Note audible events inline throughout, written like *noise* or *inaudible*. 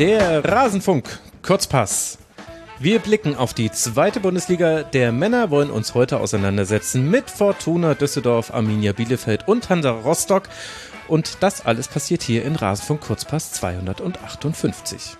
Der Rasenfunk, Kurzpass. Wir blicken auf die zweite Bundesliga der Männer, wollen uns heute auseinandersetzen mit Fortuna Düsseldorf, Arminia Bielefeld und Hansa Rostock. Und das alles passiert hier in Rasenfunk Kurzpass 258.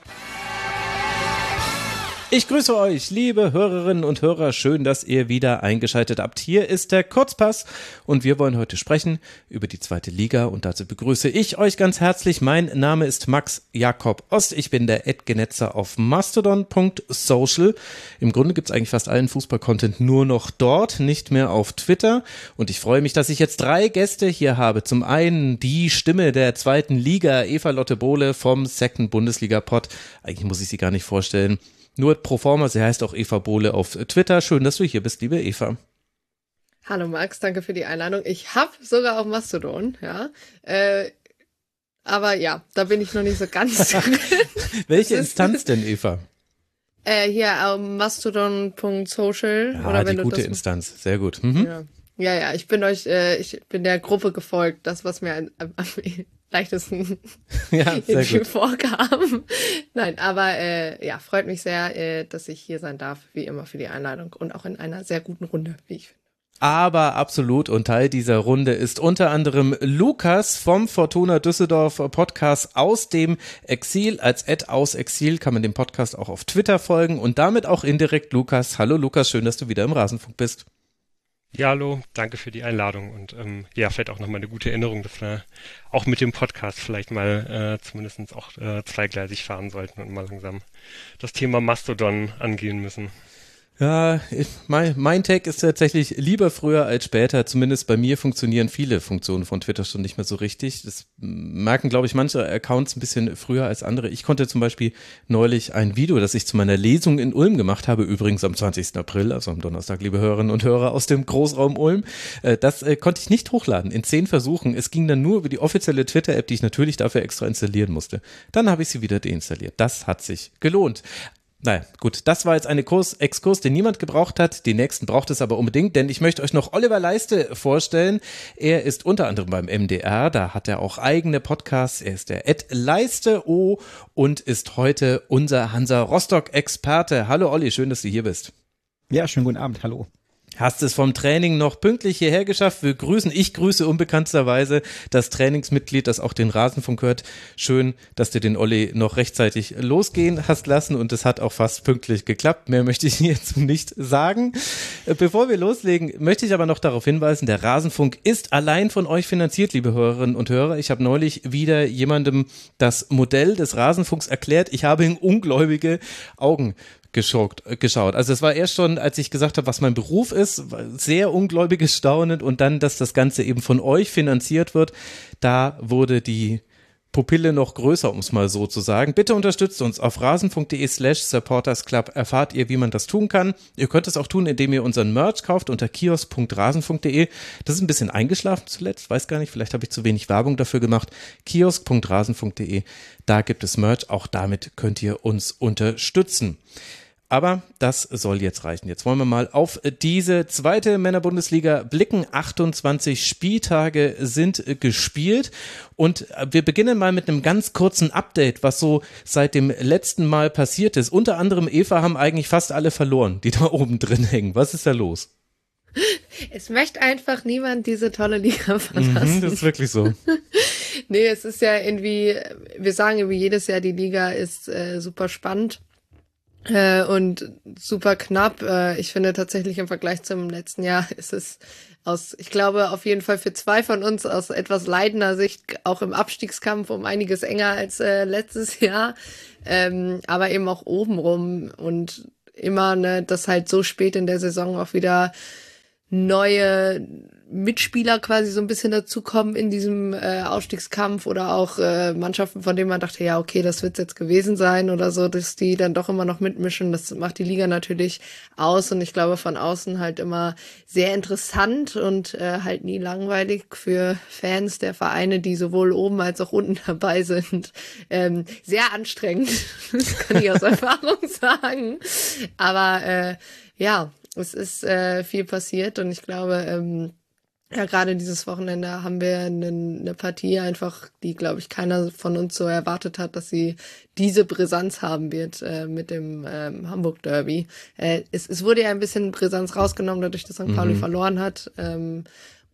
Ich grüße euch, liebe Hörerinnen und Hörer. Schön, dass ihr wieder eingeschaltet habt. Hier ist der Kurzpass und wir wollen heute sprechen über die zweite Liga und dazu begrüße ich euch ganz herzlich. Mein Name ist Max Jakob Ost. Ich bin der Edgenetzer auf mastodon.social. Im Grunde gibt es eigentlich fast allen Fußball-Content nur noch dort, nicht mehr auf Twitter. Und ich freue mich, dass ich jetzt drei Gäste hier habe. Zum einen die Stimme der zweiten Liga, Eva Lotte Bohle vom Second Bundesliga Pod. Eigentlich muss ich sie gar nicht vorstellen. Nur pro forma, sie heißt auch Eva Bohle auf Twitter. Schön, dass du hier bist, liebe Eva. Hallo Max, danke für die Einladung. Ich habe sogar auch Mastodon, ja. Äh, aber ja, da bin ich noch nicht so ganz. *laughs* *laughs* Welche Instanz denn, Eva? Äh, hier um, mastodon.social. Ja, oder wenn die du gute das Instanz, sehr gut. Mhm. Ja. ja, ja, ich bin euch, äh, ich bin der Gruppe gefolgt, das, was mir am, am leichtesten *laughs* ja, *laughs* vorkam. Nein, aber äh, ja, freut mich sehr, äh, dass ich hier sein darf, wie immer für die Einladung und auch in einer sehr guten Runde, wie ich finde. Aber absolut und Teil dieser Runde ist unter anderem Lukas vom Fortuna Düsseldorf Podcast aus dem Exil. Als Ad aus Exil kann man dem Podcast auch auf Twitter folgen und damit auch indirekt Lukas. Hallo Lukas, schön, dass du wieder im Rasenfunk bist. Ja, hallo, danke für die Einladung und ähm, ja, vielleicht auch nochmal eine gute Erinnerung, dass wir auch mit dem Podcast vielleicht mal äh, zumindest auch äh, zweigleisig fahren sollten und mal langsam das Thema Mastodon angehen müssen. Ja, mein, mein Tag ist tatsächlich lieber früher als später. Zumindest bei mir funktionieren viele Funktionen von Twitter schon nicht mehr so richtig. Das merken, glaube ich, manche Accounts ein bisschen früher als andere. Ich konnte zum Beispiel neulich ein Video, das ich zu meiner Lesung in Ulm gemacht habe, übrigens am 20. April, also am Donnerstag, liebe Hörerinnen und Hörer aus dem Großraum Ulm, äh, das äh, konnte ich nicht hochladen in zehn Versuchen. Es ging dann nur über die offizielle Twitter-App, die ich natürlich dafür extra installieren musste. Dann habe ich sie wieder deinstalliert. Das hat sich gelohnt. Naja, gut, das war jetzt eine Kurs, Exkurs, den niemand gebraucht hat. Die nächsten braucht es aber unbedingt, denn ich möchte euch noch Oliver Leiste vorstellen. Er ist unter anderem beim MDR, da hat er auch eigene Podcasts. Er ist der Ed Leiste O und ist heute unser Hansa Rostock-Experte. Hallo Olli, schön, dass du hier bist. Ja, schönen guten Abend, hallo. Hast es vom Training noch pünktlich hierher geschafft. Wir grüßen, ich grüße unbekannterweise das Trainingsmitglied, das auch den Rasenfunk hört. Schön, dass du den Olli noch rechtzeitig losgehen hast lassen und es hat auch fast pünktlich geklappt. Mehr möchte ich *laughs* jetzt nicht sagen. Bevor wir loslegen, möchte ich aber noch darauf hinweisen, der Rasenfunk ist allein von euch finanziert, liebe Hörerinnen und Hörer. Ich habe neulich wieder jemandem das Modell des Rasenfunks erklärt. Ich habe in ungläubige Augen geschaut, geschaut. Also es war erst schon, als ich gesagt habe, was mein Beruf ist, sehr ungläubiges Staunen und dann, dass das Ganze eben von euch finanziert wird, da wurde die Pupille noch größer, um es mal so zu sagen. Bitte unterstützt uns auf rasen.de slash supportersclub. Erfahrt ihr, wie man das tun kann. Ihr könnt es auch tun, indem ihr unseren Merch kauft unter kiosk.rasen.de. Das ist ein bisschen eingeschlafen zuletzt, weiß gar nicht, vielleicht habe ich zu wenig Werbung dafür gemacht. kiosk.rasen.de, da gibt es Merch, auch damit könnt ihr uns unterstützen. Aber das soll jetzt reichen. Jetzt wollen wir mal auf diese zweite Männerbundesliga blicken. 28 Spieltage sind gespielt und wir beginnen mal mit einem ganz kurzen Update, was so seit dem letzten Mal passiert ist. Unter anderem Eva haben eigentlich fast alle verloren, die *laughs* da oben drin hängen. Was ist da los? Es möchte einfach niemand diese tolle Liga verlassen. Mhm, das ist wirklich so. *laughs* nee, es ist ja irgendwie, wir sagen irgendwie jedes Jahr, die Liga ist äh, super spannend. Äh, und super knapp. Äh, ich finde tatsächlich im Vergleich zum letzten Jahr *laughs* ist es aus, ich glaube, auf jeden Fall für zwei von uns aus etwas leidender Sicht auch im Abstiegskampf um einiges enger als äh, letztes *laughs* Jahr. Ähm, aber eben auch obenrum und immer, ne, dass halt so spät in der Saison auch wieder neue Mitspieler quasi so ein bisschen dazukommen in diesem äh, Aufstiegskampf oder auch äh, Mannschaften, von denen man dachte, ja, okay, das wird's jetzt gewesen sein oder so, dass die dann doch immer noch mitmischen. Das macht die Liga natürlich aus und ich glaube von außen halt immer sehr interessant und äh, halt nie langweilig für Fans der Vereine, die sowohl oben als auch unten *laughs* dabei sind. Ähm, sehr anstrengend, *laughs* das kann ich aus *laughs* Erfahrung sagen. Aber äh, ja, es ist äh, viel passiert und ich glaube, ähm, ja, gerade dieses Wochenende haben wir eine, Partie einfach, die, glaube ich, keiner von uns so erwartet hat, dass sie diese Brisanz haben wird äh, mit dem ähm, Hamburg Derby. Äh, es, es wurde ja ein bisschen Brisanz rausgenommen, dadurch, dass St. Pauli mhm. verloren hat. Ähm,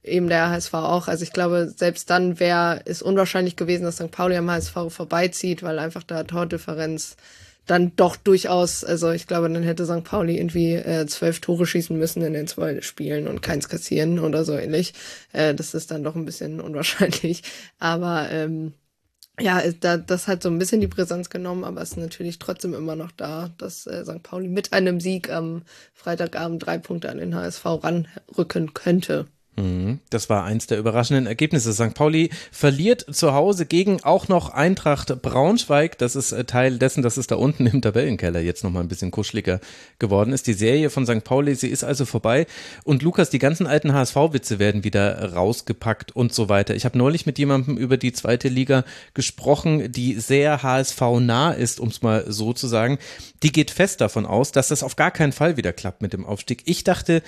eben der HSV auch. Also ich glaube, selbst dann wäre es unwahrscheinlich gewesen, dass St. Pauli am HSV vorbeizieht, weil einfach da Tordifferenz dann doch durchaus, also ich glaube, dann hätte St. Pauli irgendwie äh, zwölf Tore schießen müssen in den zwei Spielen und keins kassieren oder so ähnlich. Äh, das ist dann doch ein bisschen *laughs* unwahrscheinlich. Aber ähm, ja, da, das hat so ein bisschen die Präsenz genommen, aber es ist natürlich trotzdem immer noch da, dass äh, St. Pauli mit einem Sieg am Freitagabend drei Punkte an den HSV ranrücken könnte. Mhm. Das war eins der überraschenden Ergebnisse. St. Pauli verliert zu Hause gegen auch noch Eintracht Braunschweig. Das ist äh, Teil dessen, dass es da unten im Tabellenkeller jetzt nochmal ein bisschen kuscheliger geworden ist. Die Serie von St. Pauli, sie ist also vorbei. Und Lukas, die ganzen alten HSV-Witze werden wieder rausgepackt und so weiter. Ich habe neulich mit jemandem über die zweite Liga gesprochen, die sehr HSV-nah ist, um es mal so zu sagen. Die geht fest davon aus, dass das auf gar keinen Fall wieder klappt mit dem Aufstieg. Ich dachte,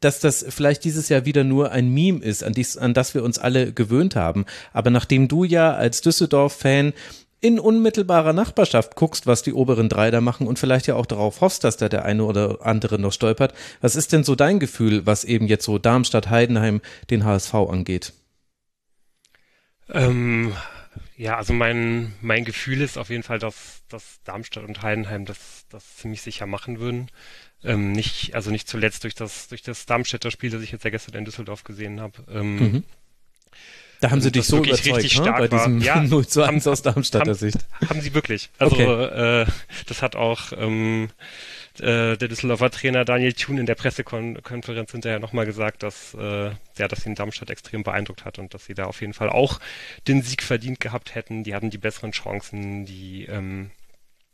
dass das vielleicht dieses Jahr wieder nur ein Meme ist, an, dies, an das wir uns alle gewöhnt haben. Aber nachdem du ja als Düsseldorf-Fan in unmittelbarer Nachbarschaft guckst, was die oberen drei da machen und vielleicht ja auch darauf hoffst, dass da der eine oder andere noch stolpert. Was ist denn so dein Gefühl, was eben jetzt so Darmstadt, Heidenheim, den HSV angeht? Ähm, ja, also mein, mein Gefühl ist auf jeden Fall, dass, dass Darmstadt und Heidenheim das, das ziemlich sicher machen würden. Ähm, nicht, also nicht zuletzt durch das, durch das Darmstädter Spiel, das ich jetzt ja gestern in Düsseldorf gesehen habe. Ähm, mhm. Da haben sie dich so überzeugt, ne? bei diesem ja, *laughs* 0 zu 1 haben, aus Darmstadter haben, Sicht. Haben sie wirklich. Also okay. äh, das hat auch ähm, äh, der Düsseldorfer Trainer Daniel Thun in der Pressekonferenz hinterher nochmal gesagt, dass, äh, ja, dass ihn Darmstadt extrem beeindruckt hat und dass sie da auf jeden Fall auch den Sieg verdient gehabt hätten. Die hatten die besseren Chancen, die ähm,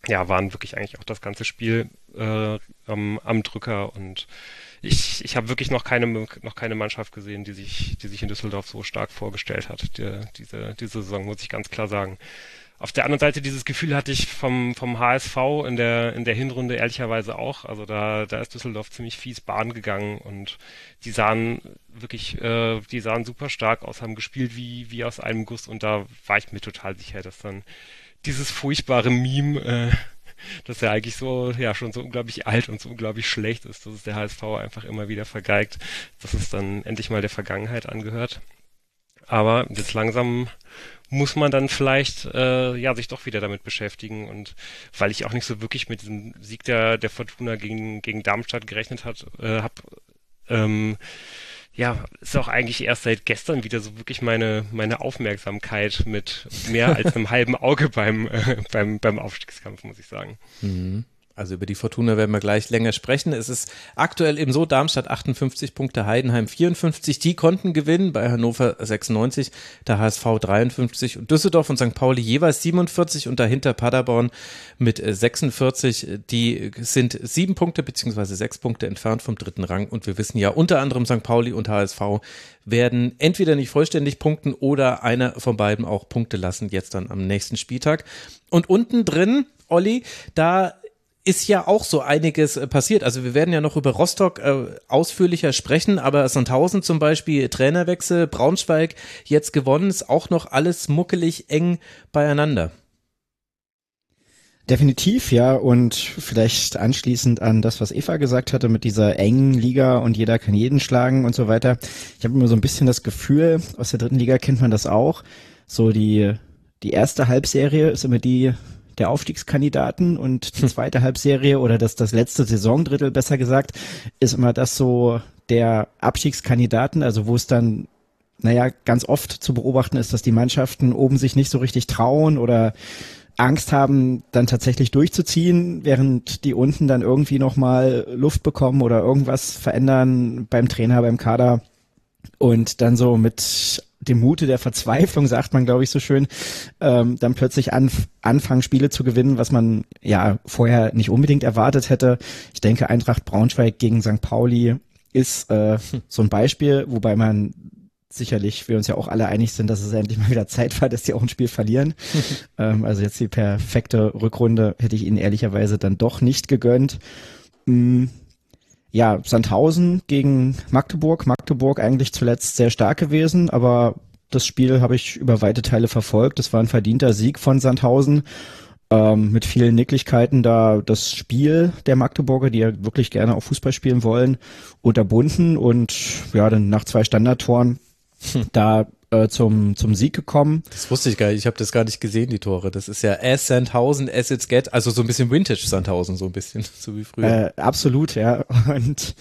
ja, waren wirklich eigentlich auch das ganze Spiel äh, am, am Drücker und ich, ich habe wirklich noch keine noch keine Mannschaft gesehen, die sich die sich in Düsseldorf so stark vorgestellt hat. Die, diese diese Saison muss ich ganz klar sagen. Auf der anderen Seite dieses Gefühl hatte ich vom vom HSV in der in der Hinrunde ehrlicherweise auch. Also da da ist Düsseldorf ziemlich fies Bahn gegangen und die sahen wirklich äh, die sahen super stark aus, haben gespielt wie wie aus einem Guss und da war ich mir total sicher, dass dann dieses furchtbare Meme, äh, *laughs* das ja eigentlich so, ja, schon so unglaublich alt und so unglaublich schlecht ist, dass es der HSV einfach immer wieder vergeigt, dass es dann endlich mal der Vergangenheit angehört. Aber jetzt langsam muss man dann vielleicht äh, ja sich doch wieder damit beschäftigen und weil ich auch nicht so wirklich mit diesem Sieg der der Fortuna gegen gegen Darmstadt gerechnet hat äh, habe ähm, ja, ist auch eigentlich erst seit gestern wieder so wirklich meine, meine Aufmerksamkeit mit mehr als *laughs* einem halben Auge beim, äh, beim, beim Aufstiegskampf, muss ich sagen. Mhm. Also über die Fortuna werden wir gleich länger sprechen. Es ist aktuell eben so, Darmstadt 58 Punkte, Heidenheim 54. Die konnten gewinnen bei Hannover 96, der HSV 53 und Düsseldorf und St. Pauli jeweils 47 und dahinter Paderborn mit 46. Die sind sieben Punkte beziehungsweise sechs Punkte entfernt vom dritten Rang und wir wissen ja unter anderem St. Pauli und HSV werden entweder nicht vollständig punkten oder einer von beiden auch Punkte lassen jetzt dann am nächsten Spieltag. Und unten drin, Olli, da ist ja auch so einiges äh, passiert. Also wir werden ja noch über Rostock äh, ausführlicher sprechen, aber Sandhausen zum Beispiel, Trainerwechsel, Braunschweig jetzt gewonnen, ist auch noch alles muckelig eng beieinander. Definitiv, ja. Und vielleicht anschließend an das, was Eva gesagt hatte mit dieser engen Liga und jeder kann jeden schlagen und so weiter. Ich habe immer so ein bisschen das Gefühl, aus der dritten Liga kennt man das auch. So die, die erste Halbserie ist immer die, der Aufstiegskandidaten und die hm. zweite Halbserie oder das, das letzte Saisondrittel besser gesagt, ist immer das so der Abstiegskandidaten, also wo es dann naja, ganz oft zu beobachten ist, dass die Mannschaften oben sich nicht so richtig trauen oder Angst haben, dann tatsächlich durchzuziehen, während die unten dann irgendwie nochmal Luft bekommen oder irgendwas verändern beim Trainer, beim Kader und dann so mit dem Mute der Verzweiflung, sagt man, glaube ich, so schön, ähm, dann plötzlich anf anfangen, Spiele zu gewinnen, was man ja vorher nicht unbedingt erwartet hätte. Ich denke, Eintracht Braunschweig gegen St. Pauli ist äh, so ein Beispiel, wobei man sicherlich wir uns ja auch alle einig sind, dass es endlich mal wieder Zeit war, dass die auch ein Spiel verlieren. *laughs* ähm, also jetzt die perfekte Rückrunde hätte ich ihnen ehrlicherweise dann doch nicht gegönnt. Mm ja, Sandhausen gegen Magdeburg. Magdeburg eigentlich zuletzt sehr stark gewesen, aber das Spiel habe ich über weite Teile verfolgt. Das war ein verdienter Sieg von Sandhausen ähm, mit vielen Nicklichkeiten da das Spiel der Magdeburger, die ja wirklich gerne auch Fußball spielen wollen, unterbunden und ja, dann nach zwei Standardtoren hm. da äh, zum, zum Sieg gekommen. Das wusste ich gar nicht. Ich habe das gar nicht gesehen, die Tore. Das ist ja as Sandhausen, as it's get. Also so ein bisschen Vintage Sandhausen, so ein bisschen, *laughs* so wie früher. Äh, absolut, ja. Und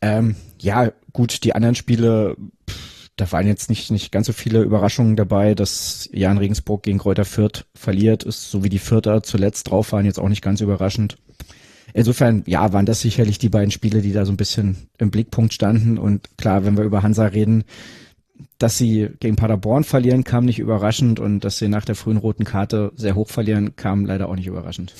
ähm, ja, gut, die anderen Spiele, pff, da waren jetzt nicht, nicht ganz so viele Überraschungen dabei, dass Jan Regensburg gegen Kräuter Fürth verliert ist, so wie die Fürther zuletzt drauf waren, jetzt auch nicht ganz überraschend. Insofern, ja, waren das sicherlich die beiden Spiele, die da so ein bisschen im Blickpunkt standen. Und klar, wenn wir über Hansa reden, dass sie gegen Paderborn verlieren, kam nicht überraschend und dass sie nach der frühen roten Karte sehr hoch verlieren, kam leider auch nicht überraschend.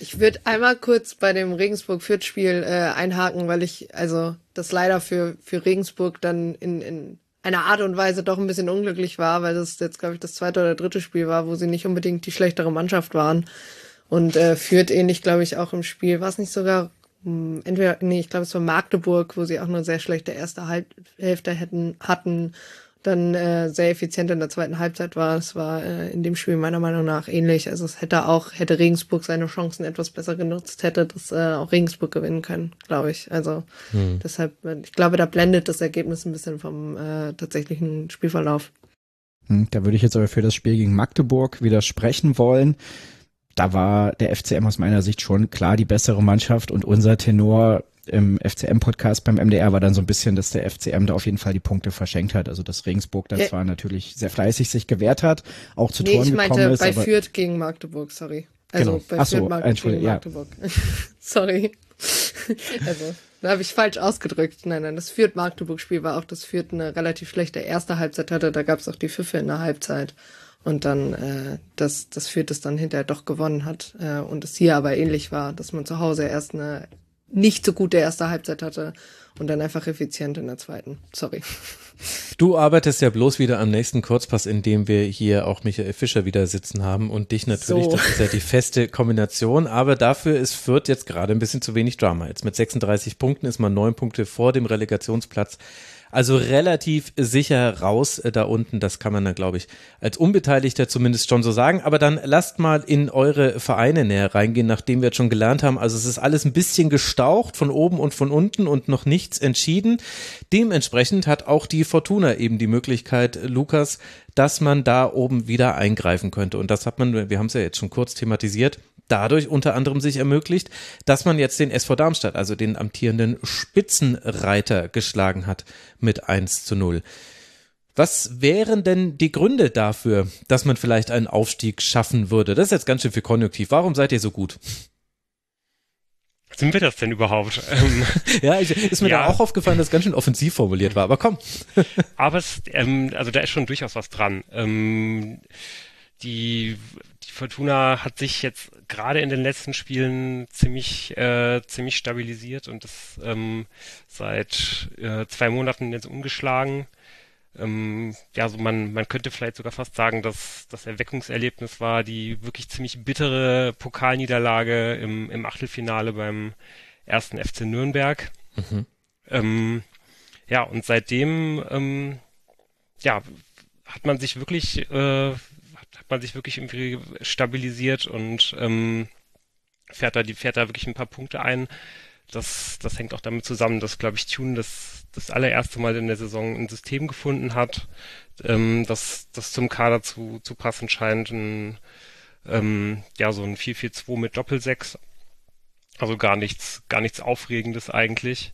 Ich würde einmal kurz bei dem Regensburg-Fürth-Spiel äh, einhaken, weil ich also das leider für, für Regensburg dann in, in einer Art und Weise doch ein bisschen unglücklich war, weil das jetzt, glaube ich, das zweite oder dritte Spiel war, wo sie nicht unbedingt die schlechtere Mannschaft waren. Und äh, führt ähnlich, glaube ich, auch im Spiel. War es nicht sogar entweder, nee, ich glaube, es war Magdeburg, wo sie auch eine sehr schlechte erste Halb Hälfte hätten, hatten, dann äh, sehr effizient in der zweiten Halbzeit war. Es war äh, in dem Spiel meiner Meinung nach ähnlich. Also es hätte auch, hätte Regensburg seine Chancen etwas besser genutzt, hätte das äh, auch Regensburg gewinnen können, glaube ich. Also hm. deshalb, äh, ich glaube, da blendet das Ergebnis ein bisschen vom äh, tatsächlichen Spielverlauf. Hm, da würde ich jetzt aber für das Spiel gegen Magdeburg widersprechen wollen da war der FCM aus meiner Sicht schon klar die bessere Mannschaft und unser Tenor im FCM-Podcast beim MDR war dann so ein bisschen, dass der FCM da auf jeden Fall die Punkte verschenkt hat. Also dass Regensburg dann ja. zwar natürlich sehr fleißig sich gewehrt hat, auch zu nee, Toren gekommen ist. ich meinte bei Fürth gegen Magdeburg, sorry. Also genau. bei Ach so, Fürth Magdeburg gegen ja. Magdeburg. *laughs* sorry. *laughs* also, da habe ich falsch ausgedrückt. Nein, nein, das Fürth-Magdeburg-Spiel war auch, dass Fürth eine relativ schlechte erste Halbzeit hatte. Da gab es auch die Pfiffe in der Halbzeit und dann äh, das, das führt es dann hinterher doch gewonnen hat äh, und es hier aber ähnlich war, dass man zu Hause erst eine nicht so gute erste Halbzeit hatte und dann einfach effizient in der zweiten. Sorry. *laughs* Du arbeitest ja bloß wieder am nächsten Kurzpass, in dem wir hier auch Michael Fischer wieder sitzen haben und dich natürlich, so. das ist ja die feste Kombination, aber dafür ist Fürth jetzt gerade ein bisschen zu wenig Drama. Jetzt mit 36 Punkten ist man neun Punkte vor dem Relegationsplatz also relativ sicher raus äh, da unten. Das kann man dann, glaube ich, als Unbeteiligter zumindest schon so sagen. Aber dann lasst mal in eure Vereine näher reingehen, nachdem wir jetzt schon gelernt haben. Also es ist alles ein bisschen gestaucht von oben und von unten und noch nichts entschieden. Dementsprechend hat auch die Fortuna eben die Möglichkeit, Lukas, dass man da oben wieder eingreifen könnte. Und das hat man, wir haben es ja jetzt schon kurz thematisiert, dadurch unter anderem sich ermöglicht, dass man jetzt den SV Darmstadt, also den amtierenden Spitzenreiter, geschlagen hat mit 1 zu 0. Was wären denn die Gründe dafür, dass man vielleicht einen Aufstieg schaffen würde? Das ist jetzt ganz schön viel Konjunktiv. Warum seid ihr so gut? Sind wir das denn überhaupt? *laughs* ja, ich, ist mir ja. da auch aufgefallen, dass es ganz schön offensiv formuliert war, aber komm. aber es, ähm, also da ist schon durchaus was dran. Ähm, die Fortuna hat sich jetzt gerade in den letzten Spielen ziemlich, äh, ziemlich stabilisiert und das ähm, seit äh, zwei Monaten jetzt umgeschlagen. Ähm, ja, so man, man könnte vielleicht sogar fast sagen, dass das Erweckungserlebnis war die wirklich ziemlich bittere Pokalniederlage im, im Achtelfinale beim ersten FC Nürnberg. Mhm. Ähm, ja, und seitdem ähm, ja, hat man sich wirklich äh, man sich wirklich irgendwie stabilisiert und ähm, fährt da die fährt da wirklich ein paar Punkte ein. Das, das hängt auch damit zusammen, dass, glaube ich, Tune das, das allererste Mal in der Saison ein System gefunden hat, ähm, das, das zum Kader zu, zu passen scheint. Ein, ähm, ja, so ein 4-4-2 mit Doppel-6. Also gar nichts, gar nichts Aufregendes eigentlich.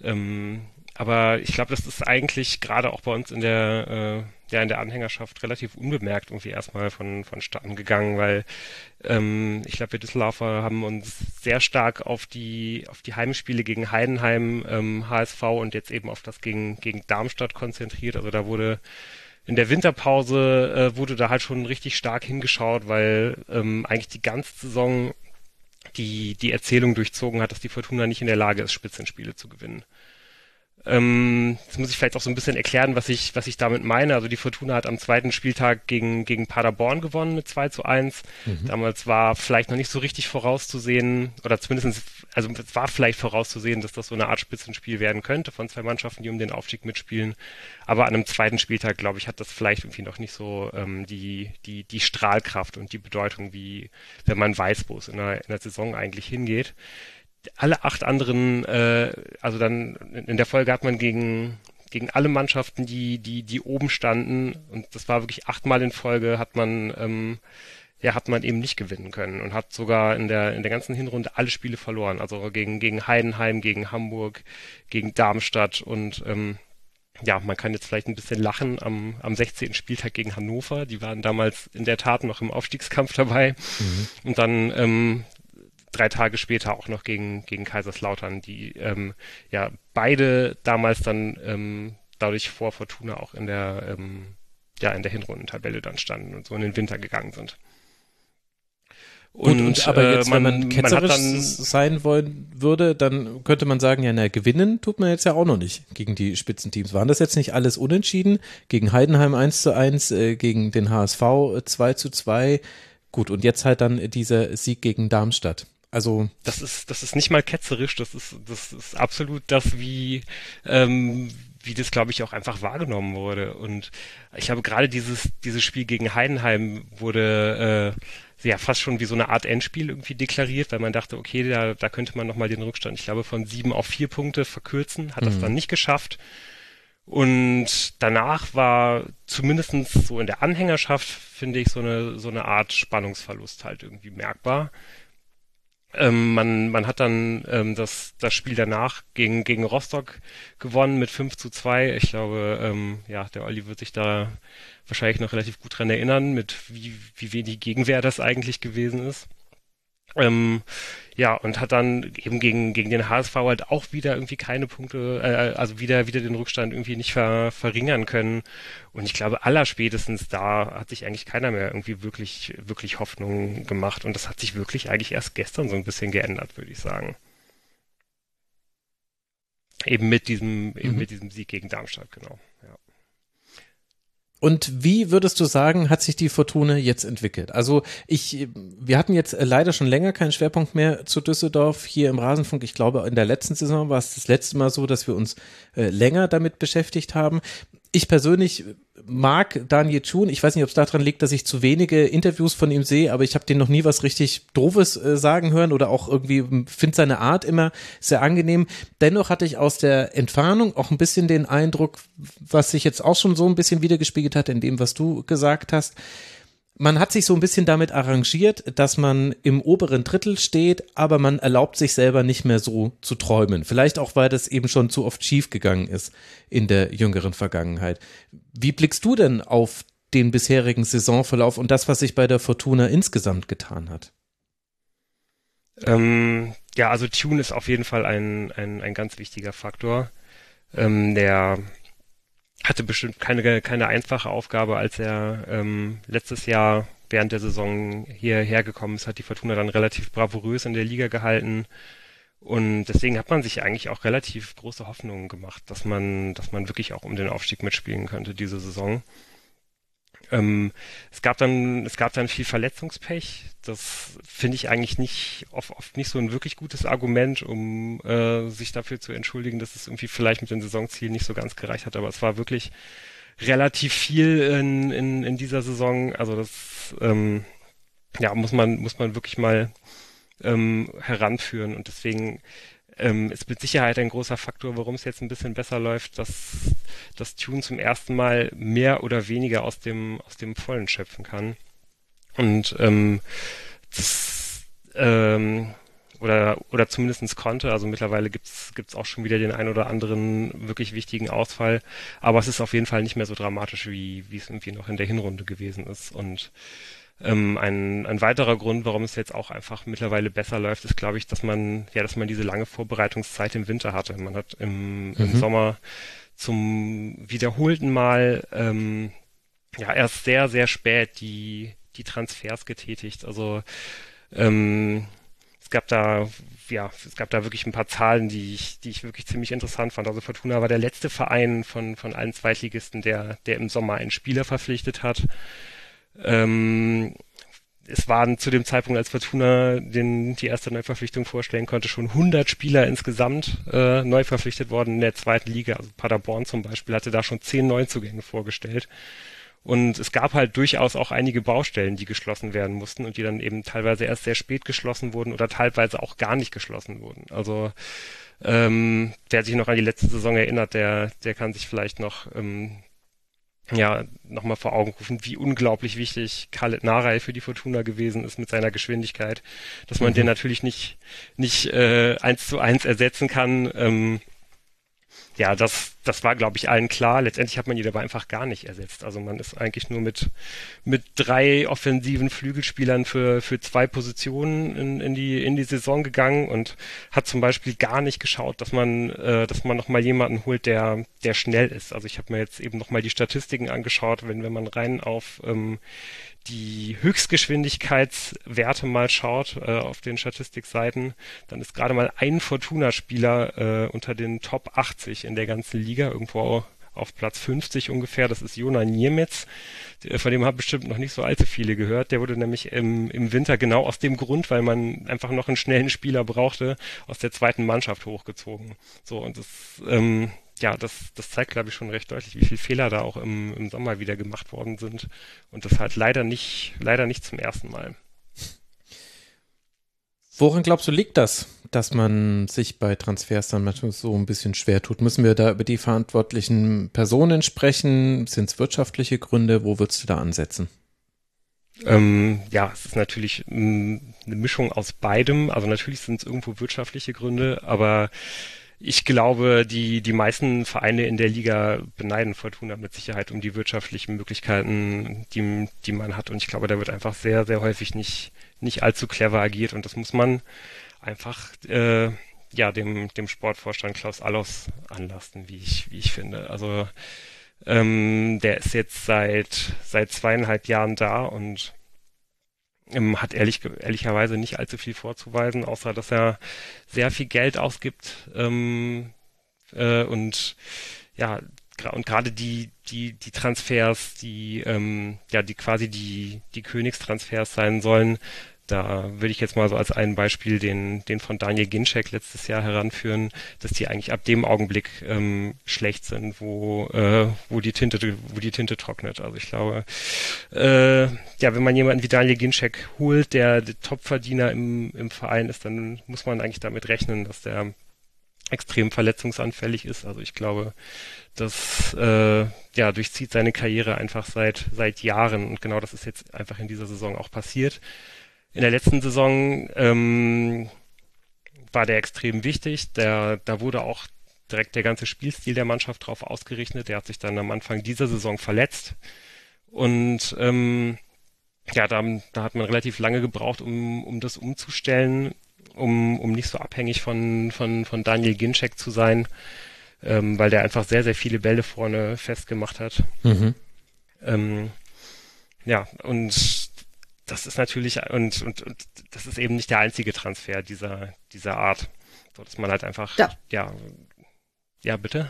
Ähm, aber ich glaube, das ist eigentlich gerade auch bei uns in der, äh, ja, in der Anhängerschaft relativ unbemerkt irgendwie erstmal von, vonstatten gegangen, weil ähm, ich glaube, wir Düsseldorfer haben uns sehr stark auf die, auf die Heimspiele gegen Heidenheim, ähm, HSV und jetzt eben auf das gegen, gegen Darmstadt konzentriert. Also da wurde in der Winterpause äh, wurde da halt schon richtig stark hingeschaut, weil ähm, eigentlich die ganze Saison die, die Erzählung durchzogen hat, dass die Fortuna nicht in der Lage ist, Spitzenspiele zu gewinnen. Ähm, jetzt muss ich vielleicht auch so ein bisschen erklären, was ich, was ich damit meine. Also die Fortuna hat am zweiten Spieltag gegen, gegen Paderborn gewonnen mit 2 zu 1. Mhm. Damals war vielleicht noch nicht so richtig vorauszusehen, oder zumindest, also es war vielleicht vorauszusehen, dass das so eine Art Spitzenspiel werden könnte von zwei Mannschaften, die um den Aufstieg mitspielen. Aber an einem zweiten Spieltag, glaube ich, hat das vielleicht irgendwie noch nicht so ähm, die, die, die Strahlkraft und die Bedeutung, wie wenn man weiß, wo es in der, in der Saison eigentlich hingeht alle acht anderen, äh, also dann in der Folge hat man gegen gegen alle Mannschaften, die die die oben standen und das war wirklich achtmal in Folge, hat man ähm, ja hat man eben nicht gewinnen können und hat sogar in der in der ganzen Hinrunde alle Spiele verloren, also gegen gegen Heidenheim, gegen Hamburg, gegen Darmstadt und ähm, ja, man kann jetzt vielleicht ein bisschen lachen am, am 16. Spieltag gegen Hannover. Die waren damals in der Tat noch im Aufstiegskampf dabei. Mhm. Und dann ähm, drei Tage später auch noch gegen, gegen Kaiserslautern, die ähm, ja beide damals dann ähm, dadurch vor Fortuna auch in der ähm, ja in der Hinrundentabelle dann standen und so in den Winter gegangen sind. Und, und, und aber jetzt, äh, man, wenn man ketzerisch man dann, sein wollen würde, dann könnte man sagen, ja, na, gewinnen tut man jetzt ja auch noch nicht gegen die Spitzenteams. Waren das jetzt nicht alles unentschieden? Gegen Heidenheim 1 zu 1, äh, gegen den HSV 2 zu 2. Gut, und jetzt halt dann dieser Sieg gegen Darmstadt. Also das ist das ist nicht mal ketzerisch, das ist das ist absolut das wie ähm, wie das glaube ich auch einfach wahrgenommen wurde und ich habe gerade dieses dieses Spiel gegen Heidenheim wurde äh, ja fast schon wie so eine Art Endspiel irgendwie deklariert, weil man dachte, okay, da da könnte man noch mal den Rückstand, ich glaube von sieben auf vier Punkte verkürzen, hat mhm. das dann nicht geschafft. Und danach war zumindestens so in der Anhängerschaft, finde ich, so eine, so eine Art Spannungsverlust halt irgendwie merkbar. Ähm, man, man hat dann ähm, das, das Spiel danach gegen, gegen Rostock gewonnen mit 5 zu 2. Ich glaube, ähm, ja, der Olli wird sich da wahrscheinlich noch relativ gut dran erinnern, mit wie, wie wenig Gegenwehr das eigentlich gewesen ist. Ähm, ja, und hat dann eben gegen, gegen den HSV halt auch wieder irgendwie keine Punkte, äh, also wieder, wieder den Rückstand irgendwie nicht ver, verringern können. Und ich glaube, allerspätestens da hat sich eigentlich keiner mehr irgendwie wirklich, wirklich Hoffnung gemacht. Und das hat sich wirklich eigentlich erst gestern so ein bisschen geändert, würde ich sagen. Eben mit diesem, eben mhm. mit diesem Sieg gegen Darmstadt, genau. Ja. Und wie würdest du sagen, hat sich die Fortuna jetzt entwickelt? Also ich, wir hatten jetzt leider schon länger keinen Schwerpunkt mehr zu Düsseldorf hier im Rasenfunk. Ich glaube, in der letzten Saison war es das letzte Mal so, dass wir uns äh, länger damit beschäftigt haben ich persönlich mag Daniel Chun. Ich weiß nicht, ob es daran liegt, dass ich zu wenige Interviews von ihm sehe, aber ich habe den noch nie was richtig Doofes äh, sagen hören oder auch irgendwie finde seine Art immer sehr angenehm. Dennoch hatte ich aus der Entfernung auch ein bisschen den Eindruck, was sich jetzt auch schon so ein bisschen wiedergespiegelt hat in dem, was du gesagt hast man hat sich so ein bisschen damit arrangiert, dass man im oberen Drittel steht, aber man erlaubt sich selber nicht mehr so zu träumen. Vielleicht auch, weil das eben schon zu oft schief gegangen ist in der jüngeren Vergangenheit. Wie blickst du denn auf den bisherigen Saisonverlauf und das, was sich bei der Fortuna insgesamt getan hat? Ähm, ja, also Tune ist auf jeden Fall ein, ein, ein ganz wichtiger Faktor. Ähm, der hatte bestimmt keine, keine einfache Aufgabe, als er ähm, letztes Jahr während der Saison hierher gekommen ist, hat die Fortuna dann relativ bravourös in der Liga gehalten. Und deswegen hat man sich eigentlich auch relativ große Hoffnungen gemacht, dass man, dass man wirklich auch um den Aufstieg mitspielen könnte diese Saison. Ähm, es gab dann, es gab dann viel Verletzungspech. Das finde ich eigentlich nicht oft, oft nicht so ein wirklich gutes Argument, um äh, sich dafür zu entschuldigen, dass es irgendwie vielleicht mit den Saisonzielen nicht so ganz gereicht hat. Aber es war wirklich relativ viel in, in, in dieser Saison. Also das ähm, ja muss man muss man wirklich mal ähm, heranführen und deswegen ähm, ist mit Sicherheit ein großer Faktor, warum es jetzt ein bisschen besser läuft, dass das Tune zum ersten Mal mehr oder weniger aus dem, aus dem Vollen schöpfen kann. Und ähm, das, ähm, oder, oder zumindestens konnte. Also mittlerweile gibt's gibt's auch schon wieder den ein oder anderen wirklich wichtigen Ausfall. Aber es ist auf jeden Fall nicht mehr so dramatisch, wie, wie es irgendwie noch in der Hinrunde gewesen ist. Und ähm, ein, ein weiterer Grund, warum es jetzt auch einfach mittlerweile besser läuft, ist, glaube ich, dass man, ja, dass man diese lange Vorbereitungszeit im Winter hatte. Man hat im, mhm. im Sommer zum wiederholten Mal ähm, ja erst sehr, sehr spät die, die Transfers getätigt. Also ähm, es gab da ja, es gab da wirklich ein paar Zahlen, die ich, die ich wirklich ziemlich interessant fand. Also Fortuna war der letzte Verein von, von allen Zweitligisten, der, der im Sommer einen Spieler verpflichtet hat. Ähm, es waren zu dem Zeitpunkt, als Fortuna den, die erste Neuverpflichtung vorstellen konnte, schon 100 Spieler insgesamt äh, neu verpflichtet worden in der zweiten Liga. Also Paderborn zum Beispiel hatte da schon zehn Neuzugänge vorgestellt. Und es gab halt durchaus auch einige Baustellen, die geschlossen werden mussten und die dann eben teilweise erst sehr spät geschlossen wurden oder teilweise auch gar nicht geschlossen wurden. Also ähm, wer sich noch an die letzte Saison erinnert, der, der kann sich vielleicht noch ähm, ja, nochmal vor Augen rufen, wie unglaublich wichtig Khaled Narei für die Fortuna gewesen ist mit seiner Geschwindigkeit, dass man mhm. den natürlich nicht, nicht äh, eins zu eins ersetzen kann. Ähm, ja, das, das war, glaube ich, allen klar. Letztendlich hat man ihn aber einfach gar nicht ersetzt. Also man ist eigentlich nur mit, mit drei offensiven Flügelspielern für, für zwei Positionen in, in, die, in die Saison gegangen und hat zum Beispiel gar nicht geschaut, dass man, äh, dass man nochmal jemanden holt, der, der schnell ist. Also ich habe mir jetzt eben nochmal die Statistiken angeschaut, wenn, wenn man rein auf ähm, die Höchstgeschwindigkeitswerte mal schaut äh, auf den Statistikseiten, dann ist gerade mal ein Fortuna-Spieler äh, unter den Top 80 in der ganzen Liga, irgendwo auf Platz 50 ungefähr. Das ist Jona Niemetz. Von dem haben bestimmt noch nicht so allzu viele gehört. Der wurde nämlich im, im Winter genau aus dem Grund, weil man einfach noch einen schnellen Spieler brauchte, aus der zweiten Mannschaft hochgezogen. So, und das, ähm, ja, das, das zeigt, glaube ich, schon recht deutlich, wie viele Fehler da auch im, im Sommer wieder gemacht worden sind. Und das halt leider nicht, leider nicht zum ersten Mal. Woran glaubst du, liegt das, dass man sich bei Transfers dann manchmal so ein bisschen schwer tut? Müssen wir da über die verantwortlichen Personen sprechen? Sind es wirtschaftliche Gründe? Wo würdest du da ansetzen? Ähm, ja, es ist natürlich eine Mischung aus beidem. Also natürlich sind es irgendwo wirtschaftliche Gründe, aber ich glaube, die, die meisten Vereine in der Liga beneiden Fortuna mit Sicherheit um die wirtschaftlichen Möglichkeiten, die, die man hat. Und ich glaube, da wird einfach sehr, sehr häufig nicht, nicht allzu clever agiert. Und das muss man einfach äh, ja, dem, dem Sportvorstand Klaus Allos anlasten, wie ich, wie ich finde. Also ähm, der ist jetzt seit, seit zweieinhalb Jahren da und hat ehrlich, ehrlicherweise nicht allzu viel vorzuweisen, außer dass er sehr viel Geld ausgibt ähm, äh, und ja und gerade die die die Transfers, die ähm, ja die quasi die die Königstransfers sein sollen, da würde ich jetzt mal so als ein Beispiel den, den von Daniel Ginczek letztes Jahr heranführen, dass die eigentlich ab dem Augenblick ähm, schlecht sind, wo, äh, wo, die Tinte, wo die Tinte trocknet. Also ich glaube, äh, ja, wenn man jemanden wie Daniel Ginczek holt, der, der Topverdiener im, im Verein ist, dann muss man eigentlich damit rechnen, dass der extrem verletzungsanfällig ist. Also ich glaube, das äh, ja durchzieht seine Karriere einfach seit seit Jahren und genau das ist jetzt einfach in dieser Saison auch passiert. In der letzten Saison ähm, war der extrem wichtig. Der, da wurde auch direkt der ganze Spielstil der Mannschaft drauf ausgerichtet. Der hat sich dann am Anfang dieser Saison verletzt. Und ähm, ja, da, da hat man relativ lange gebraucht, um, um das umzustellen, um, um nicht so abhängig von, von, von Daniel Ginczek zu sein, ähm, weil der einfach sehr, sehr viele Bälle vorne festgemacht hat. Mhm. Ähm, ja, und das ist natürlich, und, und, und das ist eben nicht der einzige Transfer dieser, dieser Art. So, dass man halt einfach, ja, ja, ja bitte.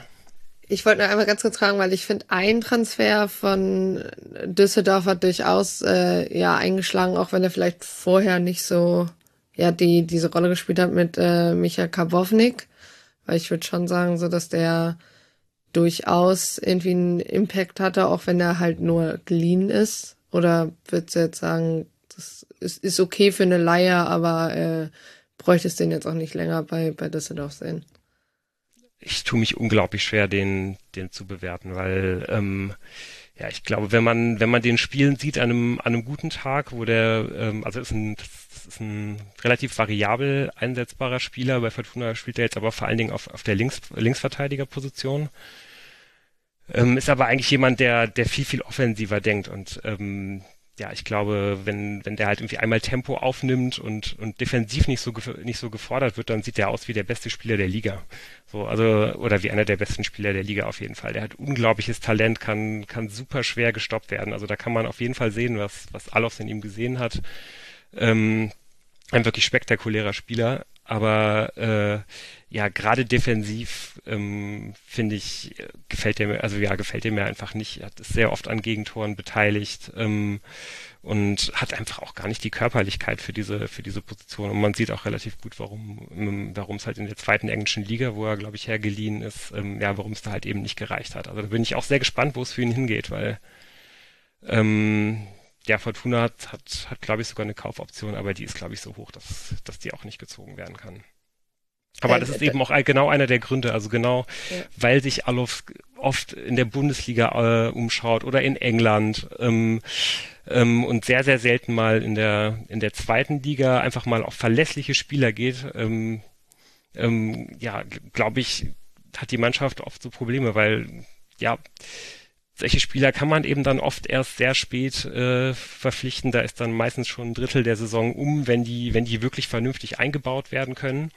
Ich wollte nur einmal ganz kurz fragen, weil ich finde, ein Transfer von Düsseldorf hat durchaus äh, ja eingeschlagen, auch wenn er vielleicht vorher nicht so ja die diese Rolle gespielt hat mit äh, Michael Karbovnik, weil ich würde schon sagen, so dass der durchaus irgendwie einen Impact hatte, auch wenn er halt nur geliehen ist. Oder würdest du jetzt sagen, das ist, ist okay für eine Leihe, aber äh, bräuchtest den jetzt auch nicht länger bei, bei Düsseldorf sehen? Ich tue mich unglaublich schwer, den, den zu bewerten, weil ähm, ja, ich glaube, wenn man, wenn man den spielen sieht an einem, an einem guten Tag, wo der, ähm, also ist ein, das ist ein relativ variabel einsetzbarer Spieler. Bei Fortuna spielt er jetzt aber vor allen Dingen auf, auf der Links, Linksverteidigerposition. Ähm, ist aber eigentlich jemand, der, der viel, viel offensiver denkt und ähm, ja, ich glaube, wenn, wenn der halt irgendwie einmal Tempo aufnimmt und, und defensiv nicht so, nicht so gefordert wird, dann sieht der aus wie der beste Spieler der Liga. So, also, oder wie einer der besten Spieler der Liga auf jeden Fall. Der hat unglaubliches Talent, kann, kann super schwer gestoppt werden. Also da kann man auf jeden Fall sehen, was, was Alofs in ihm gesehen hat. Ähm, ein wirklich spektakulärer Spieler, aber äh, ja, gerade defensiv ähm, finde ich, gefällt der mir, also ja, gefällt er mir einfach nicht. Er hat ist sehr oft an Gegentoren beteiligt ähm, und hat einfach auch gar nicht die Körperlichkeit für diese, für diese Position. Und man sieht auch relativ gut, warum, ähm, warum es halt in der zweiten englischen Liga, wo er, glaube ich, hergeliehen ist, ähm, ja, warum es da halt eben nicht gereicht hat. Also da bin ich auch sehr gespannt, wo es für ihn hingeht, weil ähm, ja, Fortuna hat, hat, hat glaube ich, sogar eine Kaufoption, aber die ist, glaube ich, so hoch, dass, dass die auch nicht gezogen werden kann. Aber äh, das ist eben auch genau einer der Gründe, also genau, ja. weil sich Alof oft in der Bundesliga äh, umschaut oder in England ähm, ähm, und sehr, sehr selten mal in der, in der zweiten Liga einfach mal auf verlässliche Spieler geht, ähm, ähm, ja, glaube ich, hat die Mannschaft oft so Probleme, weil, ja, solche Spieler kann man eben dann oft erst sehr spät äh, verpflichten. Da ist dann meistens schon ein Drittel der Saison um, wenn die, wenn die wirklich vernünftig eingebaut werden können.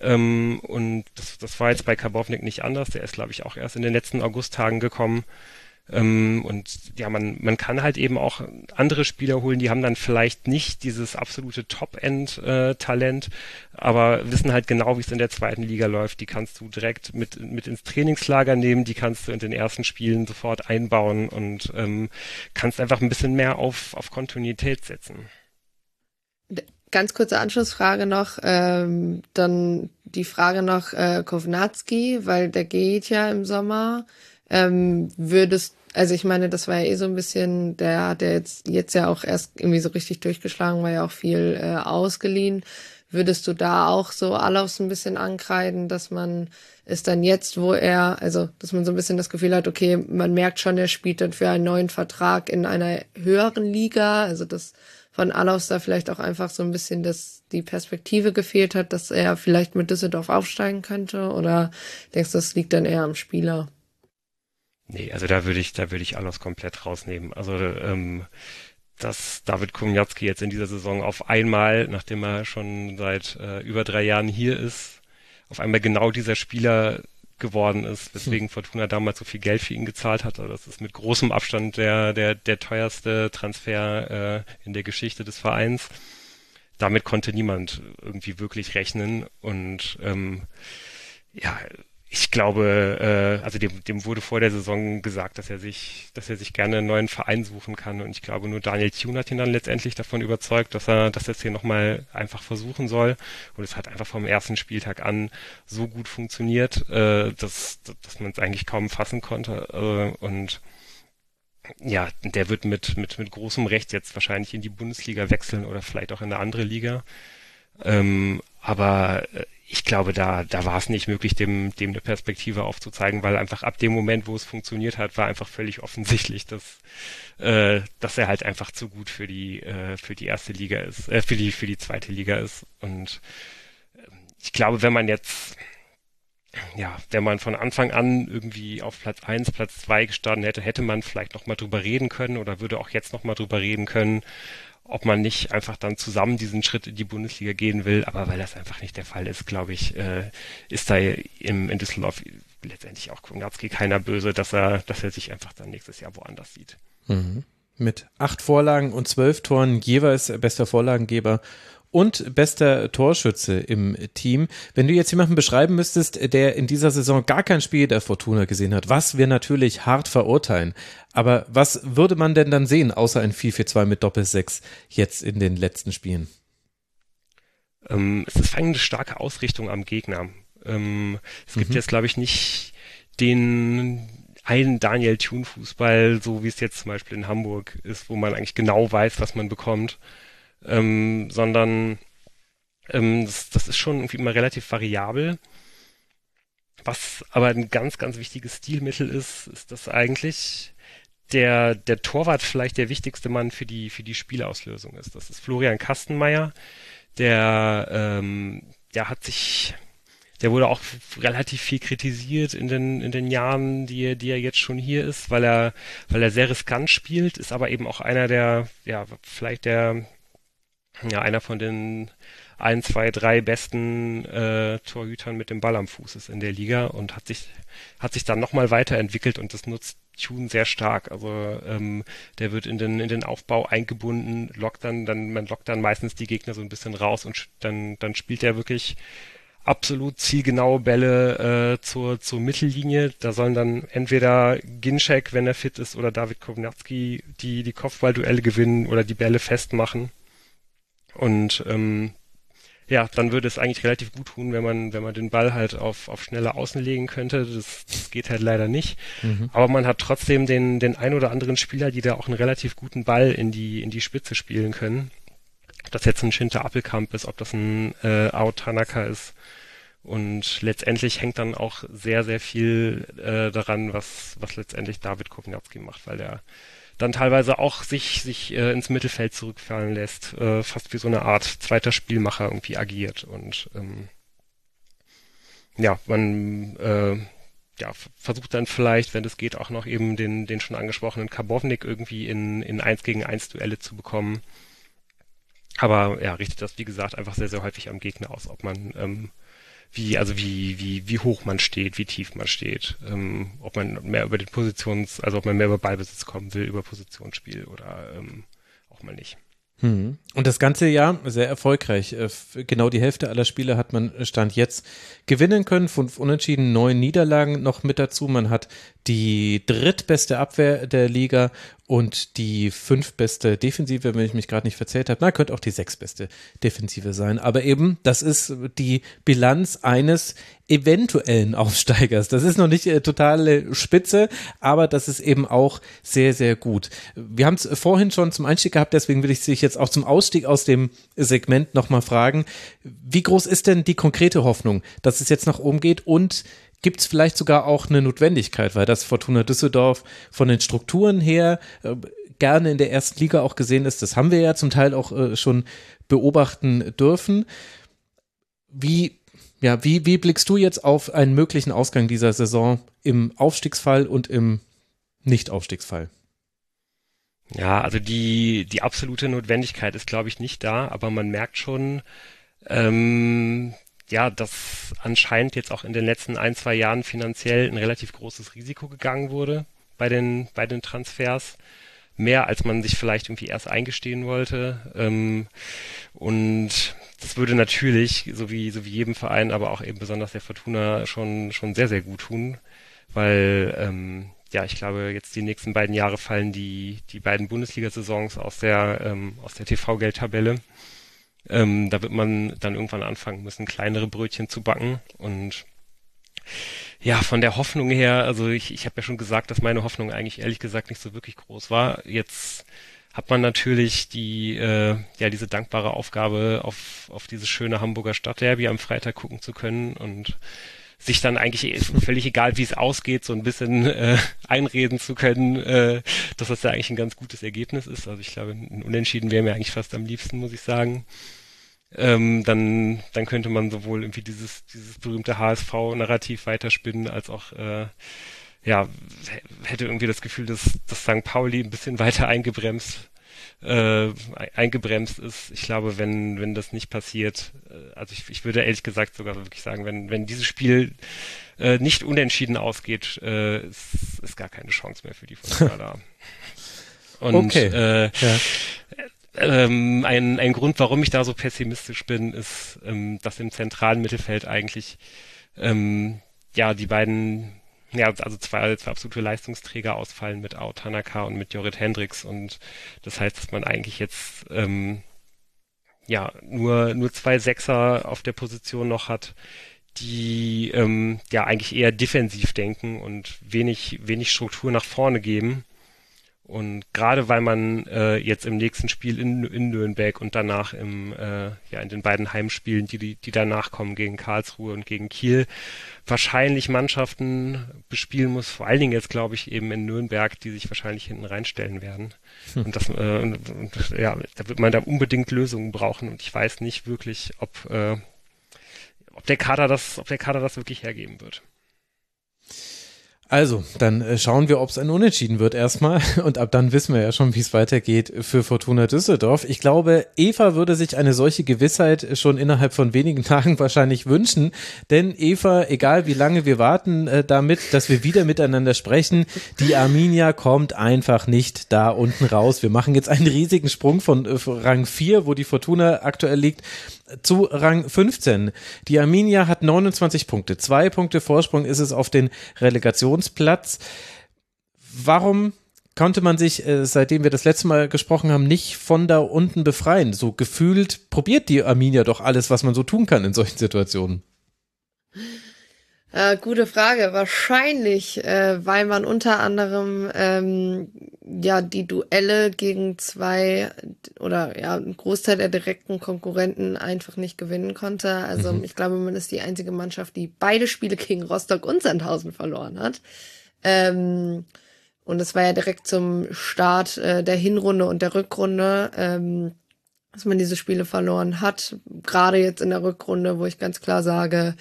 Ähm, und das, das war jetzt bei Karbovnik nicht anders. Der ist, glaube ich, auch erst in den letzten Augusttagen gekommen. Ähm, und ja, man, man kann halt eben auch andere Spieler holen, die haben dann vielleicht nicht dieses absolute Top-End-Talent, aber wissen halt genau, wie es in der zweiten Liga läuft. Die kannst du direkt mit, mit ins Trainingslager nehmen, die kannst du in den ersten Spielen sofort einbauen und ähm, kannst einfach ein bisschen mehr auf, auf Kontinuität setzen. Ganz kurze Anschlussfrage noch, ähm, dann die Frage noch äh, Kovnatski, weil der geht ja im Sommer. Ähm, würdest, also ich meine, das war ja eh so ein bisschen, der hat ja jetzt, jetzt ja auch erst irgendwie so richtig durchgeschlagen, war ja auch viel äh, ausgeliehen. Würdest du da auch so alles ein bisschen ankreiden, dass man es dann jetzt, wo er, also dass man so ein bisschen das Gefühl hat, okay, man merkt schon, er spielt dann für einen neuen Vertrag in einer höheren Liga, also dass von Alaus da vielleicht auch einfach so ein bisschen das, die Perspektive gefehlt hat, dass er vielleicht mit Düsseldorf aufsteigen könnte? Oder denkst du, das liegt dann eher am Spieler? Nee, also da würde ich, da würde ich alles komplett rausnehmen. Also ähm, dass David Kumjatski jetzt in dieser Saison auf einmal, nachdem er schon seit äh, über drei Jahren hier ist, auf einmal genau dieser Spieler geworden ist, weswegen hm. Fortuna damals so viel Geld für ihn gezahlt hat. Also das ist mit großem Abstand der, der, der teuerste Transfer äh, in der Geschichte des Vereins. Damit konnte niemand irgendwie wirklich rechnen und ähm, ja, ich glaube, äh, also dem, dem wurde vor der Saison gesagt, dass er sich, dass er sich gerne einen neuen Verein suchen kann. Und ich glaube, nur Daniel Thune hat ihn dann letztendlich davon überzeugt, dass er, dass er es hier nochmal einfach versuchen soll. Und es hat einfach vom ersten Spieltag an so gut funktioniert, äh, dass, dass man es eigentlich kaum fassen konnte. Äh, und ja, der wird mit, mit, mit großem Recht jetzt wahrscheinlich in die Bundesliga wechseln oder vielleicht auch in eine andere Liga. Ähm, aber äh, ich glaube, da, da war es nicht möglich, dem, dem eine Perspektive aufzuzeigen, weil einfach ab dem Moment, wo es funktioniert hat, war einfach völlig offensichtlich, dass, äh, dass er halt einfach zu gut für die, äh, für die erste Liga ist, äh, für die, für die zweite Liga ist. Und äh, ich glaube, wenn man jetzt, ja, wenn man von Anfang an irgendwie auf Platz eins, Platz zwei gestanden hätte, hätte man vielleicht noch mal drüber reden können oder würde auch jetzt noch mal drüber reden können, ob man nicht einfach dann zusammen diesen Schritt in die Bundesliga gehen will. Aber weil das einfach nicht der Fall ist, glaube ich, äh, ist da im, in Düsseldorf letztendlich auch Kungatski keiner böse, dass er, dass er sich einfach dann nächstes Jahr woanders sieht. Mhm. Mit acht Vorlagen und zwölf Toren jeweils bester Vorlagengeber und bester Torschütze im Team. Wenn du jetzt jemanden beschreiben müsstest, der in dieser Saison gar kein Spiel der Fortuna gesehen hat, was wir natürlich hart verurteilen. Aber was würde man denn dann sehen, außer ein 4-4-2 mit Doppel-6 jetzt in den letzten Spielen? Ähm, es ist eine starke Ausrichtung am Gegner. Ähm, es gibt mhm. jetzt, glaube ich, nicht den einen Daniel Thune Fußball, so wie es jetzt zum Beispiel in Hamburg ist, wo man eigentlich genau weiß, was man bekommt ähm, sondern ähm, das, das ist schon irgendwie immer relativ variabel. Was aber ein ganz, ganz wichtiges Stilmittel ist, ist das eigentlich der, der Torwart vielleicht der wichtigste Mann für die, für die Spielauslösung ist. Das ist Florian Kastenmeier, der, ähm, der hat sich, der wurde auch relativ viel kritisiert in den, in den Jahren, die, die er jetzt schon hier ist, weil er, weil er sehr riskant spielt, ist aber eben auch einer der, ja, vielleicht der, ja, einer von den ein, zwei, drei besten äh, Torhütern mit dem Ball am Fuß ist in der Liga und hat sich hat sich dann nochmal weiterentwickelt und das nutzt Tune sehr stark. Also ähm, der wird in den in den Aufbau eingebunden, lockt dann dann man lockt dann meistens die Gegner so ein bisschen raus und dann dann spielt er wirklich absolut zielgenaue Bälle äh, zur, zur Mittellinie. Da sollen dann entweder Ginczek, wenn er fit ist, oder David Kovnatski die, die Kopfballduelle gewinnen oder die Bälle festmachen. Und ähm, ja, dann würde es eigentlich relativ gut tun, wenn man, wenn man den Ball halt auf, auf schnelle Außen legen könnte. Das, das geht halt leider nicht. Mhm. Aber man hat trotzdem den, den ein oder anderen Spieler, die da auch einen relativ guten Ball in die, in die Spitze spielen können. Ob das jetzt ein Shinta Appelkamp ist, ob das ein äh, Ao Tanaka ist. Und letztendlich hängt dann auch sehr, sehr viel äh, daran, was, was letztendlich David Kovnatski macht, weil der dann teilweise auch sich, sich äh, ins Mittelfeld zurückfallen lässt, äh, fast wie so eine Art zweiter Spielmacher irgendwie agiert. Und ähm, ja, man äh, ja, versucht dann vielleicht, wenn es geht, auch noch eben den, den schon angesprochenen Karbovnik irgendwie in, in 1 gegen 1 Duelle zu bekommen. Aber ja, richtet das, wie gesagt, einfach sehr, sehr häufig am Gegner aus, ob man ähm, wie, also wie, wie, wie hoch man steht, wie tief man steht, ähm, ob man mehr über den Positions, also ob man mehr über Ballbesitz kommen will, über Positionsspiel oder ähm, auch mal nicht. Hm. Und das ganze Jahr sehr erfolgreich. Äh, genau die Hälfte aller Spiele hat man Stand jetzt gewinnen können. Fünf Unentschieden, neun Niederlagen noch mit dazu. Man hat die drittbeste Abwehr der Liga und die fünftbeste Defensive, wenn ich mich gerade nicht verzählt habe. Na, könnte auch die sechstbeste Defensive sein. Aber eben, das ist die Bilanz eines eventuellen *laughs* Aufsteigers. Das ist noch nicht äh, totale Spitze, aber das ist eben auch sehr, sehr gut. Wir haben es vorhin schon zum Einstieg gehabt, deswegen will ich sich jetzt auch zum Ausstieg aus dem Segment nochmal fragen. Wie groß ist denn die konkrete Hoffnung, dass es jetzt nach oben geht und gibt es vielleicht sogar auch eine Notwendigkeit, weil das Fortuna Düsseldorf von den Strukturen her äh, gerne in der ersten Liga auch gesehen ist. Das haben wir ja zum Teil auch äh, schon beobachten dürfen. Wie, ja, wie, wie blickst du jetzt auf einen möglichen Ausgang dieser Saison im Aufstiegsfall und im Nicht-Aufstiegsfall? Ja, also die, die absolute Notwendigkeit ist, glaube ich, nicht da, aber man merkt schon, ähm, ja, dass anscheinend jetzt auch in den letzten ein, zwei Jahren finanziell ein relativ großes Risiko gegangen wurde bei den, bei den Transfers. Mehr als man sich vielleicht irgendwie erst eingestehen wollte. Ähm, und das würde natürlich, so wie, so wie jedem Verein, aber auch eben besonders der Fortuna schon, schon sehr, sehr gut tun. Weil, ähm, ja, ich glaube, jetzt die nächsten beiden Jahre fallen die, die beiden Bundesliga-Saisons aus der, ähm, aus der TV-Geldtabelle. Ähm, da wird man dann irgendwann anfangen müssen, kleinere Brötchen zu backen. Und ja, von der Hoffnung her, also ich, ich habe ja schon gesagt, dass meine Hoffnung eigentlich ehrlich gesagt nicht so wirklich groß war. Jetzt hat man natürlich die, äh, ja, diese dankbare Aufgabe, auf, auf dieses schöne Hamburger Stadtderby am Freitag gucken zu können und sich dann eigentlich völlig egal, wie es ausgeht, so ein bisschen äh, einreden zu können, äh, dass das ja eigentlich ein ganz gutes Ergebnis ist. Also ich glaube, ein Unentschieden wäre mir eigentlich fast am liebsten, muss ich sagen. Ähm, dann, dann könnte man sowohl irgendwie dieses, dieses berühmte HSV-Narrativ weiterspinnen, als auch äh, ja, hätte irgendwie das Gefühl, dass, dass St. Pauli ein bisschen weiter eingebremst äh, eingebremst ist. Ich glaube, wenn, wenn das nicht passiert, äh, also ich, ich würde ehrlich gesagt sogar wirklich sagen, wenn, wenn dieses Spiel äh, nicht unentschieden ausgeht, äh, ist, ist gar keine Chance mehr für die Fortuna *laughs* da. Und okay. äh, ja. ähm, ein, ein Grund, warum ich da so pessimistisch bin, ist, ähm, dass im zentralen Mittelfeld eigentlich ähm, ja die beiden ja, also zwei, zwei absolute Leistungsträger ausfallen mit Ao Tanaka und mit Jorrit Hendricks. Und das heißt, dass man eigentlich jetzt ähm, ja nur nur zwei Sechser auf der Position noch hat, die ähm, ja eigentlich eher defensiv denken und wenig wenig Struktur nach vorne geben und gerade weil man äh, jetzt im nächsten Spiel in, in Nürnberg und danach im, äh, ja, in den beiden Heimspielen, die, die, die danach kommen, gegen Karlsruhe und gegen Kiel, wahrscheinlich Mannschaften bespielen muss, vor allen Dingen jetzt, glaube ich, eben in Nürnberg, die sich wahrscheinlich hinten reinstellen werden. Hm. Und das, äh, und, und, ja, da wird man da unbedingt Lösungen brauchen und ich weiß nicht wirklich, ob, äh, ob der Kader das, ob der Kader das wirklich hergeben wird. Also, dann äh, schauen wir, ob es ein Unentschieden wird erstmal. *laughs* Und ab dann wissen wir ja schon, wie es weitergeht für Fortuna Düsseldorf. Ich glaube, Eva würde sich eine solche Gewissheit schon innerhalb von wenigen *laughs* Tagen wahrscheinlich wünschen. Denn Eva, egal wie lange wir warten äh, damit, dass wir wieder miteinander sprechen, die Arminia kommt einfach nicht da unten raus. Wir machen jetzt einen riesigen Sprung von äh, Rang 4, wo die Fortuna aktuell liegt, zu Rang 15. Die Arminia hat 29 Punkte. Zwei Punkte Vorsprung ist es auf den Relegationsplatz. Warum konnte man sich, äh, seitdem wir das letzte Mal gesprochen haben, nicht von da unten befreien? So gefühlt probiert die Arminia doch alles, was man so tun kann in solchen Situationen. Äh, gute Frage. Wahrscheinlich, äh, weil man unter anderem ähm, ja die Duelle gegen zwei oder ja einen Großteil der direkten Konkurrenten einfach nicht gewinnen konnte. Also mhm. ich glaube, man ist die einzige Mannschaft, die beide Spiele gegen Rostock und Sandhausen verloren hat. Ähm, und es war ja direkt zum Start äh, der Hinrunde und der Rückrunde. Ähm, dass man diese Spiele verloren hat. Gerade jetzt in der Rückrunde, wo ich ganz klar sage,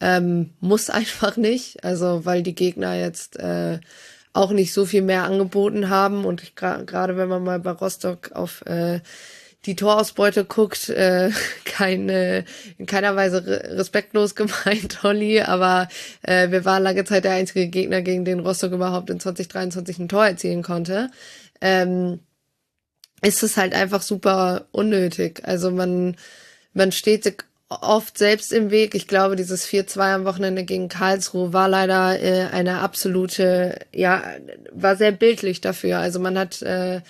ähm, muss *laughs* einfach nicht. Also, weil die Gegner jetzt äh, auch nicht so viel mehr angeboten haben. Und gerade wenn man mal bei Rostock auf äh, die Torausbeute guckt, äh, *laughs* keine, in keiner Weise respektlos *laughs* gemeint, Holly, aber äh, wir waren lange Zeit der einzige Gegner, gegen den Rostock überhaupt in 2023 ein Tor erzielen konnte. Ähm, ist es halt einfach super unnötig. Also man, man steht oft selbst im Weg. Ich glaube, dieses 4-2 am Wochenende gegen Karlsruhe war leider äh, eine absolute, ja, war sehr bildlich dafür. Also man hat äh,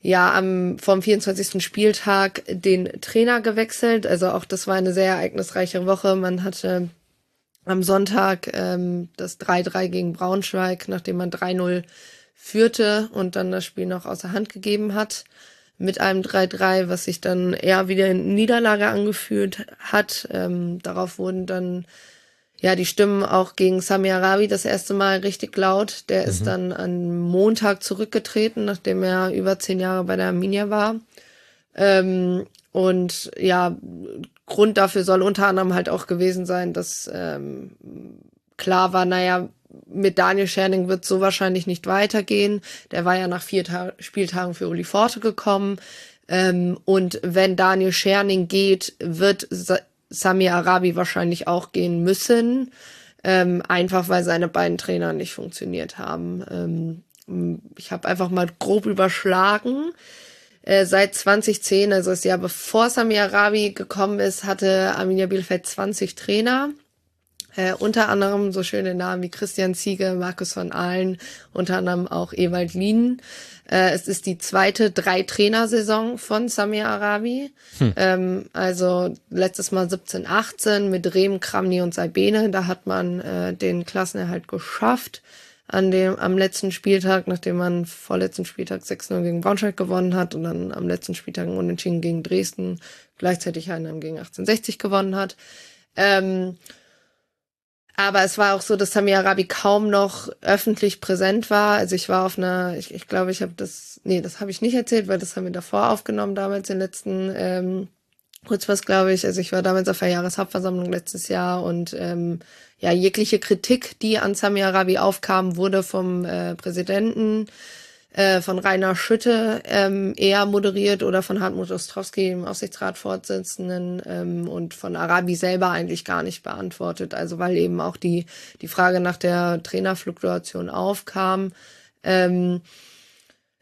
ja am vom 24. Spieltag den Trainer gewechselt. Also auch das war eine sehr ereignisreiche Woche. Man hatte am Sonntag ähm, das 3-3 gegen Braunschweig, nachdem man 3-0 führte und dann das Spiel noch außer Hand gegeben hat mit einem 3-3, was sich dann eher wieder in Niederlage angefühlt hat. Ähm, darauf wurden dann ja die Stimmen auch gegen Sami Arabi das erste Mal richtig laut. Der mhm. ist dann am Montag zurückgetreten, nachdem er über zehn Jahre bei der Arminia war. Ähm, und ja, Grund dafür soll unter anderem halt auch gewesen sein, dass ähm, klar war, naja, mit Daniel Scherning wird so wahrscheinlich nicht weitergehen. Der war ja nach vier Ta Spieltagen für Uli Forte gekommen. Ähm, und wenn Daniel Scherning geht, wird Sa Sami Arabi wahrscheinlich auch gehen müssen. Ähm, einfach weil seine beiden Trainer nicht funktioniert haben. Ähm, ich habe einfach mal grob überschlagen. Äh, seit 2010, also das Jahr bevor Sami Arabi gekommen ist, hatte Arminia Bielefeld 20 Trainer. Äh, unter anderem so schöne Namen wie Christian Ziege, Markus von Ahlen, unter anderem auch Ewald Lien. Äh, es ist die zweite Drei-Trainer-Saison von Samir Arabi. Hm. Ähm, also letztes Mal 17, 18 mit Rehm, Kramni und Saibene. Da hat man äh, den Klassenerhalt geschafft an dem, am letzten Spieltag, nachdem man vorletzten Spieltag 6-0 gegen Braunschweig gewonnen hat und dann am letzten Spieltag Unentschieden gegen Dresden, gleichzeitig einen gegen 1860 gewonnen hat. Ähm, aber es war auch so, dass Samir Arabi kaum noch öffentlich präsent war. Also ich war auf einer, ich, ich glaube, ich habe das, nee, das habe ich nicht erzählt, weil das haben wir davor aufgenommen, damals den letzten ähm, kurz was, glaube ich. Also ich war damals auf der Jahreshauptversammlung letztes Jahr und ähm, ja, jegliche Kritik, die an Samir Arabi aufkam, wurde vom äh, Präsidenten äh, von Rainer Schütte ähm, eher moderiert oder von Hartmut Ostrowski, dem Aufsichtsratsvorsitzenden, ähm, und von Arabi selber eigentlich gar nicht beantwortet. Also weil eben auch die, die Frage nach der Trainerfluktuation aufkam. Ähm,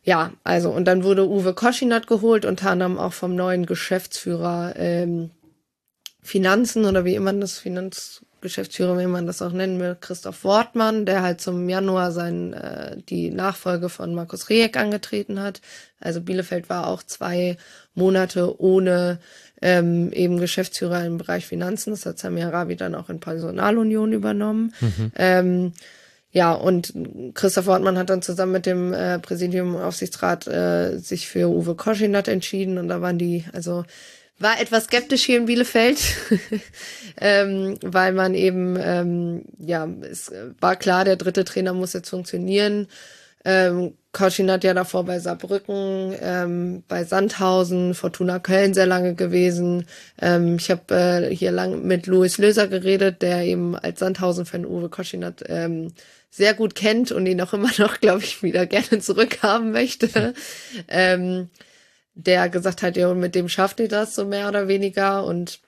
ja, also und dann wurde Uwe Koschinat geholt, unter anderem auch vom neuen Geschäftsführer ähm, Finanzen oder wie immer das Finanz Geschäftsführer, wie man das auch nennen will, Christoph Wortmann, der halt zum Januar sein, äh, die Nachfolge von Markus Rejek angetreten hat. Also Bielefeld war auch zwei Monate ohne ähm, eben Geschäftsführer im Bereich Finanzen. Das hat Samir Rabi dann auch in Personalunion übernommen. Mhm. Ähm, ja, und Christoph Wortmann hat dann zusammen mit dem äh, Präsidium Aufsichtsrat äh, sich für Uwe Koschinat entschieden und da waren die, also war etwas skeptisch hier in Bielefeld, *laughs* ähm, weil man eben, ähm, ja, es war klar, der dritte Trainer muss jetzt funktionieren. Ähm, Koschinat ja davor bei Saarbrücken, ähm, bei Sandhausen, Fortuna Köln sehr lange gewesen. Ähm, ich habe äh, hier lang mit Louis Löser geredet, der eben als Sandhausen-Fan Uwe Koschinat ähm, sehr gut kennt und ihn auch immer noch, *laughs* glaube ich, wieder gerne zurückhaben möchte. *laughs* ähm, der gesagt hat, ja, mit dem schafft ihr das so mehr oder weniger und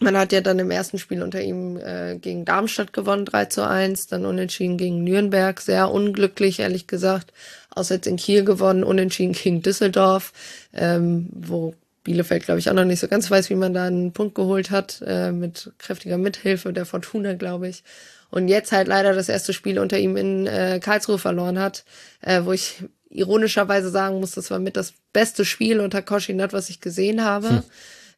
man hat ja dann im ersten Spiel unter ihm äh, gegen Darmstadt gewonnen, 3 zu 1, dann unentschieden gegen Nürnberg, sehr unglücklich, ehrlich gesagt. Auswärts in Kiel gewonnen, unentschieden gegen Düsseldorf, ähm, wo Bielefeld, glaube ich, auch noch nicht so ganz weiß, wie man da einen Punkt geholt hat, äh, mit kräftiger Mithilfe der Fortuna, glaube ich. Und jetzt halt leider das erste Spiel unter ihm in äh, Karlsruhe verloren hat, äh, wo ich ironischerweise sagen muss, das war mit das beste Spiel unter Koschinat, was ich gesehen habe. Hm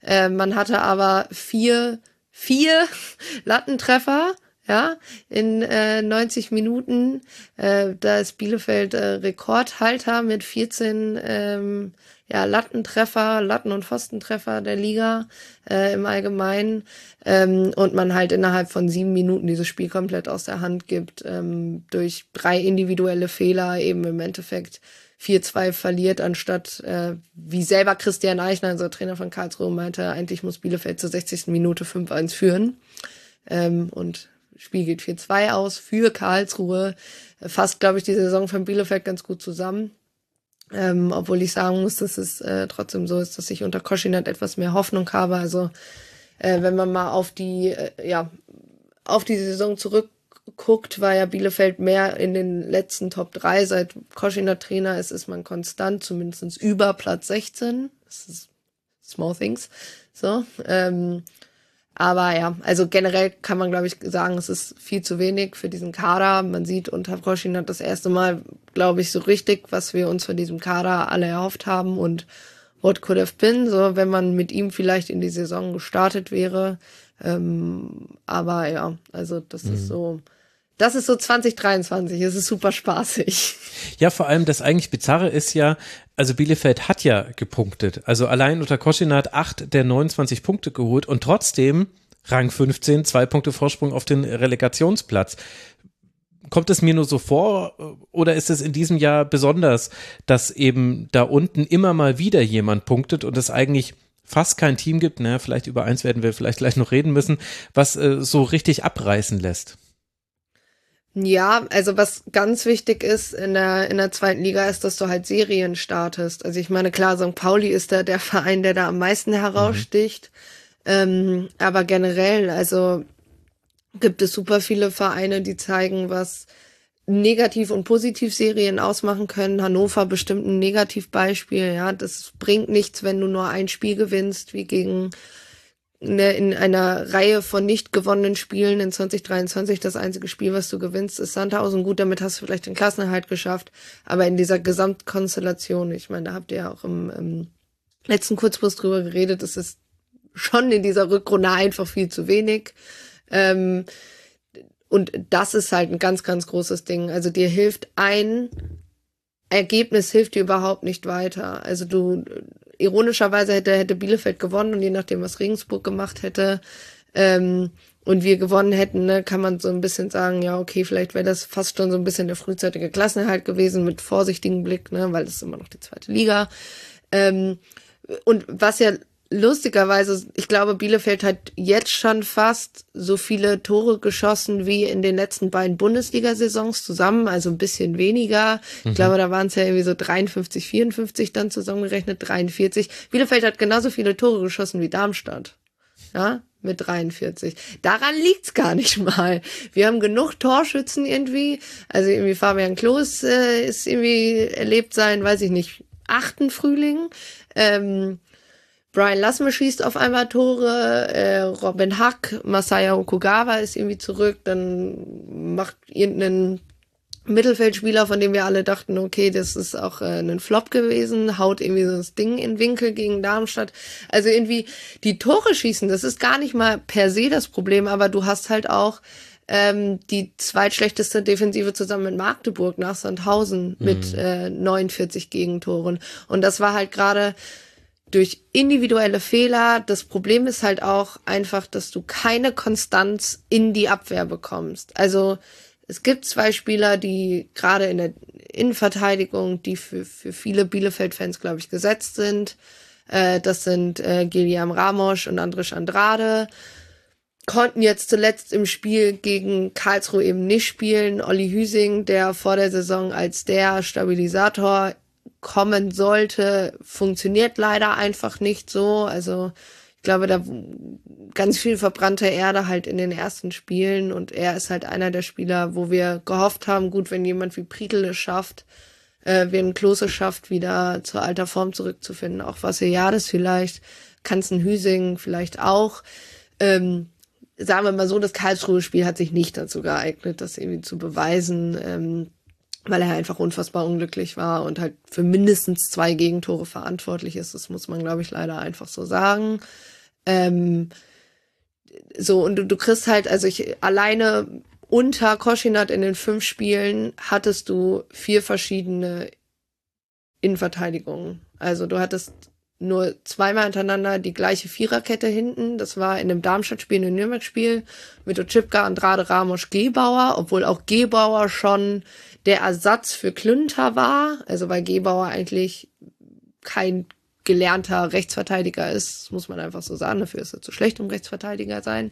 äh, man hatte aber vier, vier *laughs* Lattentreffer, ja, in äh, 90 Minuten. Äh, da ist Bielefeld äh, Rekordhalter mit 14 ähm, ja, Lattentreffer, Latten- und Pfostentreffer der Liga äh, im Allgemeinen. Ähm, und man halt innerhalb von sieben Minuten dieses Spiel komplett aus der Hand gibt, ähm, durch drei individuelle Fehler eben im Endeffekt 4-2 verliert, anstatt äh, wie selber Christian Eichner, unser Trainer von Karlsruhe, meinte, eigentlich muss Bielefeld zur 60. Minute 5-1 führen. Ähm, und Spiel geht 4-2 aus für Karlsruhe. Fasst, glaube ich, die Saison von Bielefeld ganz gut zusammen. Ähm, obwohl ich sagen muss, dass es äh, trotzdem so ist, dass ich unter Koschinat etwas mehr Hoffnung habe. Also äh, wenn man mal auf die, äh, ja, auf die Saison zurück guckt, war ja Bielefeld mehr in den letzten Top 3. Seit Koschiner Trainer ist, ist man konstant, zumindest über Platz 16. Das ist small things. So. Ähm, aber ja, also generell kann man, glaube ich, sagen, es ist viel zu wenig für diesen Kader. Man sieht unter Koschiner das erste Mal, glaube ich, so richtig, was wir uns von diesem Kader alle erhofft haben und what could have been, so wenn man mit ihm vielleicht in die Saison gestartet wäre. Ähm, aber ja, also das mhm. ist so das ist so 2023. Es ist super spaßig. Ja, vor allem das eigentlich Bizarre ist ja, also Bielefeld hat ja gepunktet. Also allein unter Koschinat acht der 29 Punkte geholt und trotzdem Rang 15, zwei Punkte Vorsprung auf den Relegationsplatz. Kommt es mir nur so vor oder ist es in diesem Jahr besonders, dass eben da unten immer mal wieder jemand punktet und es eigentlich fast kein Team gibt, naja, vielleicht über eins werden wir vielleicht gleich noch reden müssen, was äh, so richtig abreißen lässt? Ja, also was ganz wichtig ist in der, in der zweiten Liga ist, dass du halt Serien startest. Also ich meine, klar, St. Pauli ist da der *laughs* Verein, der da am meisten heraussticht. Mhm. Ähm, aber generell, also gibt es super viele Vereine, die zeigen, was Negativ- und Positivserien ausmachen können. Hannover bestimmt ein Negativbeispiel, ja. Das bringt nichts, wenn du nur ein Spiel gewinnst, wie gegen in einer Reihe von nicht gewonnenen Spielen in 2023 das einzige Spiel, was du gewinnst, ist Sandhausen. Gut, damit hast du vielleicht den Klassenerhalt geschafft, aber in dieser Gesamtkonstellation, ich meine, da habt ihr ja auch im, im letzten Kurzbus drüber geredet, es ist schon in dieser Rückrunde einfach viel zu wenig. Ähm, und das ist halt ein ganz, ganz großes Ding. Also dir hilft ein Ergebnis hilft dir überhaupt nicht weiter. Also du ironischerweise hätte, hätte Bielefeld gewonnen und je nachdem, was Regensburg gemacht hätte, ähm, und wir gewonnen hätten, ne, kann man so ein bisschen sagen, ja, okay, vielleicht wäre das fast schon so ein bisschen der frühzeitige Klassenerhalt gewesen mit vorsichtigem Blick, ne, weil es immer noch die zweite Liga. Ähm, und was ja lustigerweise, ich glaube, Bielefeld hat jetzt schon fast so viele Tore geschossen wie in den letzten beiden Bundesliga-Saisons zusammen, also ein bisschen weniger. Mhm. Ich glaube, da waren es ja irgendwie so 53, 54 dann zusammengerechnet, 43. Bielefeld hat genauso viele Tore geschossen wie Darmstadt. Ja, mit 43. Daran liegt's gar nicht mal. Wir haben genug Torschützen irgendwie. Also irgendwie Fabian Klos äh, ist irgendwie erlebt sein, weiß ich nicht, achten Frühling. Ähm, Brian Lassme schießt auf einmal Tore, äh, Robin Hack, Masaya Okugawa ist irgendwie zurück, dann macht irgendeinen Mittelfeldspieler, von dem wir alle dachten, okay, das ist auch äh, ein Flop gewesen, haut irgendwie so das Ding in Winkel gegen Darmstadt. Also irgendwie die Tore schießen, das ist gar nicht mal per se das Problem, aber du hast halt auch ähm, die zweitschlechteste Defensive zusammen mit Magdeburg nach Sandhausen mhm. mit äh, 49 Gegentoren. Und das war halt gerade durch individuelle Fehler. Das Problem ist halt auch einfach, dass du keine Konstanz in die Abwehr bekommst. Also es gibt zwei Spieler, die gerade in der Innenverteidigung, die für, für viele Bielefeld-Fans, glaube ich, gesetzt sind. Äh, das sind äh, Giliam Ramos und Andrisch Andrade. Konnten jetzt zuletzt im Spiel gegen Karlsruhe eben nicht spielen. Olli Hüsing, der vor der Saison als der Stabilisator kommen sollte, funktioniert leider einfach nicht so. Also ich glaube, da ganz viel verbrannte Erde halt in den ersten Spielen und er ist halt einer der Spieler, wo wir gehofft haben, gut, wenn jemand wie Prietl es schafft, äh, wenn Klose schafft, wieder zur alter Form zurückzufinden, auch Vassiliades vielleicht, Kanzen Hüsing vielleicht auch. Ähm, sagen wir mal so, das Karlsruhe-Spiel hat sich nicht dazu geeignet, das irgendwie zu beweisen, ähm, weil er einfach unfassbar unglücklich war und halt für mindestens zwei Gegentore verantwortlich ist. Das muss man, glaube ich, leider einfach so sagen. Ähm, so, und du, du kriegst halt, also ich alleine unter Koschinat in den fünf Spielen hattest du vier verschiedene Innenverteidigungen. Also du hattest nur zweimal hintereinander die gleiche Viererkette hinten. Das war in dem Darmstadt-Spiel, in dem Nürnberg-Spiel mit Ochipka, Andrade, Ramos, Gebauer, obwohl auch Gebauer schon der Ersatz für Klünter war. Also weil Gebauer eigentlich kein gelernter Rechtsverteidiger ist, muss man einfach so sagen. Dafür ist er zu schlecht, um Rechtsverteidiger sein.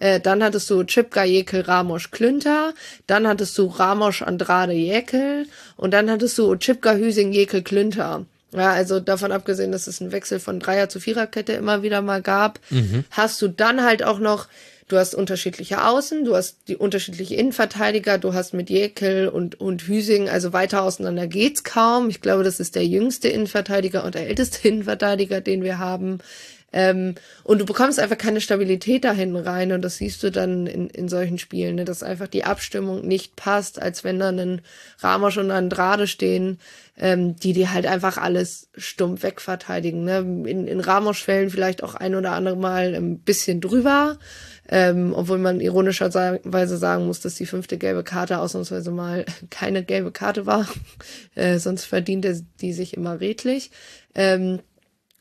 Äh, dann hattest du Chipka, Jekel, Ramos, Klünter. Dann hattest du Ramos, Andrade, Jekel. Und dann hattest du Chipka, Hüsing, Jekel, Klünter. Ja, also davon abgesehen, dass es einen Wechsel von Dreier zu Viererkette immer wieder mal gab, mhm. hast du dann halt auch noch, du hast unterschiedliche Außen, du hast die unterschiedliche Innenverteidiger, du hast mit Jekyll und, und Hüsing, also weiter auseinander geht's kaum. Ich glaube, das ist der jüngste Innenverteidiger und der älteste Innenverteidiger, den wir haben. Ähm, und du bekommst einfach keine Stabilität dahin rein und das siehst du dann in, in solchen Spielen, ne, dass einfach die Abstimmung nicht passt, als wenn dann ein Ramos und Andrade stehen, ähm, die die halt einfach alles stumpf wegverteidigen. Ne? In, in Ramos-Fällen vielleicht auch ein oder andere Mal ein bisschen drüber, ähm, obwohl man ironischerweise sagen muss, dass die fünfte gelbe Karte ausnahmsweise mal *laughs* keine gelbe Karte war, äh, sonst verdient er die sich immer redlich. Ähm,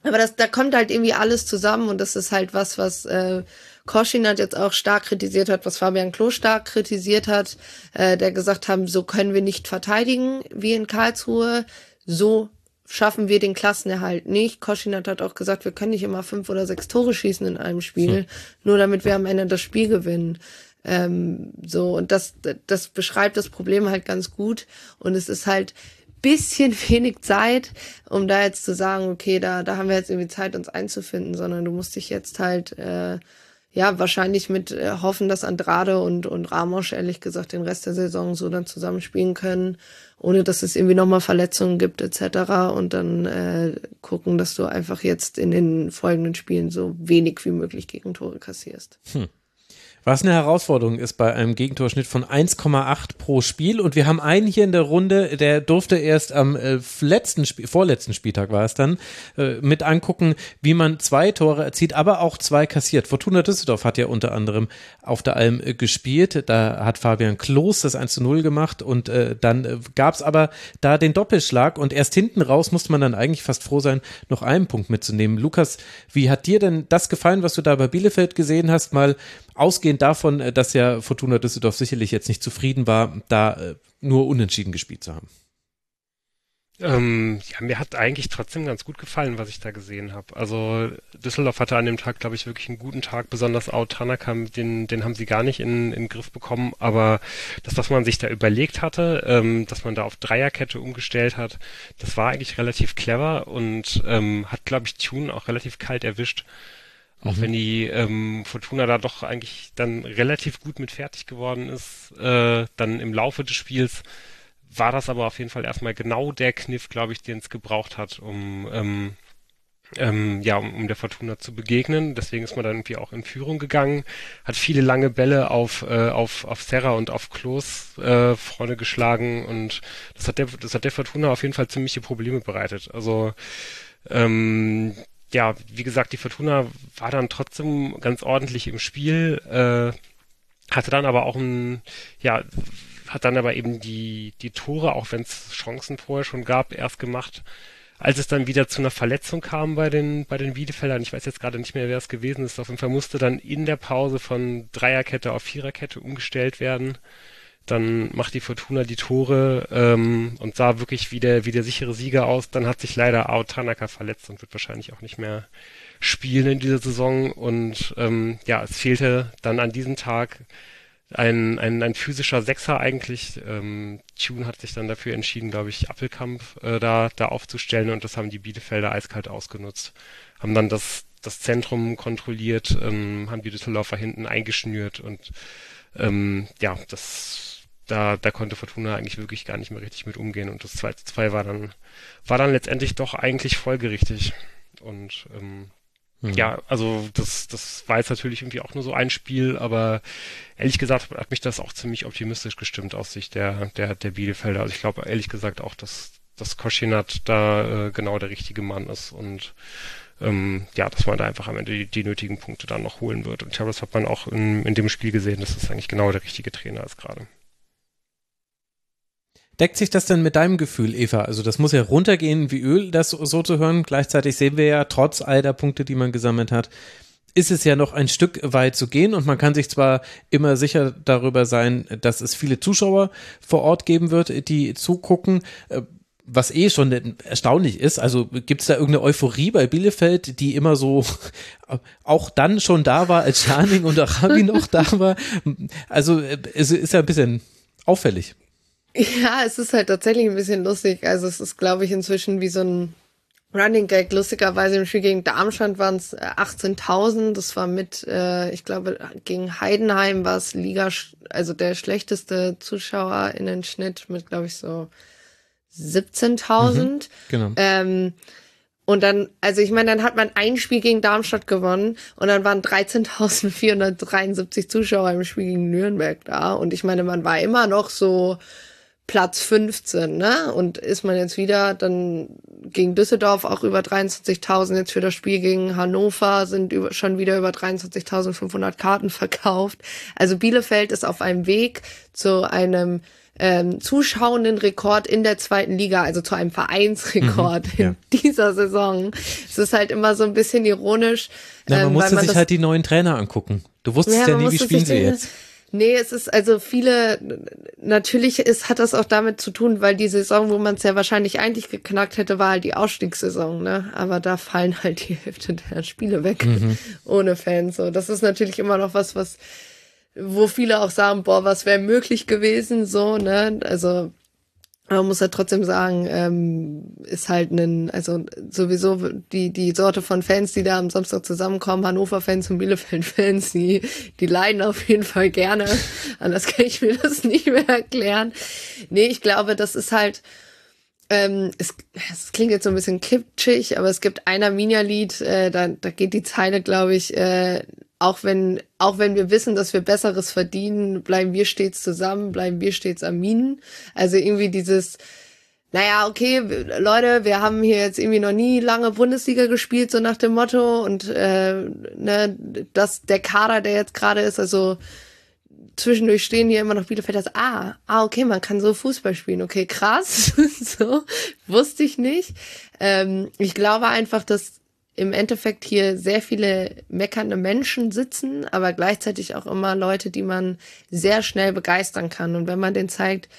aber das, da kommt halt irgendwie alles zusammen und das ist halt was, was äh, Koschinat jetzt auch stark kritisiert hat, was Fabian Klo stark kritisiert hat, äh, der gesagt haben, so können wir nicht verteidigen wie in Karlsruhe, so schaffen wir den Klassenerhalt nicht. Koschinat hat auch gesagt, wir können nicht immer fünf oder sechs Tore schießen in einem Spiel, hm. nur damit wir am Ende das Spiel gewinnen. Ähm, so, und das, das beschreibt das Problem halt ganz gut. Und es ist halt, bisschen *laughs* wenig Zeit, um da jetzt zu sagen, okay, da, da haben wir jetzt irgendwie Zeit, uns einzufinden, sondern du musst dich jetzt halt, äh, ja, wahrscheinlich mit äh, hoffen, dass Andrade und, und Ramos, ehrlich gesagt, den Rest der Saison so dann zusammenspielen können, ohne dass es irgendwie nochmal Verletzungen gibt, etc. Und dann äh, gucken, dass du einfach jetzt in den folgenden Spielen so wenig wie möglich Gegentore kassierst. Hm. Was eine Herausforderung ist bei einem Gegentorschnitt von 1,8 pro Spiel. Und wir haben einen hier in der Runde, der durfte erst am äh, letzten Spiel, vorletzten Spieltag war es dann, äh, mit angucken, wie man zwei Tore erzielt, aber auch zwei kassiert. Fortuna Düsseldorf hat ja unter anderem auf der Alm äh, gespielt. Da hat Fabian Klos das 1 zu 0 gemacht und dann gab es aber da den Doppelschlag und erst hinten raus musste man dann eigentlich fast froh sein, noch einen Punkt mitzunehmen. Lukas, wie hat dir denn das gefallen, was du da bei Bielefeld gesehen hast? Mal ausgehend davon, äh, dass ja Fortuna Düsseldorf sicherlich jetzt nicht zufrieden war, da äh, nur unentschieden gespielt zu haben. Ähm, ja, mir hat eigentlich trotzdem ganz gut gefallen, was ich da gesehen habe. Also Düsseldorf hatte an dem Tag, glaube ich, wirklich einen guten Tag, besonders Out Tanaka, den, den haben sie gar nicht in, in den Griff bekommen. Aber das, was man sich da überlegt hatte, ähm, dass man da auf Dreierkette umgestellt hat, das war eigentlich relativ clever und ähm, hat, glaube ich, Tune auch relativ kalt erwischt. Auch mhm. wenn die ähm, Fortuna da doch eigentlich dann relativ gut mit fertig geworden ist, äh, dann im Laufe des Spiels war das aber auf jeden Fall erstmal genau der Kniff, glaube ich, den es gebraucht hat, um ähm, ähm, ja, um, um der Fortuna zu begegnen. Deswegen ist man dann irgendwie auch in Führung gegangen, hat viele lange Bälle auf, äh, auf, auf Serra und auf Klos äh, Freunde geschlagen und das hat der, das hat der Fortuna auf jeden Fall ziemliche Probleme bereitet. Also ähm, ja, wie gesagt, die Fortuna war dann trotzdem ganz ordentlich im Spiel, äh, hatte dann aber auch ein, ja, hat dann aber eben die, die Tore, auch wenn es Chancen vorher schon gab, erst gemacht, als es dann wieder zu einer Verletzung kam bei den, bei den Wiedefeldern. Ich weiß jetzt gerade nicht mehr, wer es gewesen ist. Auf jeden Fall musste dann in der Pause von Dreierkette auf Viererkette umgestellt werden. Dann macht die Fortuna die Tore ähm, und sah wirklich wie der, wie der sichere Sieger aus. Dann hat sich leider Ao Tanaka verletzt und wird wahrscheinlich auch nicht mehr spielen in dieser Saison. Und ähm, ja, es fehlte dann an diesem Tag ein, ein, ein physischer Sechser eigentlich. Ähm, Tune hat sich dann dafür entschieden, glaube ich, Appelkamp äh, da, da aufzustellen und das haben die Bielefelder eiskalt ausgenutzt. Haben dann das, das Zentrum kontrolliert, ähm, haben die Düsseldorfer hinten eingeschnürt und ähm, ja, das da, da konnte Fortuna eigentlich wirklich gar nicht mehr richtig mit umgehen und das 2 zu 2 war dann, war dann letztendlich doch eigentlich folgerichtig. Und ähm, hm. ja, also das, das war jetzt natürlich irgendwie auch nur so ein Spiel, aber ehrlich gesagt hat mich das auch ziemlich optimistisch gestimmt aus Sicht der, der, der Bielefelder. Also ich glaube ehrlich gesagt auch, dass, dass Koschinat da äh, genau der richtige Mann ist und ähm, ja, dass man da einfach am Ende die, die, nötigen Punkte dann noch holen wird. Und ich glaube, das hat man auch in, in dem Spiel gesehen, dass das eigentlich genau der richtige Trainer ist gerade. Deckt sich das denn mit deinem Gefühl, Eva? Also das muss ja runtergehen wie Öl, das so zu hören. Gleichzeitig sehen wir ja, trotz all der Punkte, die man gesammelt hat, ist es ja noch ein Stück weit zu gehen und man kann sich zwar immer sicher darüber sein, dass es viele Zuschauer vor Ort geben wird, die zugucken, äh, was eh schon erstaunlich ist. Also gibt es da irgendeine Euphorie bei Bielefeld, die immer so *laughs* auch dann schon da war, als Scharning und Arabi noch da war. Also äh, es ist ja ein bisschen auffällig. Ja, es ist halt tatsächlich ein bisschen lustig. Also es ist, glaube ich, inzwischen wie so ein Running Gag. Lustigerweise im Spiel gegen Darmstadt waren es 18.000. Das war mit, äh, ich glaube, gegen Heidenheim war es Liga, also der schlechteste Zuschauerinnenschnitt mit, glaube ich, so 17.000. Mhm, genau. Ähm, und dann, also ich meine, dann hat man ein Spiel gegen Darmstadt gewonnen und dann waren 13.473 Zuschauer im Spiel gegen Nürnberg da. Und ich meine, man war immer noch so Platz 15, ne? Und ist man jetzt wieder dann gegen Düsseldorf auch über 23.000 jetzt für das Spiel gegen Hannover sind über, schon wieder über 23.500 Karten *laughs* verkauft. Also Bielefeld ist auf einem Weg zu einem ähm, zuschauenden Rekord in der zweiten Liga, also zu einem Vereinsrekord mhm, ja. in dieser Saison. Es ist halt immer so ein bisschen ironisch. Na, man ähm, musste man sich halt die neuen Trainer angucken. Du wusstest ja, ja nie, wie spielen sie jetzt. Nee, es ist also viele, natürlich ist, hat das auch damit zu tun, weil die Saison, wo man es ja wahrscheinlich eigentlich geknackt hätte, war halt die Ausstiegssaison, ne? Aber da fallen *laughs* halt die Hälfte der Spiele weg mhm. *laughs* ohne Fans. So, das ist natürlich immer noch was, was, wo viele auch sagen, boah, was wäre möglich gewesen, so, ne? Also aber man muss ja trotzdem sagen, ähm, ist halt ein, also sowieso die, die Sorte von Fans, die da am Samstag zusammenkommen, Hannover-Fans und Bielefeld-Fans, die, die leiden auf jeden Fall gerne. *laughs* Anders kann ich mir das nicht mehr erklären. Nee, ich glaube, das ist halt, ähm, es, es klingt jetzt so ein bisschen kitschig, aber es gibt ein Arminia-Lied, äh, da, da geht die Zeile, glaube ich, äh, auch wenn, auch wenn wir wissen, dass wir Besseres verdienen, bleiben wir stets zusammen, bleiben wir stets am Minen. Also irgendwie dieses, naja, okay, Leute, wir haben hier jetzt irgendwie noch nie lange Bundesliga gespielt, so nach dem Motto. Und äh, ne, dass der Kader, der jetzt gerade ist, also zwischendurch stehen hier immer noch Bielefeld, das, ah, ah, okay, man kann so Fußball spielen. Okay, krass. *laughs* so, wusste ich nicht. Ähm, ich glaube einfach, dass im Endeffekt hier sehr viele meckernde Menschen sitzen, aber gleichzeitig auch immer Leute, die man sehr schnell begeistern kann. Und wenn man den zeigt,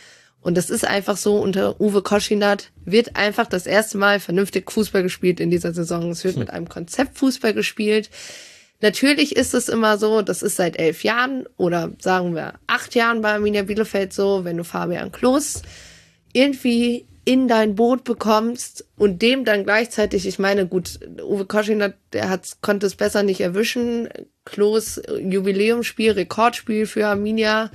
und das ist einfach so, unter Uwe Koschinat wird einfach das erste Mal vernünftig Fußball gespielt in dieser Saison. Es wird hm. mit einem Konzept Fußball gespielt. Natürlich ist es immer so, das ist seit elf Jahren oder sagen wir acht Jahren bei Arminia Bielefeld so, wenn du Fabian Klos irgendwie in dein Boot bekommst und dem dann gleichzeitig, ich meine, gut, Uwe Koschin der hat, konnte es besser nicht erwischen. Klos Jubiläumsspiel, Rekordspiel für Arminia.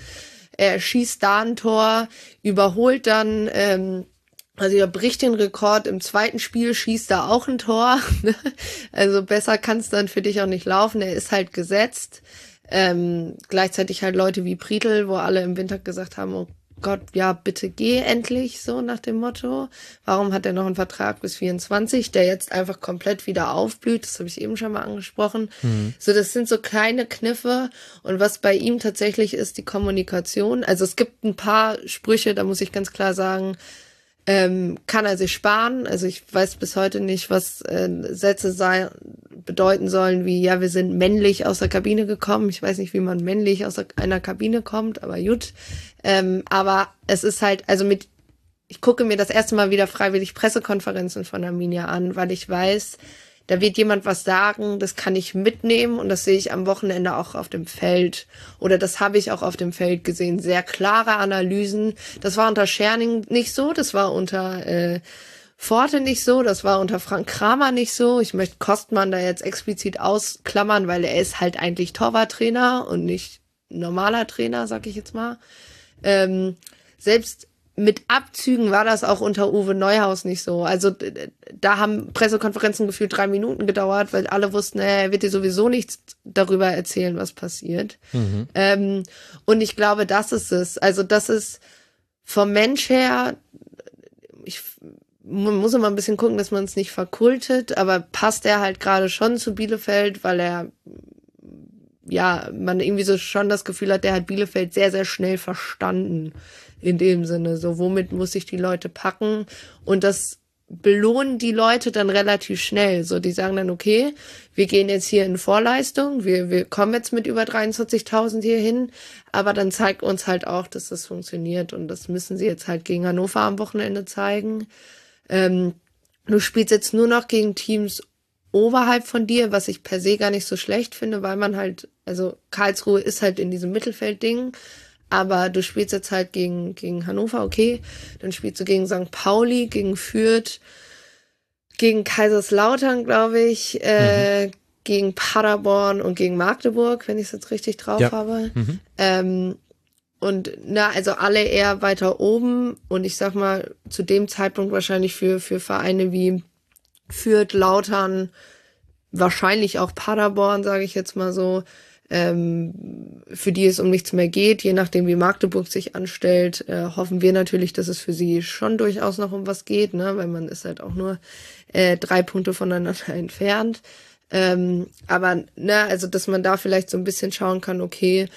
Er schießt da ein Tor, überholt dann, ähm, also er bricht den Rekord im zweiten Spiel, schießt da auch ein Tor. *laughs* also besser kann es dann für dich auch nicht laufen. Er ist halt gesetzt. Ähm, gleichzeitig halt Leute wie Prietl, wo alle im Winter gesagt haben, oh Gott, ja, bitte geh endlich, so nach dem Motto. Warum hat er noch einen Vertrag bis 24, der jetzt einfach komplett wieder aufblüht? Das habe ich eben schon mal angesprochen. Mhm. So, das sind so kleine Kniffe. Und was bei ihm tatsächlich ist, die Kommunikation. Also es gibt ein paar Sprüche, da muss ich ganz klar sagen, ähm, kann er sich sparen. Also ich weiß bis heute nicht, was äh, Sätze sei, bedeuten sollen, wie ja, wir sind männlich aus der Kabine gekommen. Ich weiß nicht, wie man männlich aus einer Kabine kommt, aber gut. Ähm, aber es ist halt, also mit, ich gucke mir das erste Mal wieder freiwillig Pressekonferenzen von Arminia an, weil ich weiß, da wird jemand was sagen, das kann ich mitnehmen und das sehe ich am Wochenende auch auf dem Feld oder das habe ich auch auf dem Feld gesehen. Sehr klare Analysen. Das war unter Scherning nicht so, das war unter äh, Forte nicht so, das war unter Frank Kramer nicht so. Ich möchte Kostmann da jetzt explizit ausklammern, weil er ist halt eigentlich Torwarttrainer und nicht normaler Trainer, sag ich jetzt mal. Ähm, selbst mit Abzügen war das auch unter Uwe Neuhaus nicht so. Also da haben Pressekonferenzen gefühlt drei Minuten gedauert, weil alle wussten, naja, er wird dir sowieso nichts darüber erzählen, was passiert. Mhm. Ähm, und ich glaube, das ist es. Also das ist vom Mensch her, ich man muss immer ein bisschen gucken, dass man es nicht verkultet, aber passt er halt gerade schon zu Bielefeld, weil er ja, man irgendwie so schon das Gefühl hat, der hat Bielefeld sehr, sehr schnell verstanden in dem Sinne. So, womit muss ich die Leute packen? Und das belohnen die Leute dann relativ schnell. So, die sagen dann, okay, wir gehen jetzt hier in Vorleistung, wir, wir kommen jetzt mit über 43.000 hier hin, aber dann zeigt uns halt auch, dass das funktioniert und das müssen sie jetzt halt gegen Hannover am Wochenende zeigen. Ähm, du spielst jetzt nur noch gegen Teams oberhalb von dir, was ich per se gar nicht so schlecht finde, weil man halt, also Karlsruhe ist halt in diesem Mittelfeldding, aber du spielst jetzt halt gegen, gegen Hannover, okay. Dann spielst du gegen St. Pauli, gegen Fürth, gegen Kaiserslautern, glaube ich, äh, mhm. gegen Paderborn und gegen Magdeburg, wenn ich es jetzt richtig drauf ja. habe. Mhm. Ähm, und na, also alle eher weiter oben und ich sag mal, zu dem Zeitpunkt wahrscheinlich für, für Vereine wie Fürth, Lautern, wahrscheinlich auch Paderborn, sage ich jetzt mal so, ähm, für die es um nichts mehr geht. Je nachdem, wie Magdeburg sich anstellt, äh, hoffen wir natürlich, dass es für sie schon durchaus noch um was geht, ne? weil man ist halt auch nur äh, drei Punkte voneinander *laughs* entfernt. Ähm, aber, ne, also, dass man da vielleicht so ein bisschen schauen kann, okay,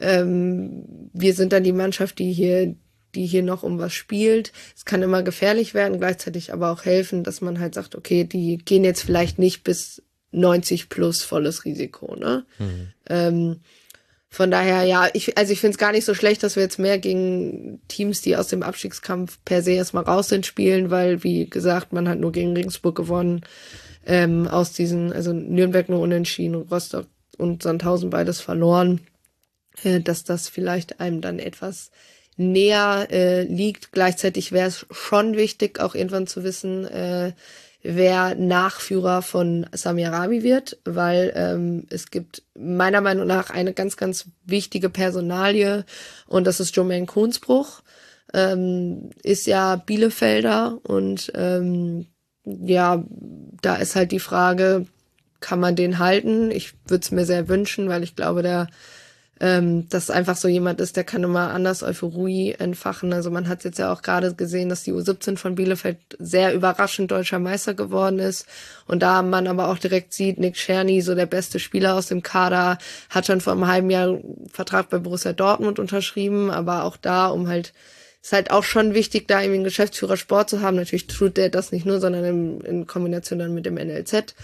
ähm, wir sind dann die Mannschaft, die hier die hier noch um was spielt. Es kann immer gefährlich werden, gleichzeitig aber auch helfen, dass man halt sagt, okay, die gehen jetzt vielleicht nicht bis 90 plus volles Risiko. Ne? Mhm. Ähm, von daher, ja, ich, also ich finde es gar nicht so schlecht, dass wir jetzt mehr gegen Teams, die aus dem Abstiegskampf per se erstmal raus sind, spielen, weil, wie gesagt, man hat nur gegen Regensburg gewonnen. Ähm, aus diesen, also Nürnberg nur unentschieden, Rostock und Sandhausen beides verloren. Äh, dass das vielleicht einem dann etwas näher äh, liegt. Gleichzeitig wäre es schon wichtig, auch irgendwann zu wissen, äh, wer Nachführer von Sami Arabi wird, weil ähm, es gibt meiner Meinung nach eine ganz, ganz wichtige Personalie und das ist Jermaine Kohnsbruch. Ähm, ist ja Bielefelder und ähm, ja, da ist halt die Frage, kann man den halten? Ich würde es mir sehr wünschen, weil ich glaube, der ähm, dass einfach so jemand ist, der kann immer anders Euphorie entfachen. Also man hat jetzt ja auch gerade gesehen, dass die U17 von Bielefeld sehr überraschend deutscher Meister geworden ist. Und da man aber auch direkt sieht, Nick Czerny, so der beste Spieler aus dem Kader, hat schon vor einem halben Jahr Vertrag bei Borussia Dortmund unterschrieben, aber auch da, um halt ist halt auch schon wichtig, da irgendwie einen Geschäftsführer Sport zu haben. Natürlich tut der das nicht nur, sondern in, in Kombination dann mit dem NLZ.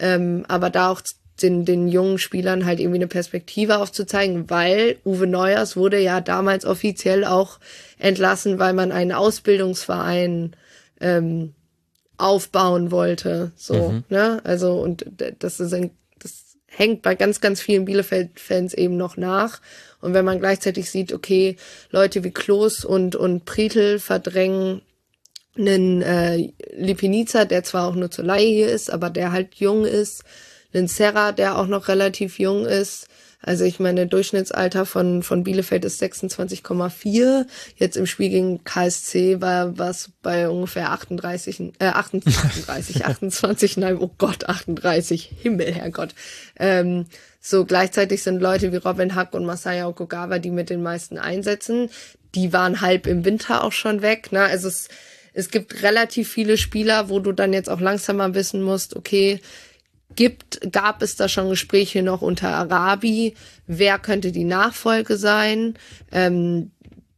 Ähm, aber da auch den, den jungen Spielern halt irgendwie eine Perspektive aufzuzeigen, weil Uwe Neuers wurde ja damals offiziell auch entlassen, weil man einen Ausbildungsverein ähm, aufbauen wollte. So, mhm. ne? Also, und das ist ein, das hängt bei ganz, ganz vielen Bielefeld-Fans eben noch nach. Und wenn man gleichzeitig sieht, okay, Leute wie Klos und, und Pritel verdrängen einen äh, Lipinica, der zwar auch nur zur Laie hier ist, aber der halt jung ist, einen Serra, der auch noch relativ jung ist. Also ich meine, Durchschnittsalter von, von Bielefeld ist 26,4. Jetzt im Spiel gegen KSC war was bei ungefähr 38, äh, 38, 28, *laughs* nein, oh Gott, 38, Himmel, Herrgott. Ähm, so gleichzeitig sind Leute wie Robin Hack und Masaya Okugawa, die mit den meisten einsetzen. Die waren halb im Winter auch schon weg. Ne? Also es, es gibt relativ viele Spieler, wo du dann jetzt auch langsam mal wissen musst, okay, gibt, gab es da schon Gespräche noch unter Arabi, wer könnte die Nachfolge sein. Ähm,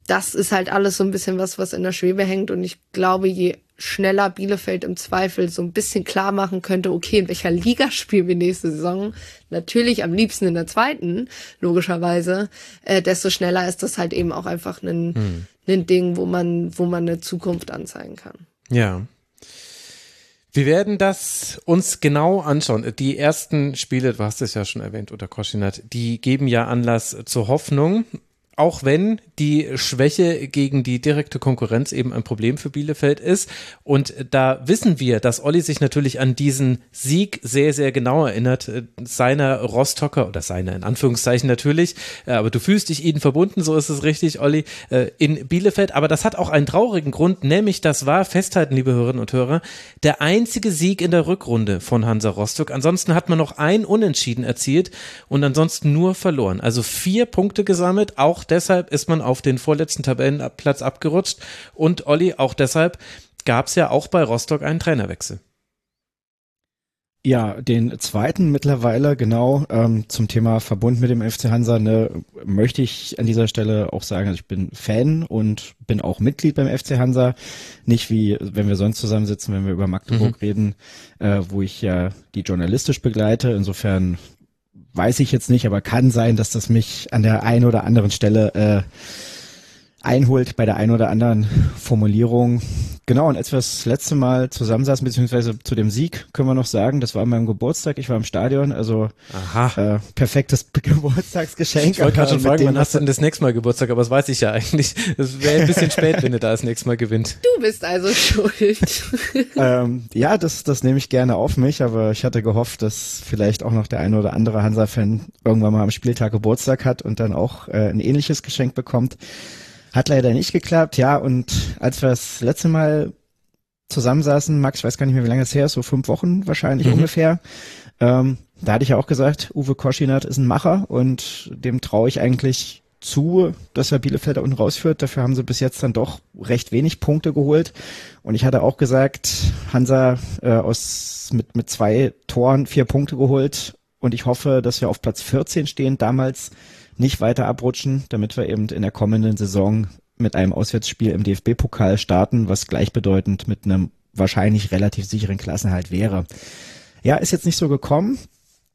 das ist halt alles so ein bisschen was, was in der Schwebe hängt. Und ich glaube, je schneller Bielefeld im Zweifel so ein bisschen klar machen könnte, okay, in welcher Liga *laughs* spielen wir nächste Saison? Natürlich am liebsten in der zweiten, logischerweise, äh, desto schneller ist das halt eben auch einfach ein, hm. ein Ding, wo man, wo man eine Zukunft anzeigen kann. Ja. Wir werden das uns genau anschauen. Die ersten Spiele, du hast es ja schon erwähnt, unter Koschinat, die geben ja Anlass zur Hoffnung auch wenn die Schwäche gegen die direkte Konkurrenz eben ein Problem für Bielefeld ist. Und da wissen wir, dass Olli sich natürlich an diesen Sieg sehr, sehr genau erinnert, äh, seiner Rostocker oder seiner in Anführungszeichen natürlich, äh, aber du fühlst dich ihnen verbunden, so ist es richtig, Olli, äh, in Bielefeld. Aber das hat auch einen traurigen Grund, nämlich das war, festhalten, liebe Hörerinnen und Hörer, der einzige Sieg in der Rückrunde von Hansa Rostock. Ansonsten hat man noch ein Unentschieden erzielt und ansonsten nur verloren. Also vier Punkte gesammelt, auch deshalb ist man auf den vorletzten Tabellenplatz abgerutscht. Und Olli, auch deshalb gab es ja auch bei Rostock einen Trainerwechsel. Ja, den zweiten mittlerweile, genau, ähm, zum Thema Verbund mit dem FC Hansa, ne, möchte ich an dieser Stelle auch sagen, also ich bin Fan und bin auch Mitglied beim FC Hansa. Nicht wie, wenn wir sonst zusammensitzen, wenn wir über Magdeburg mhm. reden, äh, wo ich ja die journalistisch begleite. Insofern weiß ich jetzt nicht, aber kann sein, dass das mich an der einen oder anderen Stelle äh, einholt bei der einen oder anderen Formulierung. Genau, und als wir das letzte Mal zusammensaßen, beziehungsweise zu dem Sieg, können wir noch sagen, das war an meinem Geburtstag, ich war im Stadion, also äh, perfektes *laughs* Geburtstagsgeschenk. Ich wollte gerade schon fragen, wann hast du denn das nächste Mal Geburtstag, aber das weiß ich ja eigentlich. Das wäre ein bisschen spät, wenn du da das nächste Mal gewinnt. Du bist also schuld. *laughs* ähm, ja, das, das nehme ich gerne auf mich, aber ich hatte gehofft, dass vielleicht auch noch der eine oder andere Hansa-Fan irgendwann mal am Spieltag Geburtstag hat und dann auch äh, ein ähnliches Geschenk bekommt. Hat leider nicht geklappt, ja. Und als wir das letzte Mal zusammensaßen, Max, ich weiß gar nicht mehr, wie lange es her ist, so fünf Wochen wahrscheinlich mhm. ungefähr. Ähm, da hatte ich ja auch gesagt, Uwe Koschinat ist ein Macher und dem traue ich eigentlich zu, dass er Bielefeld da unten rausführt. Dafür haben sie bis jetzt dann doch recht wenig Punkte geholt. Und ich hatte auch gesagt, Hansa äh, aus mit, mit zwei Toren vier Punkte geholt. Und ich hoffe, dass wir auf Platz 14 stehen. Damals nicht weiter abrutschen, damit wir eben in der kommenden Saison mit einem Auswärtsspiel im DFB-Pokal starten, was gleichbedeutend mit einem wahrscheinlich relativ sicheren Klassenhalt wäre. Ja, ist jetzt nicht so gekommen,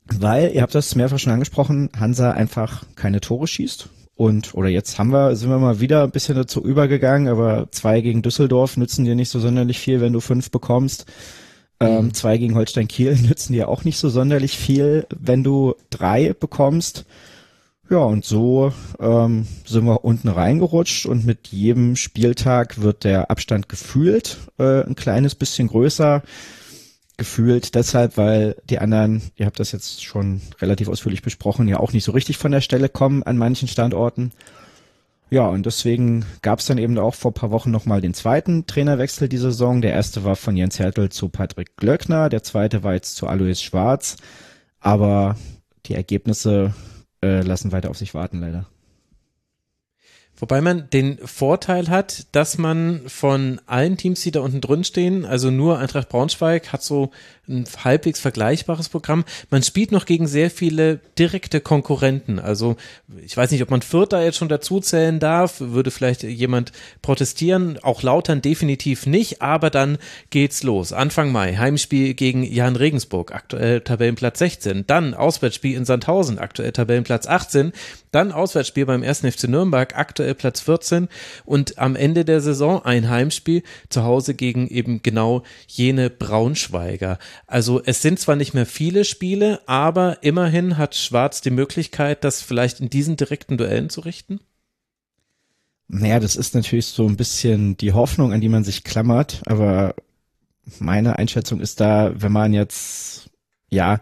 weil, ihr habt das mehrfach schon angesprochen, Hansa einfach keine Tore schießt. Und, oder jetzt haben wir, sind wir mal wieder ein bisschen dazu übergegangen, aber zwei gegen Düsseldorf nützen dir nicht so sonderlich viel, wenn du fünf bekommst. Ähm, mhm. zwei gegen Holstein Kiel *laughs* nützen dir auch nicht so sonderlich viel, wenn du drei bekommst. Ja, und so ähm, sind wir unten reingerutscht und mit jedem Spieltag wird der Abstand gefühlt äh, ein kleines bisschen größer. Gefühlt deshalb, weil die anderen, ihr habt das jetzt schon relativ ausführlich besprochen, ja auch nicht so richtig von der Stelle kommen an manchen Standorten. Ja, und deswegen gab es dann eben auch vor paar Wochen nochmal den zweiten Trainerwechsel dieser Saison. Der erste war von Jens Hertel zu Patrick Glöckner, der zweite war jetzt zu Alois Schwarz. Aber die Ergebnisse äh, lassen weiter auf sich warten, leider. Wobei man den Vorteil hat, dass man von allen Teams, die da unten drin stehen, also nur Eintracht Braunschweig hat so ein halbwegs vergleichbares Programm. Man spielt noch gegen sehr viele direkte Konkurrenten. Also ich weiß nicht, ob man Fürth da jetzt schon dazu zählen darf, würde vielleicht jemand protestieren, auch Lautern definitiv nicht, aber dann geht's los. Anfang Mai, Heimspiel gegen Jan Regensburg, aktuell Tabellenplatz 16, dann Auswärtsspiel in Sandhausen, aktuell Tabellenplatz 18, dann Auswärtsspiel beim 1. FC Nürnberg, aktuell Platz 14 und am Ende der Saison ein Heimspiel zu Hause gegen eben genau jene Braunschweiger. Also es sind zwar nicht mehr viele Spiele, aber immerhin hat Schwarz die Möglichkeit, das vielleicht in diesen direkten Duellen zu richten. Naja, das ist natürlich so ein bisschen die Hoffnung, an die man sich klammert, aber meine Einschätzung ist da, wenn man jetzt ja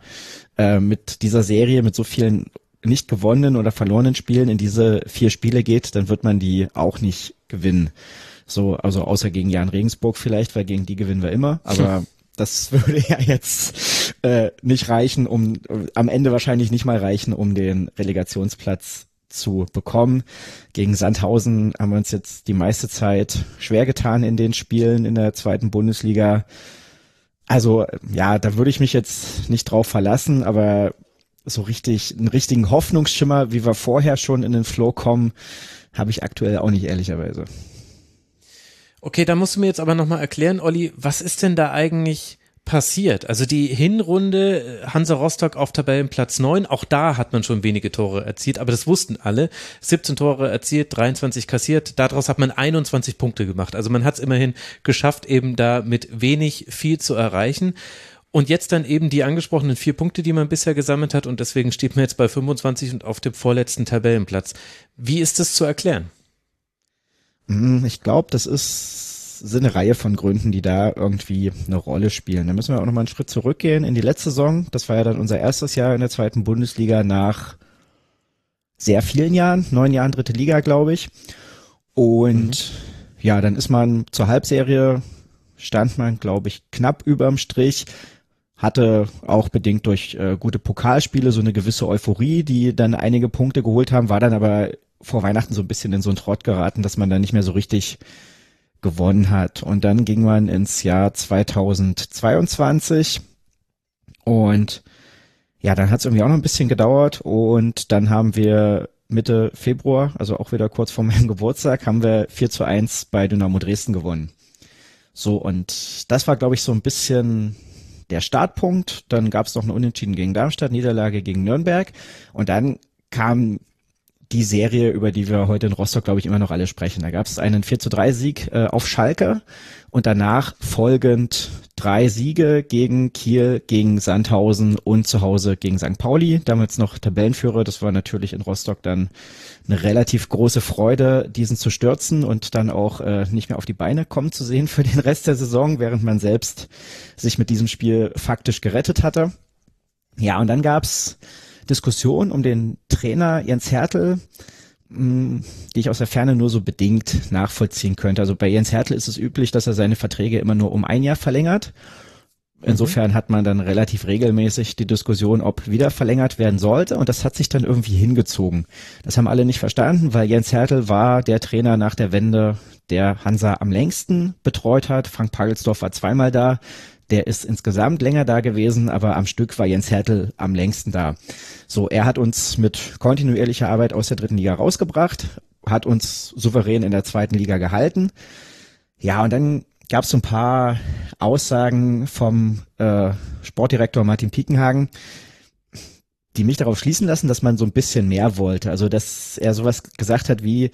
äh, mit dieser Serie, mit so vielen nicht gewonnenen oder verlorenen Spielen in diese vier Spiele geht, dann wird man die auch nicht gewinnen. So, also außer gegen Jan Regensburg vielleicht, weil gegen die gewinnen wir immer, aber *laughs* das *laughs* würde ja jetzt äh, nicht reichen, um am Ende wahrscheinlich nicht mal reichen, um den Relegationsplatz zu bekommen. Gegen Sandhausen haben wir uns jetzt die meiste Zeit schwer getan in den Spielen in der zweiten Bundesliga. Also ja, da würde ich mich jetzt nicht drauf verlassen, aber so richtig, einen richtigen Hoffnungsschimmer, wie wir vorher schon in den Flow kommen, habe ich aktuell auch nicht, ehrlicherweise. Okay, da musst du mir jetzt aber nochmal erklären, Olli, was ist denn da eigentlich passiert? Also die Hinrunde äh, Hansa Rostock auf Tabellenplatz 9, auch da hat man schon wenige Tore erzielt, aber das wussten alle. 17 Tore erzielt, 23 kassiert, daraus hat man 21 Punkte gemacht. Also man hat es immerhin geschafft, eben da mit wenig viel zu erreichen. Und jetzt dann eben die angesprochenen vier Punkte, die man bisher gesammelt hat und deswegen steht man jetzt bei 25 und auf dem vorletzten Tabellenplatz. Wie ist das zu erklären? Hm, ich glaube, das ist sind eine Reihe von Gründen, die da irgendwie eine Rolle spielen. Da müssen wir auch noch mal einen Schritt zurückgehen in die letzte Saison. Das war ja dann unser erstes Jahr in der zweiten Bundesliga nach sehr vielen Jahren, neun Jahren dritte Liga, glaube ich. Und mhm. ja, dann ist man zur Halbserie, stand man, glaube ich, knapp überm Strich hatte auch bedingt durch äh, gute Pokalspiele so eine gewisse Euphorie, die dann einige Punkte geholt haben, war dann aber vor Weihnachten so ein bisschen in so einen Trott geraten, dass man dann nicht mehr so richtig gewonnen hat. Und dann ging man ins Jahr 2022 und ja, dann hat es irgendwie auch noch ein bisschen gedauert und dann haben wir Mitte Februar, also auch wieder kurz vor meinem *laughs* Geburtstag, haben wir 4 zu 1 bei Dynamo Dresden gewonnen. So, und das war, glaube ich, so ein bisschen der Startpunkt. Dann gab es noch einen Unentschieden gegen Darmstadt, Niederlage gegen Nürnberg. Und dann kam die Serie, über die wir heute in Rostock, glaube ich, immer noch alle sprechen. Da gab es einen 4 zu 3 Sieg äh, auf Schalke und danach folgend drei Siege gegen Kiel, gegen Sandhausen und zu Hause gegen St. Pauli. Damals noch Tabellenführer. Das war natürlich in Rostock dann eine relativ große Freude, diesen zu stürzen und dann auch äh, nicht mehr auf die Beine kommen zu sehen für den Rest der Saison, während man selbst sich mit diesem Spiel faktisch gerettet hatte. Ja, und dann gab's Diskussion um den Trainer Jens Hertel, mh, die ich aus der Ferne nur so bedingt nachvollziehen könnte. Also bei Jens Hertel ist es üblich, dass er seine Verträge immer nur um ein Jahr verlängert. Insofern mhm. hat man dann relativ regelmäßig die Diskussion, ob wieder verlängert werden sollte. Und das hat sich dann irgendwie hingezogen. Das haben alle nicht verstanden, weil Jens Hertel war der Trainer nach der Wende, der Hansa am längsten betreut hat. Frank Pagelsdorf war zweimal da. Der ist insgesamt länger da gewesen, aber am Stück war Jens Hertel am längsten da. So, er hat uns mit kontinuierlicher Arbeit aus der dritten Liga rausgebracht, hat uns souverän in der zweiten Liga gehalten. Ja, und dann gab es so ein paar Aussagen vom äh, Sportdirektor Martin Piekenhagen, die mich darauf schließen lassen, dass man so ein bisschen mehr wollte. Also, dass er sowas gesagt hat wie,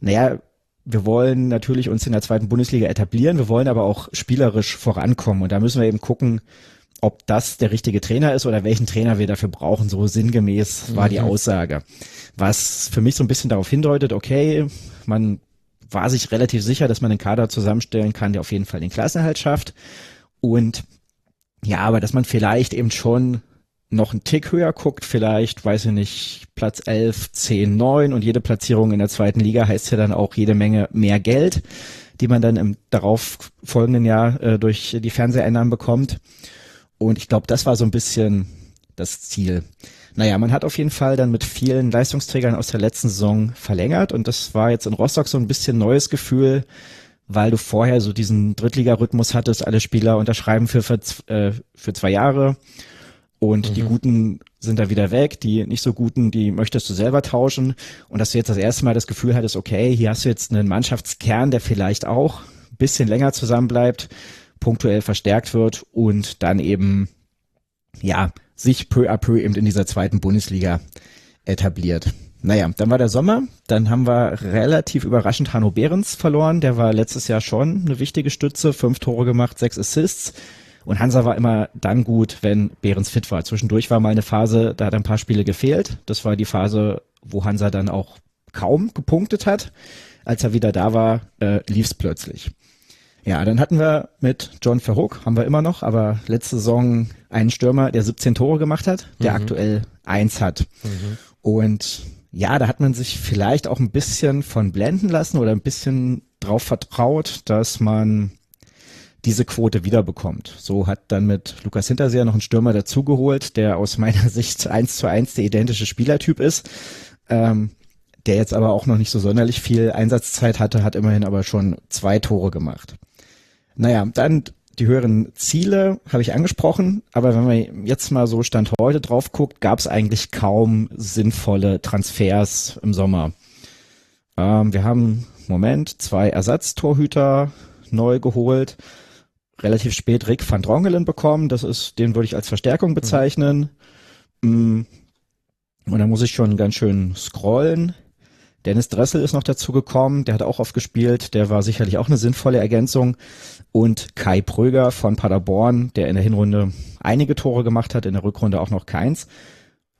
naja, wir wollen natürlich uns in der zweiten Bundesliga etablieren, wir wollen aber auch spielerisch vorankommen und da müssen wir eben gucken, ob das der richtige Trainer ist oder welchen Trainer wir dafür brauchen. So sinngemäß war mhm. die Aussage. Was für mich so ein bisschen darauf hindeutet, okay, man war sich relativ sicher, dass man einen Kader zusammenstellen kann, der auf jeden Fall den Klassenerhalt schafft. Und ja, aber dass man vielleicht eben schon noch einen Tick höher guckt, vielleicht, weiß ich nicht, Platz 11, 10, 9 und jede Platzierung in der zweiten Liga heißt ja dann auch jede Menge mehr Geld, die man dann im darauf folgenden Jahr äh, durch die Fernseheinnahmen bekommt. Und ich glaube, das war so ein bisschen das Ziel. Naja, man hat auf jeden Fall dann mit vielen Leistungsträgern aus der letzten Saison verlängert und das war jetzt in Rostock so ein bisschen neues Gefühl, weil du vorher so diesen Drittliga-Rhythmus hattest, alle Spieler unterschreiben für, für, äh, für zwei Jahre und mhm. die Guten sind da wieder weg, die nicht so Guten, die möchtest du selber tauschen. Und dass du jetzt das erste Mal das Gefühl hattest, okay, hier hast du jetzt einen Mannschaftskern, der vielleicht auch ein bisschen länger zusammenbleibt, punktuell verstärkt wird und dann eben, ja, sich peu à peu eben in dieser zweiten Bundesliga etabliert. Naja, dann war der Sommer, dann haben wir relativ überraschend Hanno Behrens verloren, der war letztes Jahr schon eine wichtige Stütze, fünf Tore gemacht, sechs Assists, und Hansa war immer dann gut, wenn Behrens fit war. Zwischendurch war mal eine Phase, da hat ein paar Spiele gefehlt. Das war die Phase, wo Hansa dann auch kaum gepunktet hat. Als er wieder da war, äh, lief's plötzlich. Ja, dann hatten wir mit John Verhoek, haben wir immer noch, aber letzte Saison einen Stürmer, der 17 Tore gemacht hat, der mhm. aktuell eins hat. Mhm. Und ja, da hat man sich vielleicht auch ein bisschen von blenden lassen oder ein bisschen drauf vertraut, dass man diese Quote wiederbekommt. So hat dann mit Lukas Hinterseher noch einen Stürmer dazugeholt, der aus meiner *laughs* Sicht eins zu eins der identische Spielertyp ist. Ähm, der jetzt aber auch noch nicht so sonderlich viel Einsatzzeit hatte, hat immerhin aber schon zwei Tore gemacht. Naja, dann die höheren Ziele habe ich angesprochen, aber wenn man jetzt mal so Stand heute drauf guckt, gab es eigentlich kaum sinnvolle Transfers im Sommer. Ähm, wir haben, Moment, zwei Ersatztorhüter neu geholt. Relativ spät Rick van Drongelen bekommen. Das ist, den würde ich als Verstärkung bezeichnen. Mhm. Und da muss ich schon ganz schön scrollen. Dennis Dressel ist noch dazu gekommen, der hat auch oft gespielt, der war sicherlich auch eine sinnvolle Ergänzung. Und Kai Pröger von Paderborn, der in der Hinrunde einige Tore gemacht hat, in der Rückrunde auch noch keins.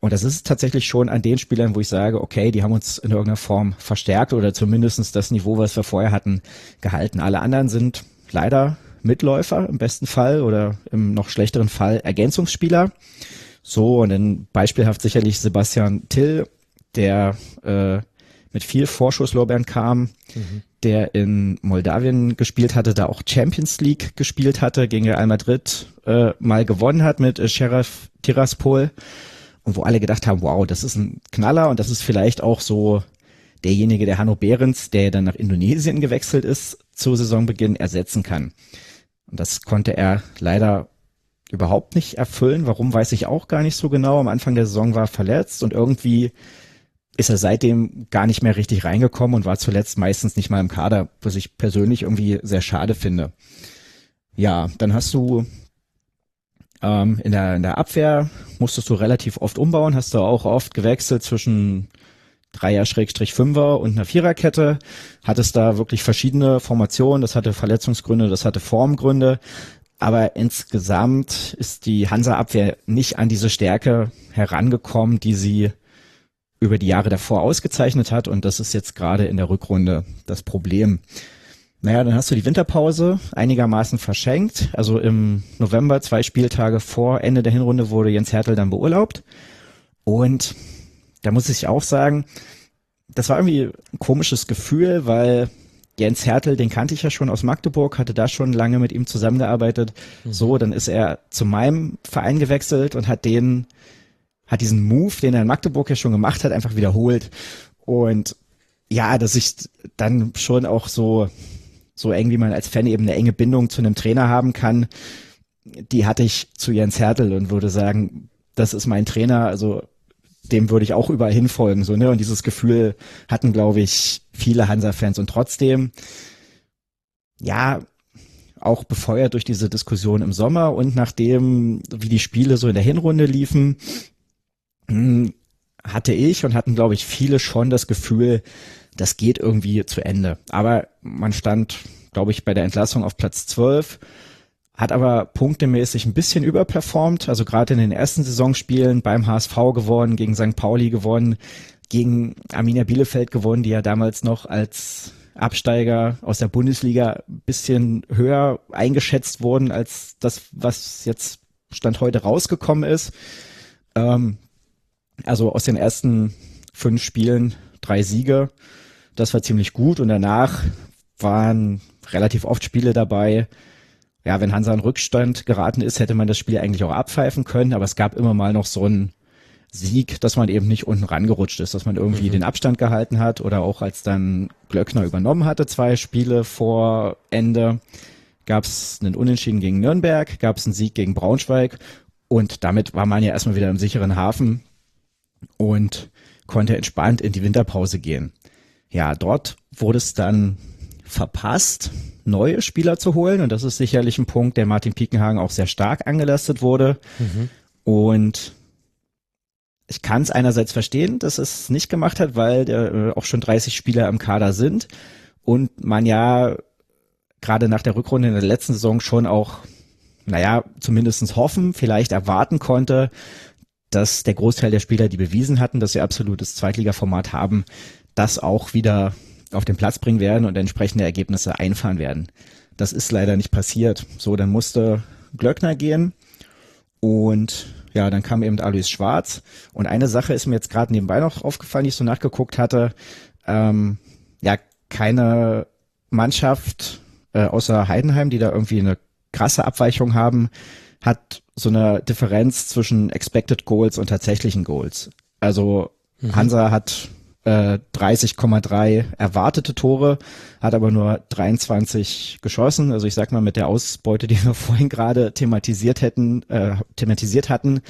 Und das ist tatsächlich schon an den Spielern, wo ich sage, okay, die haben uns in irgendeiner Form verstärkt oder zumindestens das Niveau, was wir vorher hatten, gehalten. Alle anderen sind leider Mitläufer im besten Fall oder im noch schlechteren Fall Ergänzungsspieler. So, und dann beispielhaft sicherlich Sebastian Till, der äh, mit viel Vorschusslorbeeren kam, mhm. der in Moldawien gespielt hatte, da auch Champions League gespielt hatte, gegen Real Madrid äh, mal gewonnen hat mit äh, Sheriff Tiraspol und wo alle gedacht haben, wow, das ist ein Knaller und das ist vielleicht auch so derjenige, der Hanno Behrens, der dann nach Indonesien gewechselt ist, zu Saisonbeginn ersetzen kann. Und das konnte er leider überhaupt nicht erfüllen. Warum weiß ich auch gar nicht so genau. Am Anfang der Saison war er verletzt und irgendwie ist er seitdem gar nicht mehr richtig reingekommen und war zuletzt meistens nicht mal im Kader, was ich persönlich irgendwie sehr schade finde. Ja, dann hast du ähm, in, der, in der Abwehr musstest du relativ oft umbauen, hast du auch oft gewechselt zwischen Dreier-Fünfer und einer Viererkette, hattest da wirklich verschiedene Formationen, das hatte Verletzungsgründe, das hatte Formgründe, aber insgesamt ist die Hansa-Abwehr nicht an diese Stärke herangekommen, die sie über die Jahre davor ausgezeichnet hat und das ist jetzt gerade in der Rückrunde das Problem. Naja, dann hast du die Winterpause einigermaßen verschenkt. Also im November, zwei Spieltage vor Ende der Hinrunde, wurde Jens Hertel dann beurlaubt. Und da muss ich auch sagen, das war irgendwie ein komisches Gefühl, weil Jens Hertel, den kannte ich ja schon aus Magdeburg, hatte da schon lange mit ihm zusammengearbeitet. Mhm. So, dann ist er zu meinem Verein gewechselt und hat den hat diesen Move, den er in Magdeburg ja schon gemacht hat, einfach wiederholt. Und ja, dass ich dann schon auch so, so eng wie man als Fan eben eine enge Bindung zu einem Trainer haben kann, die hatte ich zu Jens Hertel und würde sagen, das ist mein Trainer, also dem würde ich auch überall hinfolgen, so, ne? Und dieses Gefühl hatten, glaube ich, viele Hansa-Fans. Und trotzdem, ja, auch befeuert durch diese Diskussion im Sommer und nachdem, wie die Spiele so in der Hinrunde liefen, hm, hatte ich und hatten, glaube ich, viele schon das Gefühl, das geht irgendwie zu Ende. Aber man stand, glaube ich, bei der Entlassung auf Platz 12, hat aber punktemäßig ein bisschen überperformt. Also gerade in den ersten Saisonspielen beim HSV gewonnen, gegen St. Pauli gewonnen, gegen Arminia Bielefeld gewonnen, die ja damals noch als Absteiger aus der Bundesliga ein bisschen höher eingeschätzt wurden als das, was jetzt Stand heute rausgekommen ist. Ähm, also aus den ersten fünf Spielen drei Siege. Das war ziemlich gut und danach waren relativ oft Spiele dabei. Ja, wenn Hansa in Rückstand geraten ist, hätte man das Spiel eigentlich auch abpfeifen können, aber es gab immer mal noch so einen Sieg, dass man eben nicht unten rangerutscht ist, dass man irgendwie mhm. den Abstand gehalten hat oder auch als dann Glöckner übernommen hatte, zwei Spiele vor Ende, gab es einen Unentschieden gegen Nürnberg, gab es einen Sieg gegen Braunschweig und damit war man ja erstmal wieder im sicheren Hafen und konnte entspannt in die Winterpause gehen. Ja, dort wurde es dann verpasst, neue Spieler zu holen und das ist sicherlich ein Punkt, der Martin Piekenhagen auch sehr stark angelastet wurde. Mhm. Und ich kann es einerseits verstehen, dass es nicht gemacht hat, weil der, äh, auch schon 30 Spieler im Kader sind und man ja gerade nach der Rückrunde in der letzten Saison schon auch, naja, zumindestens hoffen, vielleicht erwarten konnte, dass der Großteil der Spieler, die bewiesen hatten, dass sie absolutes Zweitligaformat haben, das auch wieder auf den Platz bringen werden und entsprechende Ergebnisse einfahren werden. Das ist leider nicht passiert. So, dann musste Glöckner gehen und ja, dann kam eben Alois Schwarz. Und eine Sache ist mir jetzt gerade nebenbei noch aufgefallen, die ich so nachgeguckt hatte. Ähm, ja, keine Mannschaft äh, außer Heidenheim, die da irgendwie eine krasse Abweichung haben, hat so eine Differenz zwischen Expected Goals und tatsächlichen Goals. Also mhm. Hansa hat äh, 30,3 erwartete Tore, hat aber nur 23 geschossen. Also ich sag mal, mit der Ausbeute, die wir *laughs* vorhin gerade thematisiert hätten, äh, thematisiert hatten,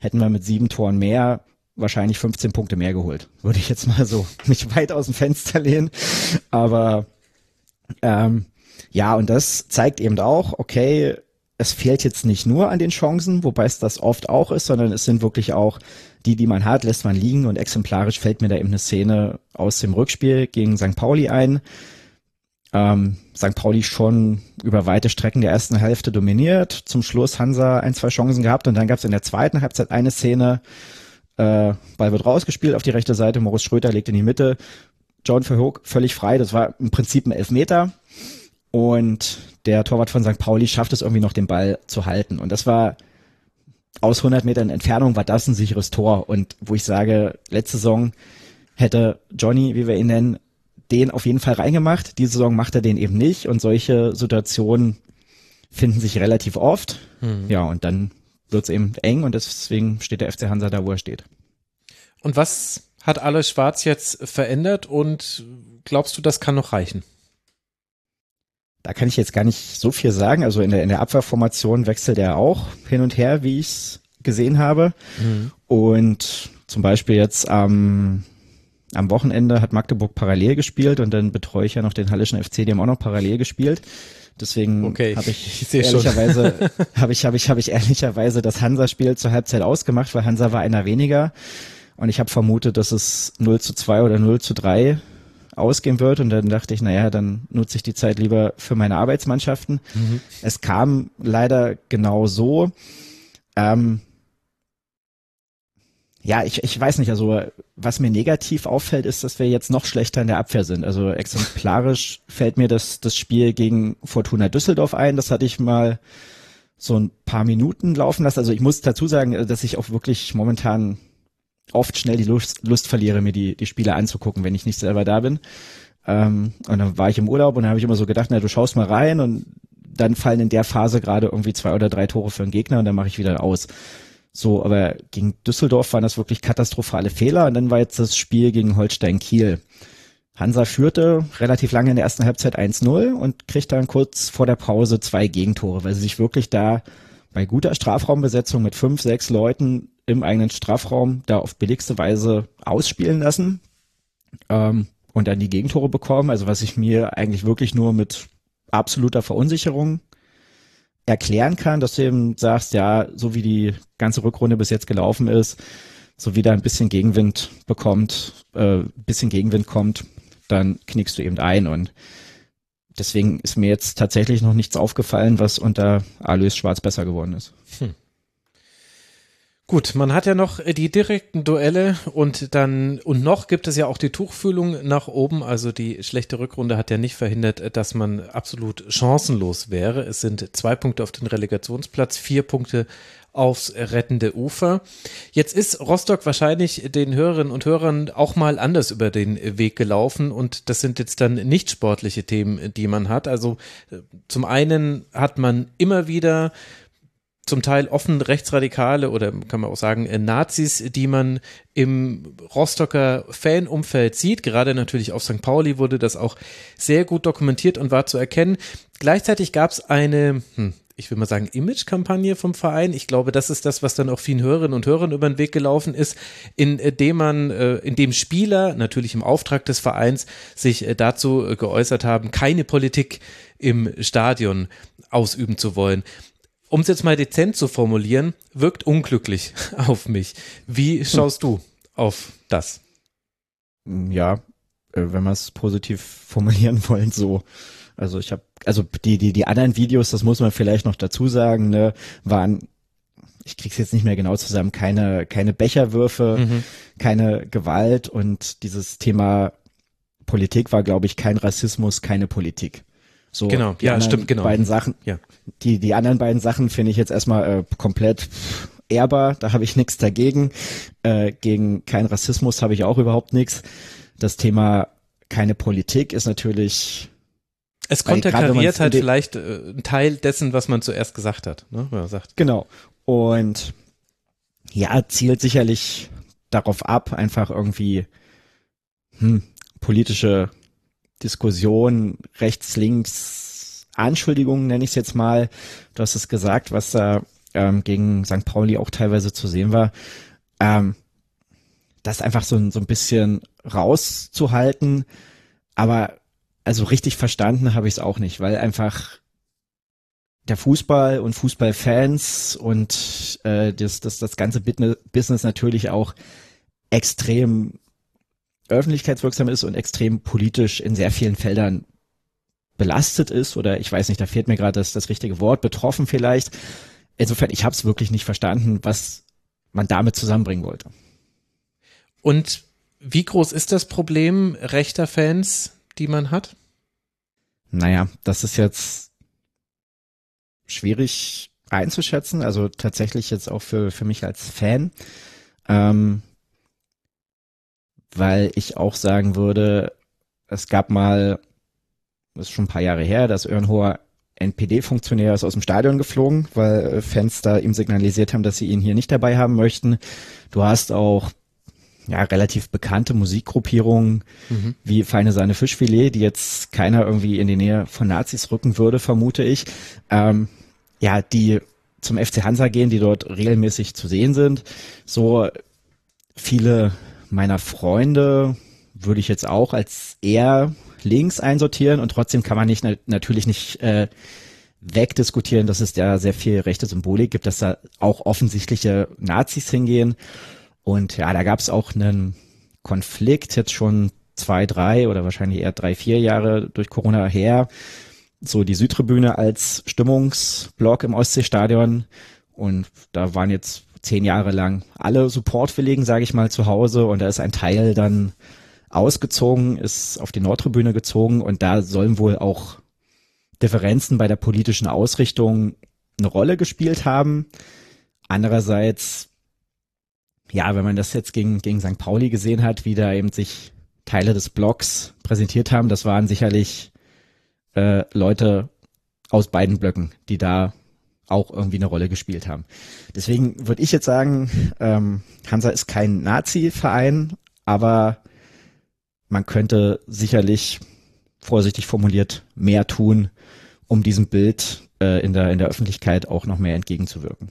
hätten wir mit sieben Toren mehr wahrscheinlich 15 Punkte mehr geholt. Würde ich jetzt mal so *laughs* nicht weit aus dem Fenster lehnen. Aber ähm, ja, und das zeigt eben auch, okay, es fehlt jetzt nicht nur an den Chancen, wobei es das oft auch ist, sondern es sind wirklich auch die, die man hat, lässt man liegen und exemplarisch fällt mir da eben eine Szene aus dem Rückspiel gegen St. Pauli ein. Ähm, St. Pauli schon über weite Strecken der ersten Hälfte dominiert, zum Schluss Hansa ein, zwei Chancen gehabt und dann gab es in der zweiten Halbzeit eine Szene, äh, Ball wird rausgespielt auf die rechte Seite, Moritz Schröter legt in die Mitte, John Verhoek völlig frei, das war im Prinzip ein Elfmeter und der Torwart von St. Pauli schafft es irgendwie noch den Ball zu halten und das war aus 100 Metern Entfernung war das ein sicheres Tor. Und wo ich sage, letzte Saison hätte Johnny, wie wir ihn nennen, den auf jeden Fall reingemacht. Diese Saison macht er den eben nicht. Und solche Situationen finden sich relativ oft. Hm. Ja, und dann wird es eben eng und deswegen steht der FC Hansa da, wo er steht. Und was hat alles Schwarz jetzt verändert und glaubst du, das kann noch reichen? Da kann ich jetzt gar nicht so viel sagen. Also in der, in der Abwehrformation wechselt er auch hin und her, wie ich es gesehen habe. Mhm. Und zum Beispiel jetzt am, am Wochenende hat Magdeburg parallel gespielt und dann betreue ich ja noch den Hallischen FC, die haben auch noch parallel gespielt. Deswegen okay, habe ich, ich ehrlicherweise *laughs* habe ich habe ich habe ich ehrlicherweise das Hansa-Spiel zur Halbzeit ausgemacht, weil Hansa war einer weniger und ich habe vermutet, dass es 0 zu 2 oder 0 zu 3 ausgehen wird. Und dann dachte ich, naja, dann nutze ich die Zeit lieber für meine Arbeitsmannschaften. Mhm. Es kam leider genau so. Ähm, ja, ich, ich weiß nicht, also was mir negativ auffällt, ist, dass wir jetzt noch schlechter in der Abwehr sind. Also exemplarisch *laughs* fällt mir das, das Spiel gegen Fortuna Düsseldorf ein. Das hatte ich mal so ein paar Minuten laufen lassen. Also ich muss dazu sagen, dass ich auch wirklich momentan oft schnell die Lust, Lust verliere, mir die, die Spiele anzugucken, wenn ich nicht selber da bin. Ähm, und dann war ich im Urlaub und dann habe ich immer so gedacht, na, du schaust mal rein und dann fallen in der Phase gerade irgendwie zwei oder drei Tore für einen Gegner und dann mache ich wieder aus. So, aber gegen Düsseldorf waren das wirklich katastrophale Fehler und dann war jetzt das Spiel gegen Holstein Kiel. Hansa führte relativ lange in der ersten Halbzeit 1-0 und kriegt dann kurz vor der Pause zwei Gegentore, weil sie sich wirklich da bei guter Strafraumbesetzung mit fünf, sechs Leuten im eigenen Strafraum da auf billigste Weise ausspielen lassen ähm, und dann die Gegentore bekommen. Also was ich mir eigentlich wirklich nur mit absoluter Verunsicherung erklären kann, dass du eben sagst, ja, so wie die ganze Rückrunde bis jetzt gelaufen ist, so wie da ein bisschen Gegenwind bekommt, äh, bisschen Gegenwind kommt, dann knickst du eben ein und deswegen ist mir jetzt tatsächlich noch nichts aufgefallen, was unter Alois Schwarz besser geworden ist. Hm. Gut, man hat ja noch die direkten Duelle und dann und noch gibt es ja auch die Tuchfühlung nach oben. Also die schlechte Rückrunde hat ja nicht verhindert, dass man absolut chancenlos wäre. Es sind zwei Punkte auf den Relegationsplatz, vier Punkte aufs rettende Ufer. Jetzt ist Rostock wahrscheinlich den Hörerinnen und Hörern auch mal anders über den Weg gelaufen und das sind jetzt dann nicht sportliche Themen, die man hat. Also äh, zum einen hat man immer wieder zum Teil offen rechtsradikale oder kann man auch sagen äh, Nazis, die man im Rostocker Fanumfeld sieht. Gerade natürlich auf St. Pauli wurde das auch sehr gut dokumentiert und war zu erkennen. Gleichzeitig gab es eine, hm, ich will mal sagen, Image-Kampagne vom Verein. Ich glaube, das ist das, was dann auch vielen Hörerinnen und Hörern über den Weg gelaufen ist, in äh, dem man, äh, in dem Spieler, natürlich im Auftrag des Vereins, sich dazu geäußert haben, keine Politik im Stadion ausüben zu wollen um es jetzt mal dezent zu formulieren, wirkt unglücklich *laughs* auf mich. Wie schaust du auf das? Ja, äh, wenn wir es positiv *laughs* formulieren wollen, so. Also ich habe, also die die die anderen Videos, das muss man vielleicht noch dazu sagen, ne, waren ich krieg's jetzt nicht mehr genau zusammen, keine keine Becherwürfe, mhm. keine Gewalt und dieses Thema Politik war, glaube ich, kein Rassismus, keine Politik. So, genau, ja, stimmt, genau. Beiden Sachen, ja. Die, die anderen beiden Sachen finde ich jetzt erstmal äh, komplett ehrbar, da habe ich nichts dagegen. Äh, gegen keinen Rassismus habe ich auch überhaupt nichts. Das Thema keine Politik ist natürlich. Es konterkariert halt vielleicht äh, ein Teil dessen, was man zuerst gesagt hat, ne? Man sagt. Genau. Und ja, zielt sicherlich darauf ab, einfach irgendwie hm, politische Diskussion rechts, links, Anschuldigungen nenne ich es jetzt mal. Du hast es gesagt, was da ähm, gegen St. Pauli auch teilweise zu sehen war. Ähm, das einfach so, so ein bisschen rauszuhalten, aber also richtig verstanden habe ich es auch nicht, weil einfach der Fußball und Fußballfans und äh, das, das, das ganze Business natürlich auch extrem öffentlichkeitswirksam ist und extrem politisch in sehr vielen Feldern belastet ist oder ich weiß nicht, da fehlt mir gerade das, das richtige Wort, betroffen vielleicht. Insofern, ich habe es wirklich nicht verstanden, was man damit zusammenbringen wollte. Und wie groß ist das Problem rechter Fans, die man hat? Naja, das ist jetzt schwierig einzuschätzen, also tatsächlich jetzt auch für, für mich als Fan, ähm, weil ich auch sagen würde, es gab mal, das ist schon ein paar Jahre her, dass Irnhoher NPD-Funktionär ist aus dem Stadion geflogen, weil Fans da ihm signalisiert haben, dass sie ihn hier nicht dabei haben möchten. Du hast auch ja, relativ bekannte Musikgruppierungen mhm. wie Feine Sahne Fischfilet, die jetzt keiner irgendwie in die Nähe von Nazis rücken würde, vermute ich. Ähm, ja, die zum FC Hansa gehen, die dort regelmäßig zu sehen sind. So viele meiner Freunde würde ich jetzt auch als eher links einsortieren und trotzdem kann man nicht natürlich nicht äh, wegdiskutieren, dass es da sehr viel rechte Symbolik gibt, dass da auch offensichtliche Nazis hingehen. Und ja, da gab es auch einen Konflikt, jetzt schon zwei, drei oder wahrscheinlich eher drei, vier Jahre durch Corona her. So die Südtribüne als Stimmungsblock im Ostseestadion. Und da waren jetzt zehn Jahre lang alle Supportwilligen, sage ich mal, zu Hause. Und da ist ein Teil dann ausgezogen, ist auf die Nordtribüne gezogen. Und da sollen wohl auch Differenzen bei der politischen Ausrichtung eine Rolle gespielt haben. Andererseits ja, wenn man das jetzt gegen, gegen St. Pauli gesehen hat, wie da eben sich Teile des Blocks präsentiert haben, das waren sicherlich äh, Leute aus beiden Blöcken, die da auch irgendwie eine Rolle gespielt haben. Deswegen würde ich jetzt sagen, ähm, Hansa ist kein Nazi-Verein, aber man könnte sicherlich vorsichtig formuliert mehr tun, um diesem Bild äh, in, der, in der Öffentlichkeit auch noch mehr entgegenzuwirken.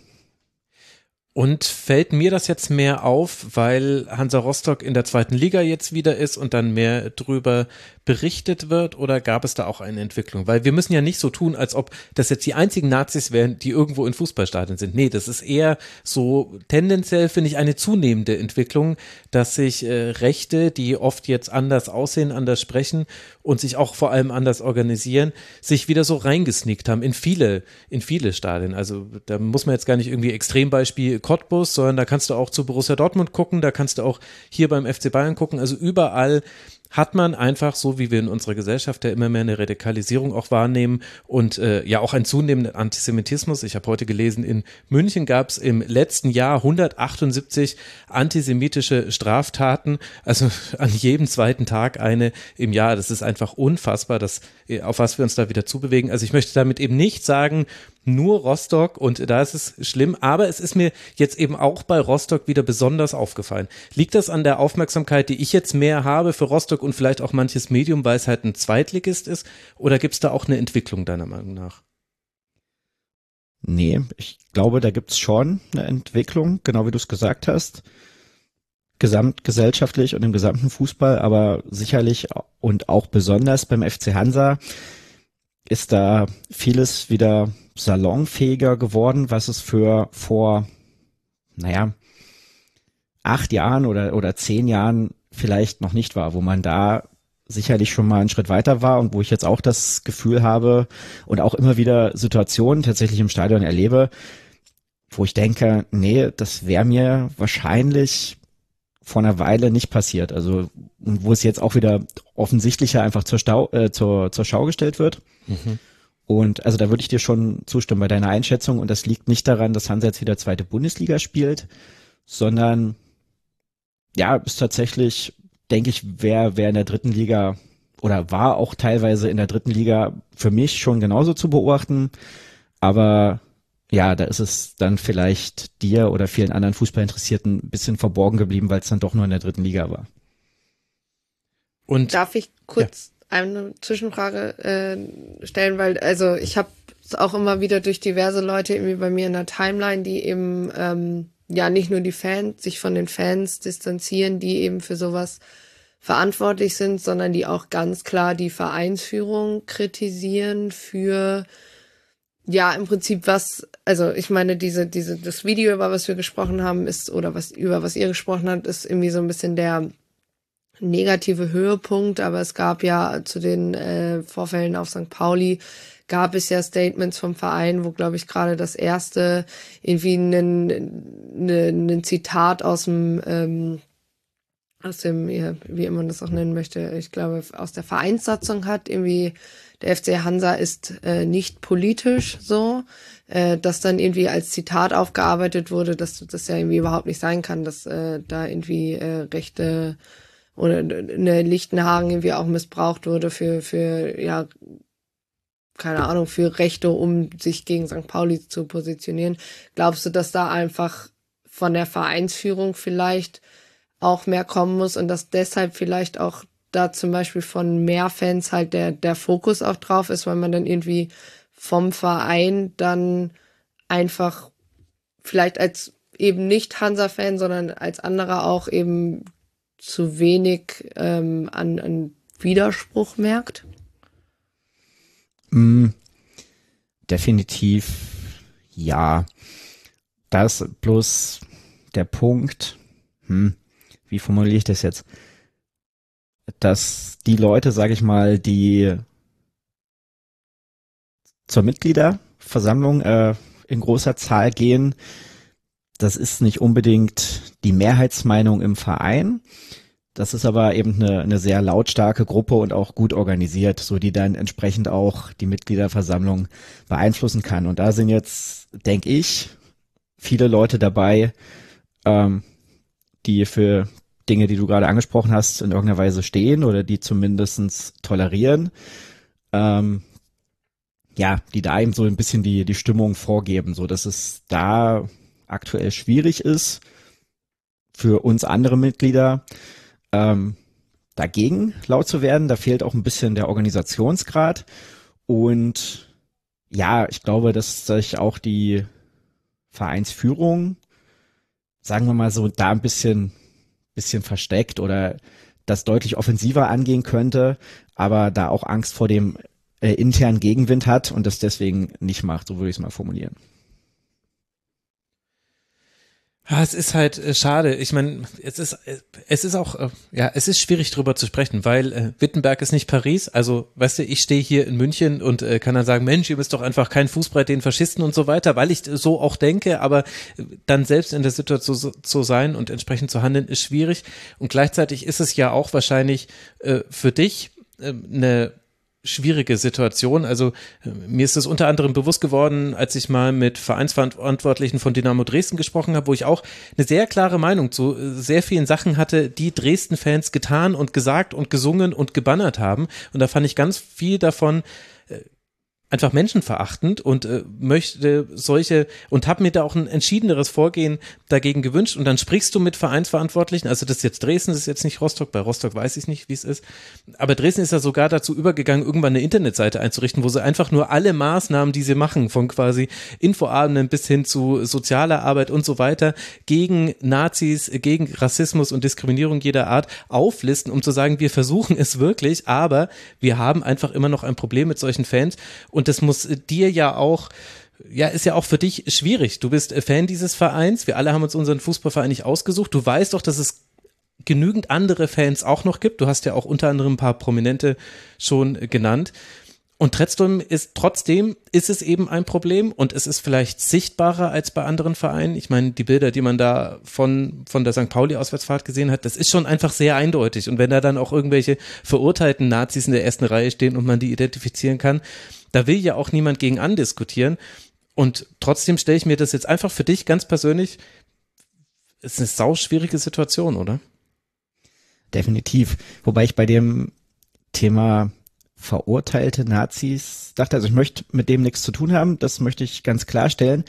Und fällt mir das jetzt mehr auf, weil Hansa Rostock in der zweiten Liga jetzt wieder ist und dann mehr drüber berichtet wird oder gab es da auch eine Entwicklung? Weil wir müssen ja nicht so tun, als ob das jetzt die einzigen Nazis wären, die irgendwo in Fußballstadien sind. Nee, das ist eher so tendenziell, finde ich, eine zunehmende Entwicklung, dass sich äh, Rechte, die oft jetzt anders aussehen, anders sprechen und sich auch vor allem anders organisieren, sich wieder so reingesneakt haben in viele, in viele Stadien. Also da muss man jetzt gar nicht irgendwie Extrembeispiel Cottbus, sondern da kannst du auch zu Borussia Dortmund gucken, da kannst du auch hier beim FC Bayern gucken. Also überall hat man einfach, so wie wir in unserer Gesellschaft ja immer mehr eine Radikalisierung auch wahrnehmen und äh, ja auch einen zunehmenden Antisemitismus. Ich habe heute gelesen, in München gab es im letzten Jahr 178 antisemitische Straftaten, also *laughs* an jedem zweiten Tag eine im Jahr. Das ist einfach unfassbar, dass, äh, auf was wir uns da wieder zubewegen. Also ich möchte damit eben nicht sagen, nur Rostock und da ist es schlimm, aber es ist mir jetzt eben auch bei Rostock wieder besonders aufgefallen. Liegt das an der Aufmerksamkeit, die ich jetzt mehr habe für Rostock und vielleicht auch manches Medium, weil es halt ein Zweitligist ist oder gibt es da auch eine Entwicklung deiner Meinung nach? Nee, ich glaube, da gibt's schon eine Entwicklung, genau wie du es gesagt hast. Gesamtgesellschaftlich und im gesamten Fußball, aber sicherlich und auch besonders beim FC Hansa ist da vieles wieder salonfähiger geworden, was es für vor, naja, acht Jahren oder, oder zehn Jahren vielleicht noch nicht war, wo man da sicherlich schon mal einen Schritt weiter war und wo ich jetzt auch das Gefühl habe und auch immer wieder Situationen tatsächlich im Stadion erlebe, wo ich denke, nee, das wäre mir wahrscheinlich vor einer Weile nicht passiert. Also wo es jetzt auch wieder offensichtlicher einfach zur, Stau, äh, zur, zur Schau gestellt wird. Mhm. Und also da würde ich dir schon zustimmen bei deiner Einschätzung. Und das liegt nicht daran, dass Hansa jetzt wieder zweite Bundesliga spielt, sondern ja, ist tatsächlich, denke ich, wer, wer in der dritten Liga oder war auch teilweise in der dritten Liga für mich schon genauso zu beobachten. Aber ja, da ist es dann vielleicht dir oder vielen anderen Fußballinteressierten ein bisschen verborgen geblieben, weil es dann doch nur in der dritten Liga war. Und darf ich kurz ja. eine Zwischenfrage äh, stellen, weil also ich habe auch immer wieder durch diverse Leute irgendwie bei mir in der Timeline, die eben ähm, ja nicht nur die Fans, sich von den Fans distanzieren, die eben für sowas verantwortlich sind, sondern die auch ganz klar die Vereinsführung kritisieren für ja im Prinzip was, also ich meine, diese, diese, das Video, über was wir gesprochen haben, ist, oder was, über was ihr gesprochen habt, ist irgendwie so ein bisschen der negative Höhepunkt, aber es gab ja zu den äh, Vorfällen auf St. Pauli gab es ja Statements vom Verein, wo, glaube ich, gerade das erste irgendwie ein, ein Zitat aus dem, ähm, aus dem, wie immer man das auch nennen möchte, ich glaube, aus der Vereinssatzung hat, irgendwie der FC Hansa ist äh, nicht politisch so, äh, das dann irgendwie als Zitat aufgearbeitet wurde, dass das ja irgendwie überhaupt nicht sein kann, dass äh, da irgendwie äh, Rechte oder eine Lichtenhagen irgendwie auch missbraucht wurde für, für, ja, keine Ahnung, für Rechte, um sich gegen St. Pauli zu positionieren. Glaubst du, dass da einfach von der Vereinsführung vielleicht auch mehr kommen muss und dass deshalb vielleicht auch da zum Beispiel von mehr Fans halt der, der Fokus auch drauf ist, weil man dann irgendwie vom Verein dann einfach vielleicht als eben nicht Hansa-Fan, sondern als anderer auch eben zu wenig ähm, an, an Widerspruch merkt? Mm, definitiv ja. Das bloß der Punkt, hm, wie formuliere ich das jetzt? Dass die Leute, sage ich mal, die zur Mitgliederversammlung äh, in großer Zahl gehen, das ist nicht unbedingt die Mehrheitsmeinung im Verein. Das ist aber eben eine, eine sehr lautstarke Gruppe und auch gut organisiert, so die dann entsprechend auch die Mitgliederversammlung beeinflussen kann. Und da sind jetzt, denke ich, viele Leute dabei, ähm, die für Dinge, die du gerade angesprochen hast, in irgendeiner Weise stehen oder die zumindestens tolerieren. Ähm, ja, die da eben so ein bisschen die, die Stimmung vorgeben, so dass es da aktuell schwierig ist für uns andere Mitglieder ähm, dagegen laut zu werden. Da fehlt auch ein bisschen der Organisationsgrad. Und ja, ich glaube, dass sich auch die Vereinsführung, sagen wir mal so, da ein bisschen, bisschen versteckt oder das deutlich offensiver angehen könnte, aber da auch Angst vor dem äh, internen Gegenwind hat und das deswegen nicht macht, so würde ich es mal formulieren. Ja, es ist halt äh, schade. Ich meine, es ist äh, es ist auch äh, ja, es ist schwierig drüber zu sprechen, weil äh, Wittenberg ist nicht Paris. Also, weißt du, ich stehe hier in München und äh, kann dann sagen, Mensch, ihr bist doch einfach kein Fußbrett den Faschisten und so weiter, weil ich so auch denke. Aber äh, dann selbst in der Situation zu, zu sein und entsprechend zu handeln ist schwierig. Und gleichzeitig ist es ja auch wahrscheinlich äh, für dich äh, eine schwierige Situation. Also äh, mir ist es unter anderem bewusst geworden, als ich mal mit Vereinsverantwortlichen von Dynamo Dresden gesprochen habe, wo ich auch eine sehr klare Meinung zu äh, sehr vielen Sachen hatte, die Dresden-Fans getan und gesagt und gesungen und gebannert haben. Und da fand ich ganz viel davon einfach menschenverachtend und äh, möchte solche und habe mir da auch ein entschiedeneres Vorgehen dagegen gewünscht. Und dann sprichst du mit Vereinsverantwortlichen, also das ist jetzt Dresden, das ist jetzt nicht Rostock, bei Rostock weiß ich nicht, wie es ist, aber Dresden ist ja sogar dazu übergegangen, irgendwann eine Internetseite einzurichten, wo sie einfach nur alle Maßnahmen, die sie machen, von quasi Infoabenden bis hin zu sozialer Arbeit und so weiter, gegen Nazis, gegen Rassismus und Diskriminierung jeder Art auflisten, um zu sagen, wir versuchen es wirklich, aber wir haben einfach immer noch ein Problem mit solchen Fans. Und und das muss dir ja auch ja, ist ja auch für dich schwierig. Du bist Fan dieses Vereins. Wir alle haben uns unseren Fußballverein nicht ausgesucht. Du weißt doch, dass es genügend andere Fans auch noch gibt. Du hast ja auch unter anderem ein paar Prominente schon genannt. Und trotzdem ist, trotzdem ist es eben ein Problem und es ist vielleicht sichtbarer als bei anderen Vereinen. Ich meine, die Bilder, die man da von, von der St. Pauli-Auswärtsfahrt gesehen hat, das ist schon einfach sehr eindeutig. Und wenn da dann auch irgendwelche verurteilten Nazis in der ersten Reihe stehen und man die identifizieren kann, da will ja auch niemand gegen andiskutieren. Und trotzdem stelle ich mir das jetzt einfach für dich ganz persönlich, ist eine sau schwierige Situation, oder? Definitiv. Wobei ich bei dem Thema verurteilte Nazis dachte, also ich möchte mit dem nichts zu tun haben, das möchte ich ganz klarstellen.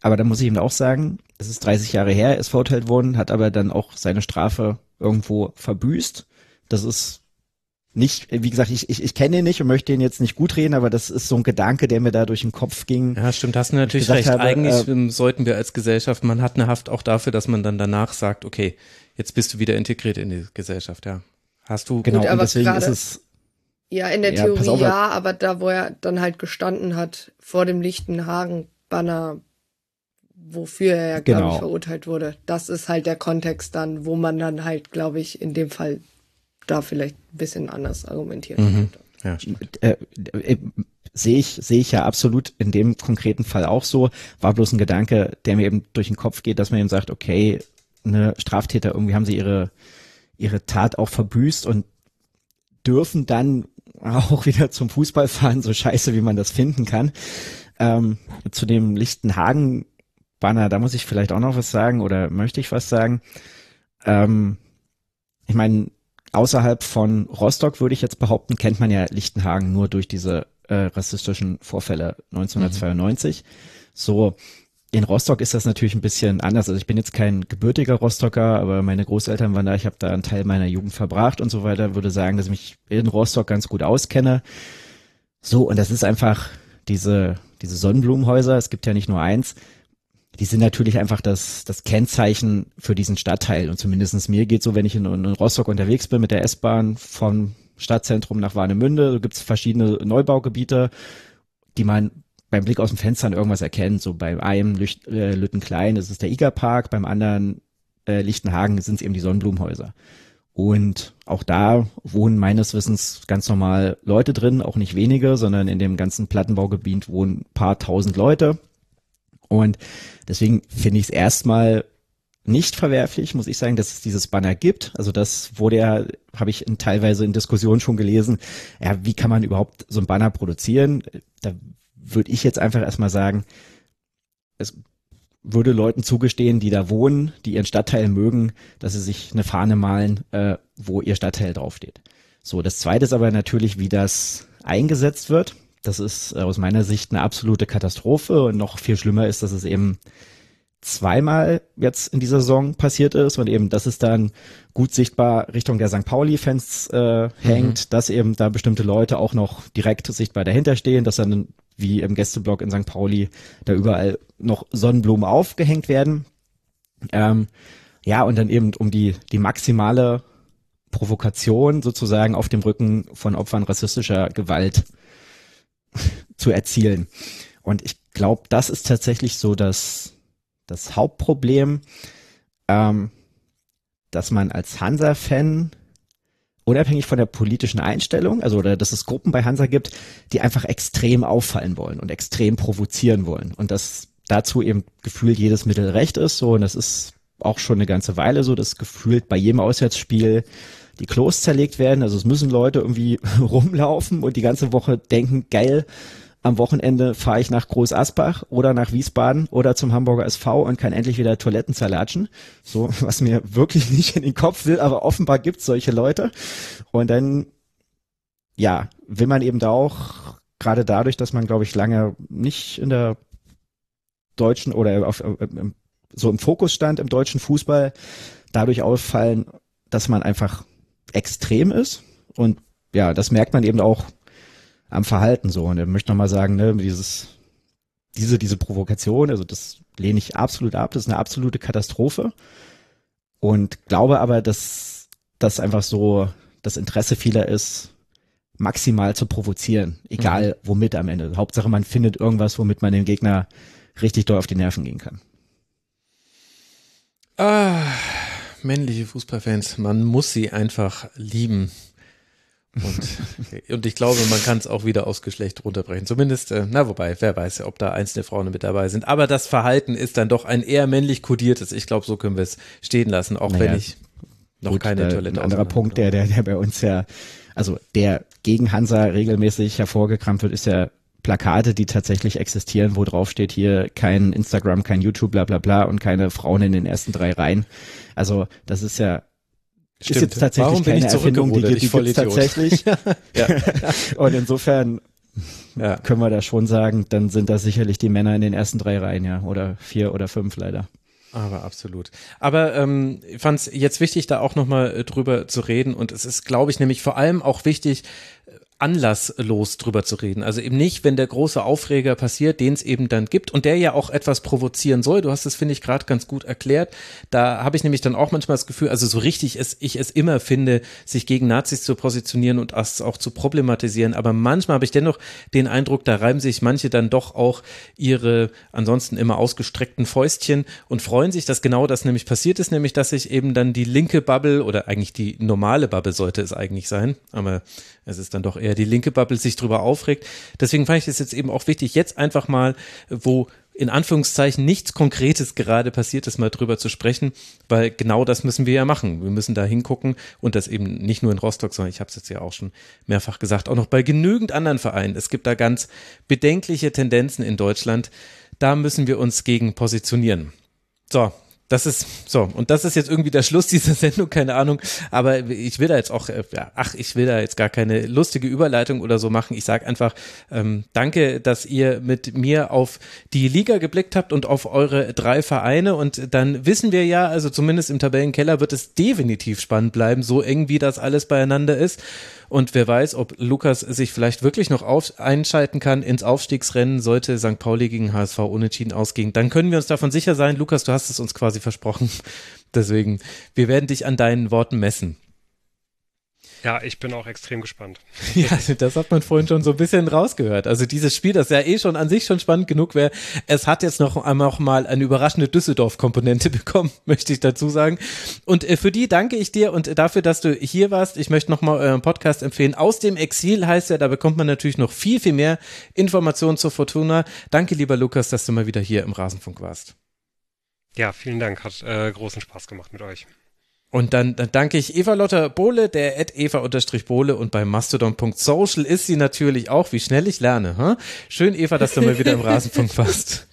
Aber da muss ich ihm auch sagen, es ist 30 Jahre her, er ist verurteilt worden, hat aber dann auch seine Strafe irgendwo verbüßt. Das ist nicht, wie gesagt, ich, ich, ich kenne ihn nicht und möchte ihn jetzt nicht gut reden, aber das ist so ein Gedanke, der mir da durch den Kopf ging. Ja, stimmt, hast du natürlich recht. Habe, Eigentlich äh, sollten wir als Gesellschaft, man hat eine Haft auch dafür, dass man dann danach sagt, okay, jetzt bist du wieder integriert in die Gesellschaft, ja. Hast du genau, gut, und deswegen ist es. Ja, in der ja, Theorie auf, ja, aber da, wo er dann halt gestanden hat, vor dem Lichtenhagen-Banner, wofür er ja, genau. glaube ich, verurteilt wurde, das ist halt der Kontext dann, wo man dann halt, glaube ich, in dem Fall da vielleicht ein bisschen anders argumentieren mhm. könnte. Ja, äh, äh, sehe ich, sehe ich ja absolut in dem konkreten Fall auch so. War bloß ein Gedanke, der mir eben durch den Kopf geht, dass man eben sagt, okay, eine Straftäter, irgendwie haben sie ihre, ihre Tat auch verbüßt und dürfen dann *laughs* auch wieder zum Fußball fahren, so scheiße, wie man das finden kann. Ähm, zu dem Lichtenhagen-Banner, da muss ich vielleicht auch noch was sagen oder möchte ich was sagen. Ähm, ich meine, außerhalb von Rostock würde ich jetzt behaupten, kennt man ja Lichtenhagen nur durch diese äh, rassistischen Vorfälle 1992. Mhm. So, in Rostock ist das natürlich ein bisschen anders. Also ich bin jetzt kein gebürtiger Rostocker, aber meine Großeltern waren da, ich habe da einen Teil meiner Jugend verbracht und so weiter, würde sagen, dass ich mich in Rostock ganz gut auskenne. So, und das ist einfach diese, diese Sonnenblumenhäuser, es gibt ja nicht nur eins, die sind natürlich einfach das, das Kennzeichen für diesen Stadtteil. Und zumindestens mir geht so, wenn ich in, in Rostock unterwegs bin mit der S-Bahn vom Stadtzentrum nach Warnemünde, da gibt's verschiedene Neubaugebiete, die man beim Blick aus dem Fenster irgendwas erkennt. So bei einem Lücht, äh, Lüttenklein ist der Igerpark, beim anderen äh, Lichtenhagen sind es eben die Sonnenblumenhäuser. Und auch da wohnen meines Wissens ganz normal Leute drin, auch nicht wenige, sondern in dem ganzen Plattenbaugebiet wohnen paar tausend Leute. Und deswegen finde ich es erstmal nicht verwerflich, muss ich sagen, dass es dieses Banner gibt. Also das wurde ja, habe ich in, teilweise in Diskussionen schon gelesen, ja, wie kann man überhaupt so ein Banner produzieren? Da würde ich jetzt einfach erstmal sagen, es würde Leuten zugestehen, die da wohnen, die ihren Stadtteil mögen, dass sie sich eine Fahne malen, äh, wo ihr Stadtteil draufsteht. So, das zweite ist aber natürlich, wie das eingesetzt wird. Das ist aus meiner Sicht eine absolute Katastrophe und noch viel schlimmer ist, dass es eben zweimal jetzt in dieser Saison passiert ist und eben, dass es dann gut sichtbar Richtung der St. Pauli-Fans äh, hängt, mhm. dass eben da bestimmte Leute auch noch direkt sichtbar dahinter stehen, dass dann wie im Gästeblock in St. Pauli da überall noch Sonnenblumen aufgehängt werden. Ähm, ja, und dann eben um die, die maximale Provokation sozusagen auf dem Rücken von Opfern rassistischer Gewalt *laughs* zu erzielen. Und ich glaube, das ist tatsächlich so das, das Hauptproblem, ähm, dass man als Hansa-Fan unabhängig von der politischen Einstellung, also oder dass es Gruppen bei Hansa gibt, die einfach extrem auffallen wollen und extrem provozieren wollen und dass dazu eben gefühlt jedes Mittel recht ist, so und das ist auch schon eine ganze Weile so, dass gefühlt bei jedem Auswärtsspiel die Klos zerlegt werden. Also es müssen Leute irgendwie *laughs* rumlaufen und die ganze Woche denken, geil, am Wochenende fahre ich nach Groß Asbach oder nach Wiesbaden oder zum Hamburger SV und kann endlich wieder Toiletten zerlatschen. So, *laughs* was mir wirklich nicht in den Kopf will, aber offenbar gibt es solche Leute. Und dann, ja, will man eben da auch, gerade dadurch, dass man, glaube ich, lange nicht in der deutschen oder auf, so im Fokus stand im deutschen Fußball, dadurch auffallen, dass man einfach extrem ist. Und ja, das merkt man eben auch am Verhalten so. Und er möchte nochmal sagen, ne, dieses, diese, diese Provokation, also das lehne ich absolut ab, das ist eine absolute Katastrophe. Und glaube aber, dass das einfach so das Interesse vieler ist, maximal zu provozieren, egal mhm. womit am Ende. Hauptsache, man findet irgendwas, womit man den Gegner richtig doll auf die Nerven gehen kann. Ah, männliche Fußballfans, man muss sie einfach lieben. Und, und ich glaube, man kann es auch wieder aufs Geschlecht runterbrechen. Zumindest, äh, na wobei, wer weiß, ob da einzelne Frauen mit dabei sind. Aber das Verhalten ist dann doch ein eher männlich kodiertes. Ich glaube, so können wir es stehen lassen, auch naja, wenn ich noch gut, keine äh, Toilette Ein anderer Punkt, der, der, der bei uns ja, also der gegen Hansa regelmäßig hervorgekramt wird, ist ja Plakate, die tatsächlich existieren, wo drauf steht hier kein Instagram, kein YouTube, bla bla bla und keine Frauen in den ersten drei Reihen. Also das ist ja Stimmt. Ist jetzt tatsächlich Warum keine Erfindung, die, die gibt's tatsächlich. *laughs* ja. Und insofern ja. können wir da schon sagen, dann sind das sicherlich die Männer in den ersten drei Reihen, ja, oder vier oder fünf leider. Aber absolut. Aber ähm, ich fand es jetzt wichtig, da auch nochmal äh, drüber zu reden. Und es ist, glaube ich, nämlich vor allem auch wichtig, anlasslos drüber zu reden. Also eben nicht, wenn der große Aufreger passiert, den es eben dann gibt und der ja auch etwas provozieren soll. Du hast es, finde ich, gerade ganz gut erklärt. Da habe ich nämlich dann auch manchmal das Gefühl, also so richtig es, ich es immer finde, sich gegen Nazis zu positionieren und das auch zu problematisieren. Aber manchmal habe ich dennoch den Eindruck, da reiben sich manche dann doch auch ihre ansonsten immer ausgestreckten Fäustchen und freuen sich, dass genau das nämlich passiert ist, nämlich dass sich eben dann die linke Bubble oder eigentlich die normale Bubble sollte es eigentlich sein, aber es ist dann doch eher die linke Bubble sich drüber aufregt. Deswegen fand ich es jetzt eben auch wichtig, jetzt einfach mal, wo in Anführungszeichen nichts Konkretes gerade passiert ist, mal drüber zu sprechen, weil genau das müssen wir ja machen. Wir müssen da hingucken und das eben nicht nur in Rostock, sondern ich habe es jetzt ja auch schon mehrfach gesagt, auch noch bei genügend anderen Vereinen. Es gibt da ganz bedenkliche Tendenzen in Deutschland. Da müssen wir uns gegen positionieren. So, das ist so und das ist jetzt irgendwie der Schluss *laughs* dieser Sendung, keine Ahnung. Aber ich will da jetzt auch, äh, ja, ach, ich will da jetzt gar keine lustige Überleitung oder so machen. Ich sage einfach ähm, Danke, dass ihr mit mir auf die Liga geblickt habt und auf eure drei Vereine und dann wissen wir ja, also zumindest im Tabellenkeller wird es definitiv spannend bleiben, so eng wie das alles beieinander ist. Und wer weiß, ob Lukas sich vielleicht wirklich noch auf, einschalten kann ins Aufstiegsrennen, sollte St. Pauli gegen HSV unentschieden ausgehen. Dann können wir uns davon sicher sein. Lukas, du hast es uns quasi versprochen. *laughs* Deswegen, wir werden dich an deinen Worten messen. Ja, ich bin auch extrem gespannt. *laughs* Ja, das hat man vorhin schon so ein bisschen rausgehört. Also dieses Spiel, das ja eh schon an sich schon spannend genug wäre, es hat jetzt noch einmal auch mal eine überraschende Düsseldorf-Komponente *laughs* bekommen, möchte ich dazu sagen. Und äh, für die danke ich dir und dafür, dass du hier warst. Ich möchte nochmal euren Podcast empfehlen. Aus dem Exil heißt ja, da bekommt man natürlich noch viel, viel mehr Informationen zur Fortuna. Danke, lieber Lukas, dass du mal wieder hier im Rasenfunk warst. Ja, vielen Dank. Hat äh, großen Spaß gemacht mit euch. Und dann, dann danke ich Eva Lotter Bohle, der at eva-bohle und bei mastodon.social ist sie natürlich auch, wie schnell ich lerne. Huh? Schön, Eva, dass du mal wieder im *laughs* Rasenfunk warst.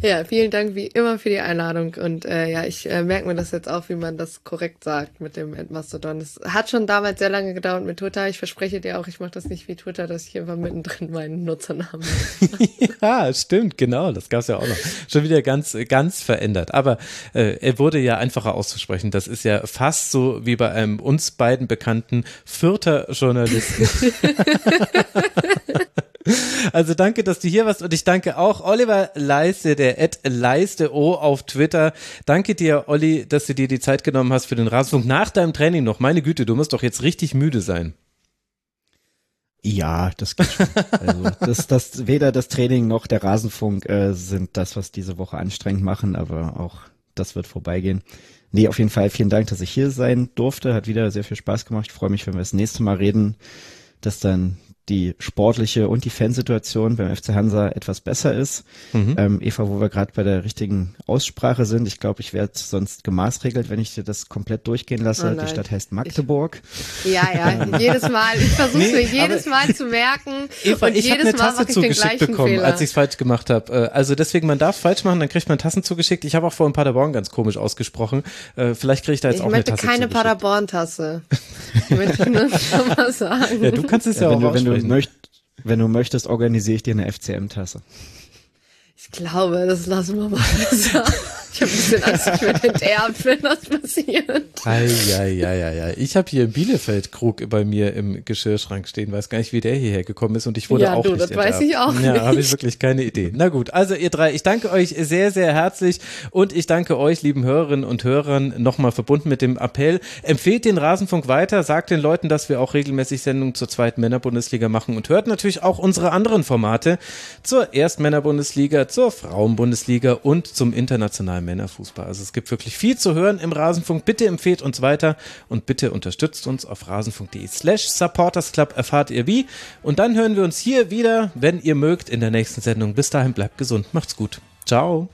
Ja, vielen Dank wie immer für die Einladung. Und äh, ja, ich äh, merke mir das jetzt auch, wie man das korrekt sagt mit dem Endmastodon. Es hat schon damals sehr lange gedauert mit Twitter. Ich verspreche dir auch, ich mache das nicht wie Twitter, dass ich einfach mittendrin meinen Nutzernamen. *laughs* ja, stimmt, genau. Das gab's ja auch noch. Schon wieder ganz, ganz verändert. Aber äh, er wurde ja einfacher auszusprechen. Das ist ja fast so wie bei einem uns beiden bekannten vierter Journalisten. *laughs* Also danke, dass du hier warst und ich danke auch Oliver Leiste, der Ed Leiste O auf Twitter. Danke dir, Olli, dass du dir die Zeit genommen hast für den Rasenfunk nach deinem Training noch. Meine Güte, du musst doch jetzt richtig müde sein. Ja, das geht schon. Also *laughs* das, das, weder das Training noch der Rasenfunk äh, sind das, was diese Woche anstrengend machen, aber auch das wird vorbeigehen. Nee, auf jeden Fall vielen Dank, dass ich hier sein durfte. Hat wieder sehr viel Spaß gemacht. Ich freue mich, wenn wir das nächste Mal reden, dass dann die sportliche und die Fansituation beim FC Hansa etwas besser ist. Mhm. Ähm, Eva, wo wir gerade bei der richtigen Aussprache sind, ich glaube, ich werde sonst gemaßregelt, wenn ich dir das komplett durchgehen lasse. Oh die Stadt heißt Magdeburg. Ich, ja, ja, jedes Mal. Ich versuche nee, mir jedes Mal zu merken. Eva, und ich habe eine Tasse zugeschickt bekommen, Fehler. als ich es falsch gemacht habe. Äh, also deswegen, man darf falsch machen, dann kriegt man Tassen zugeschickt. Ich habe auch vor in Paderborn ganz komisch ausgesprochen. Äh, vielleicht kriege ich da jetzt ich auch eine Tasse Ich möchte keine Paderborn-Tasse. möchte ich nur *laughs* schon mal sagen. Ja, du kannst es ja, ja auch du, wenn du, möcht, wenn du möchtest, organisiere ich dir eine FCM-Tasse. Ich glaube, das lassen wir mal besser. *laughs* Ich habe ein bisschen Angst, ich werde enterbt, wenn das passiert. Ei, ei, ei, ei, ei. Ich habe hier im Bielefeld Krug bei mir im Geschirrschrank stehen, weiß gar nicht, wie der hierher gekommen ist und ich wurde ja, auch du, nicht das enterbt. weiß ich auch Ja, habe ich wirklich keine Idee. Na gut, also ihr drei, ich danke euch sehr, sehr herzlich und ich danke euch, lieben Hörerinnen und Hörern, nochmal verbunden mit dem Appell. Empfehlt den Rasenfunk weiter, sagt den Leuten, dass wir auch regelmäßig Sendungen zur zweiten Männerbundesliga machen und hört natürlich auch unsere anderen Formate zur Erstmännerbundesliga, zur Frauenbundesliga und zum internationalen Männerfußball. Also es gibt wirklich viel zu hören im Rasenfunk. Bitte empfehlt uns weiter und bitte unterstützt uns auf rasenfunk.de slash supportersclub erfahrt ihr wie. Und dann hören wir uns hier wieder, wenn ihr mögt, in der nächsten Sendung. Bis dahin bleibt gesund. Macht's gut. Ciao.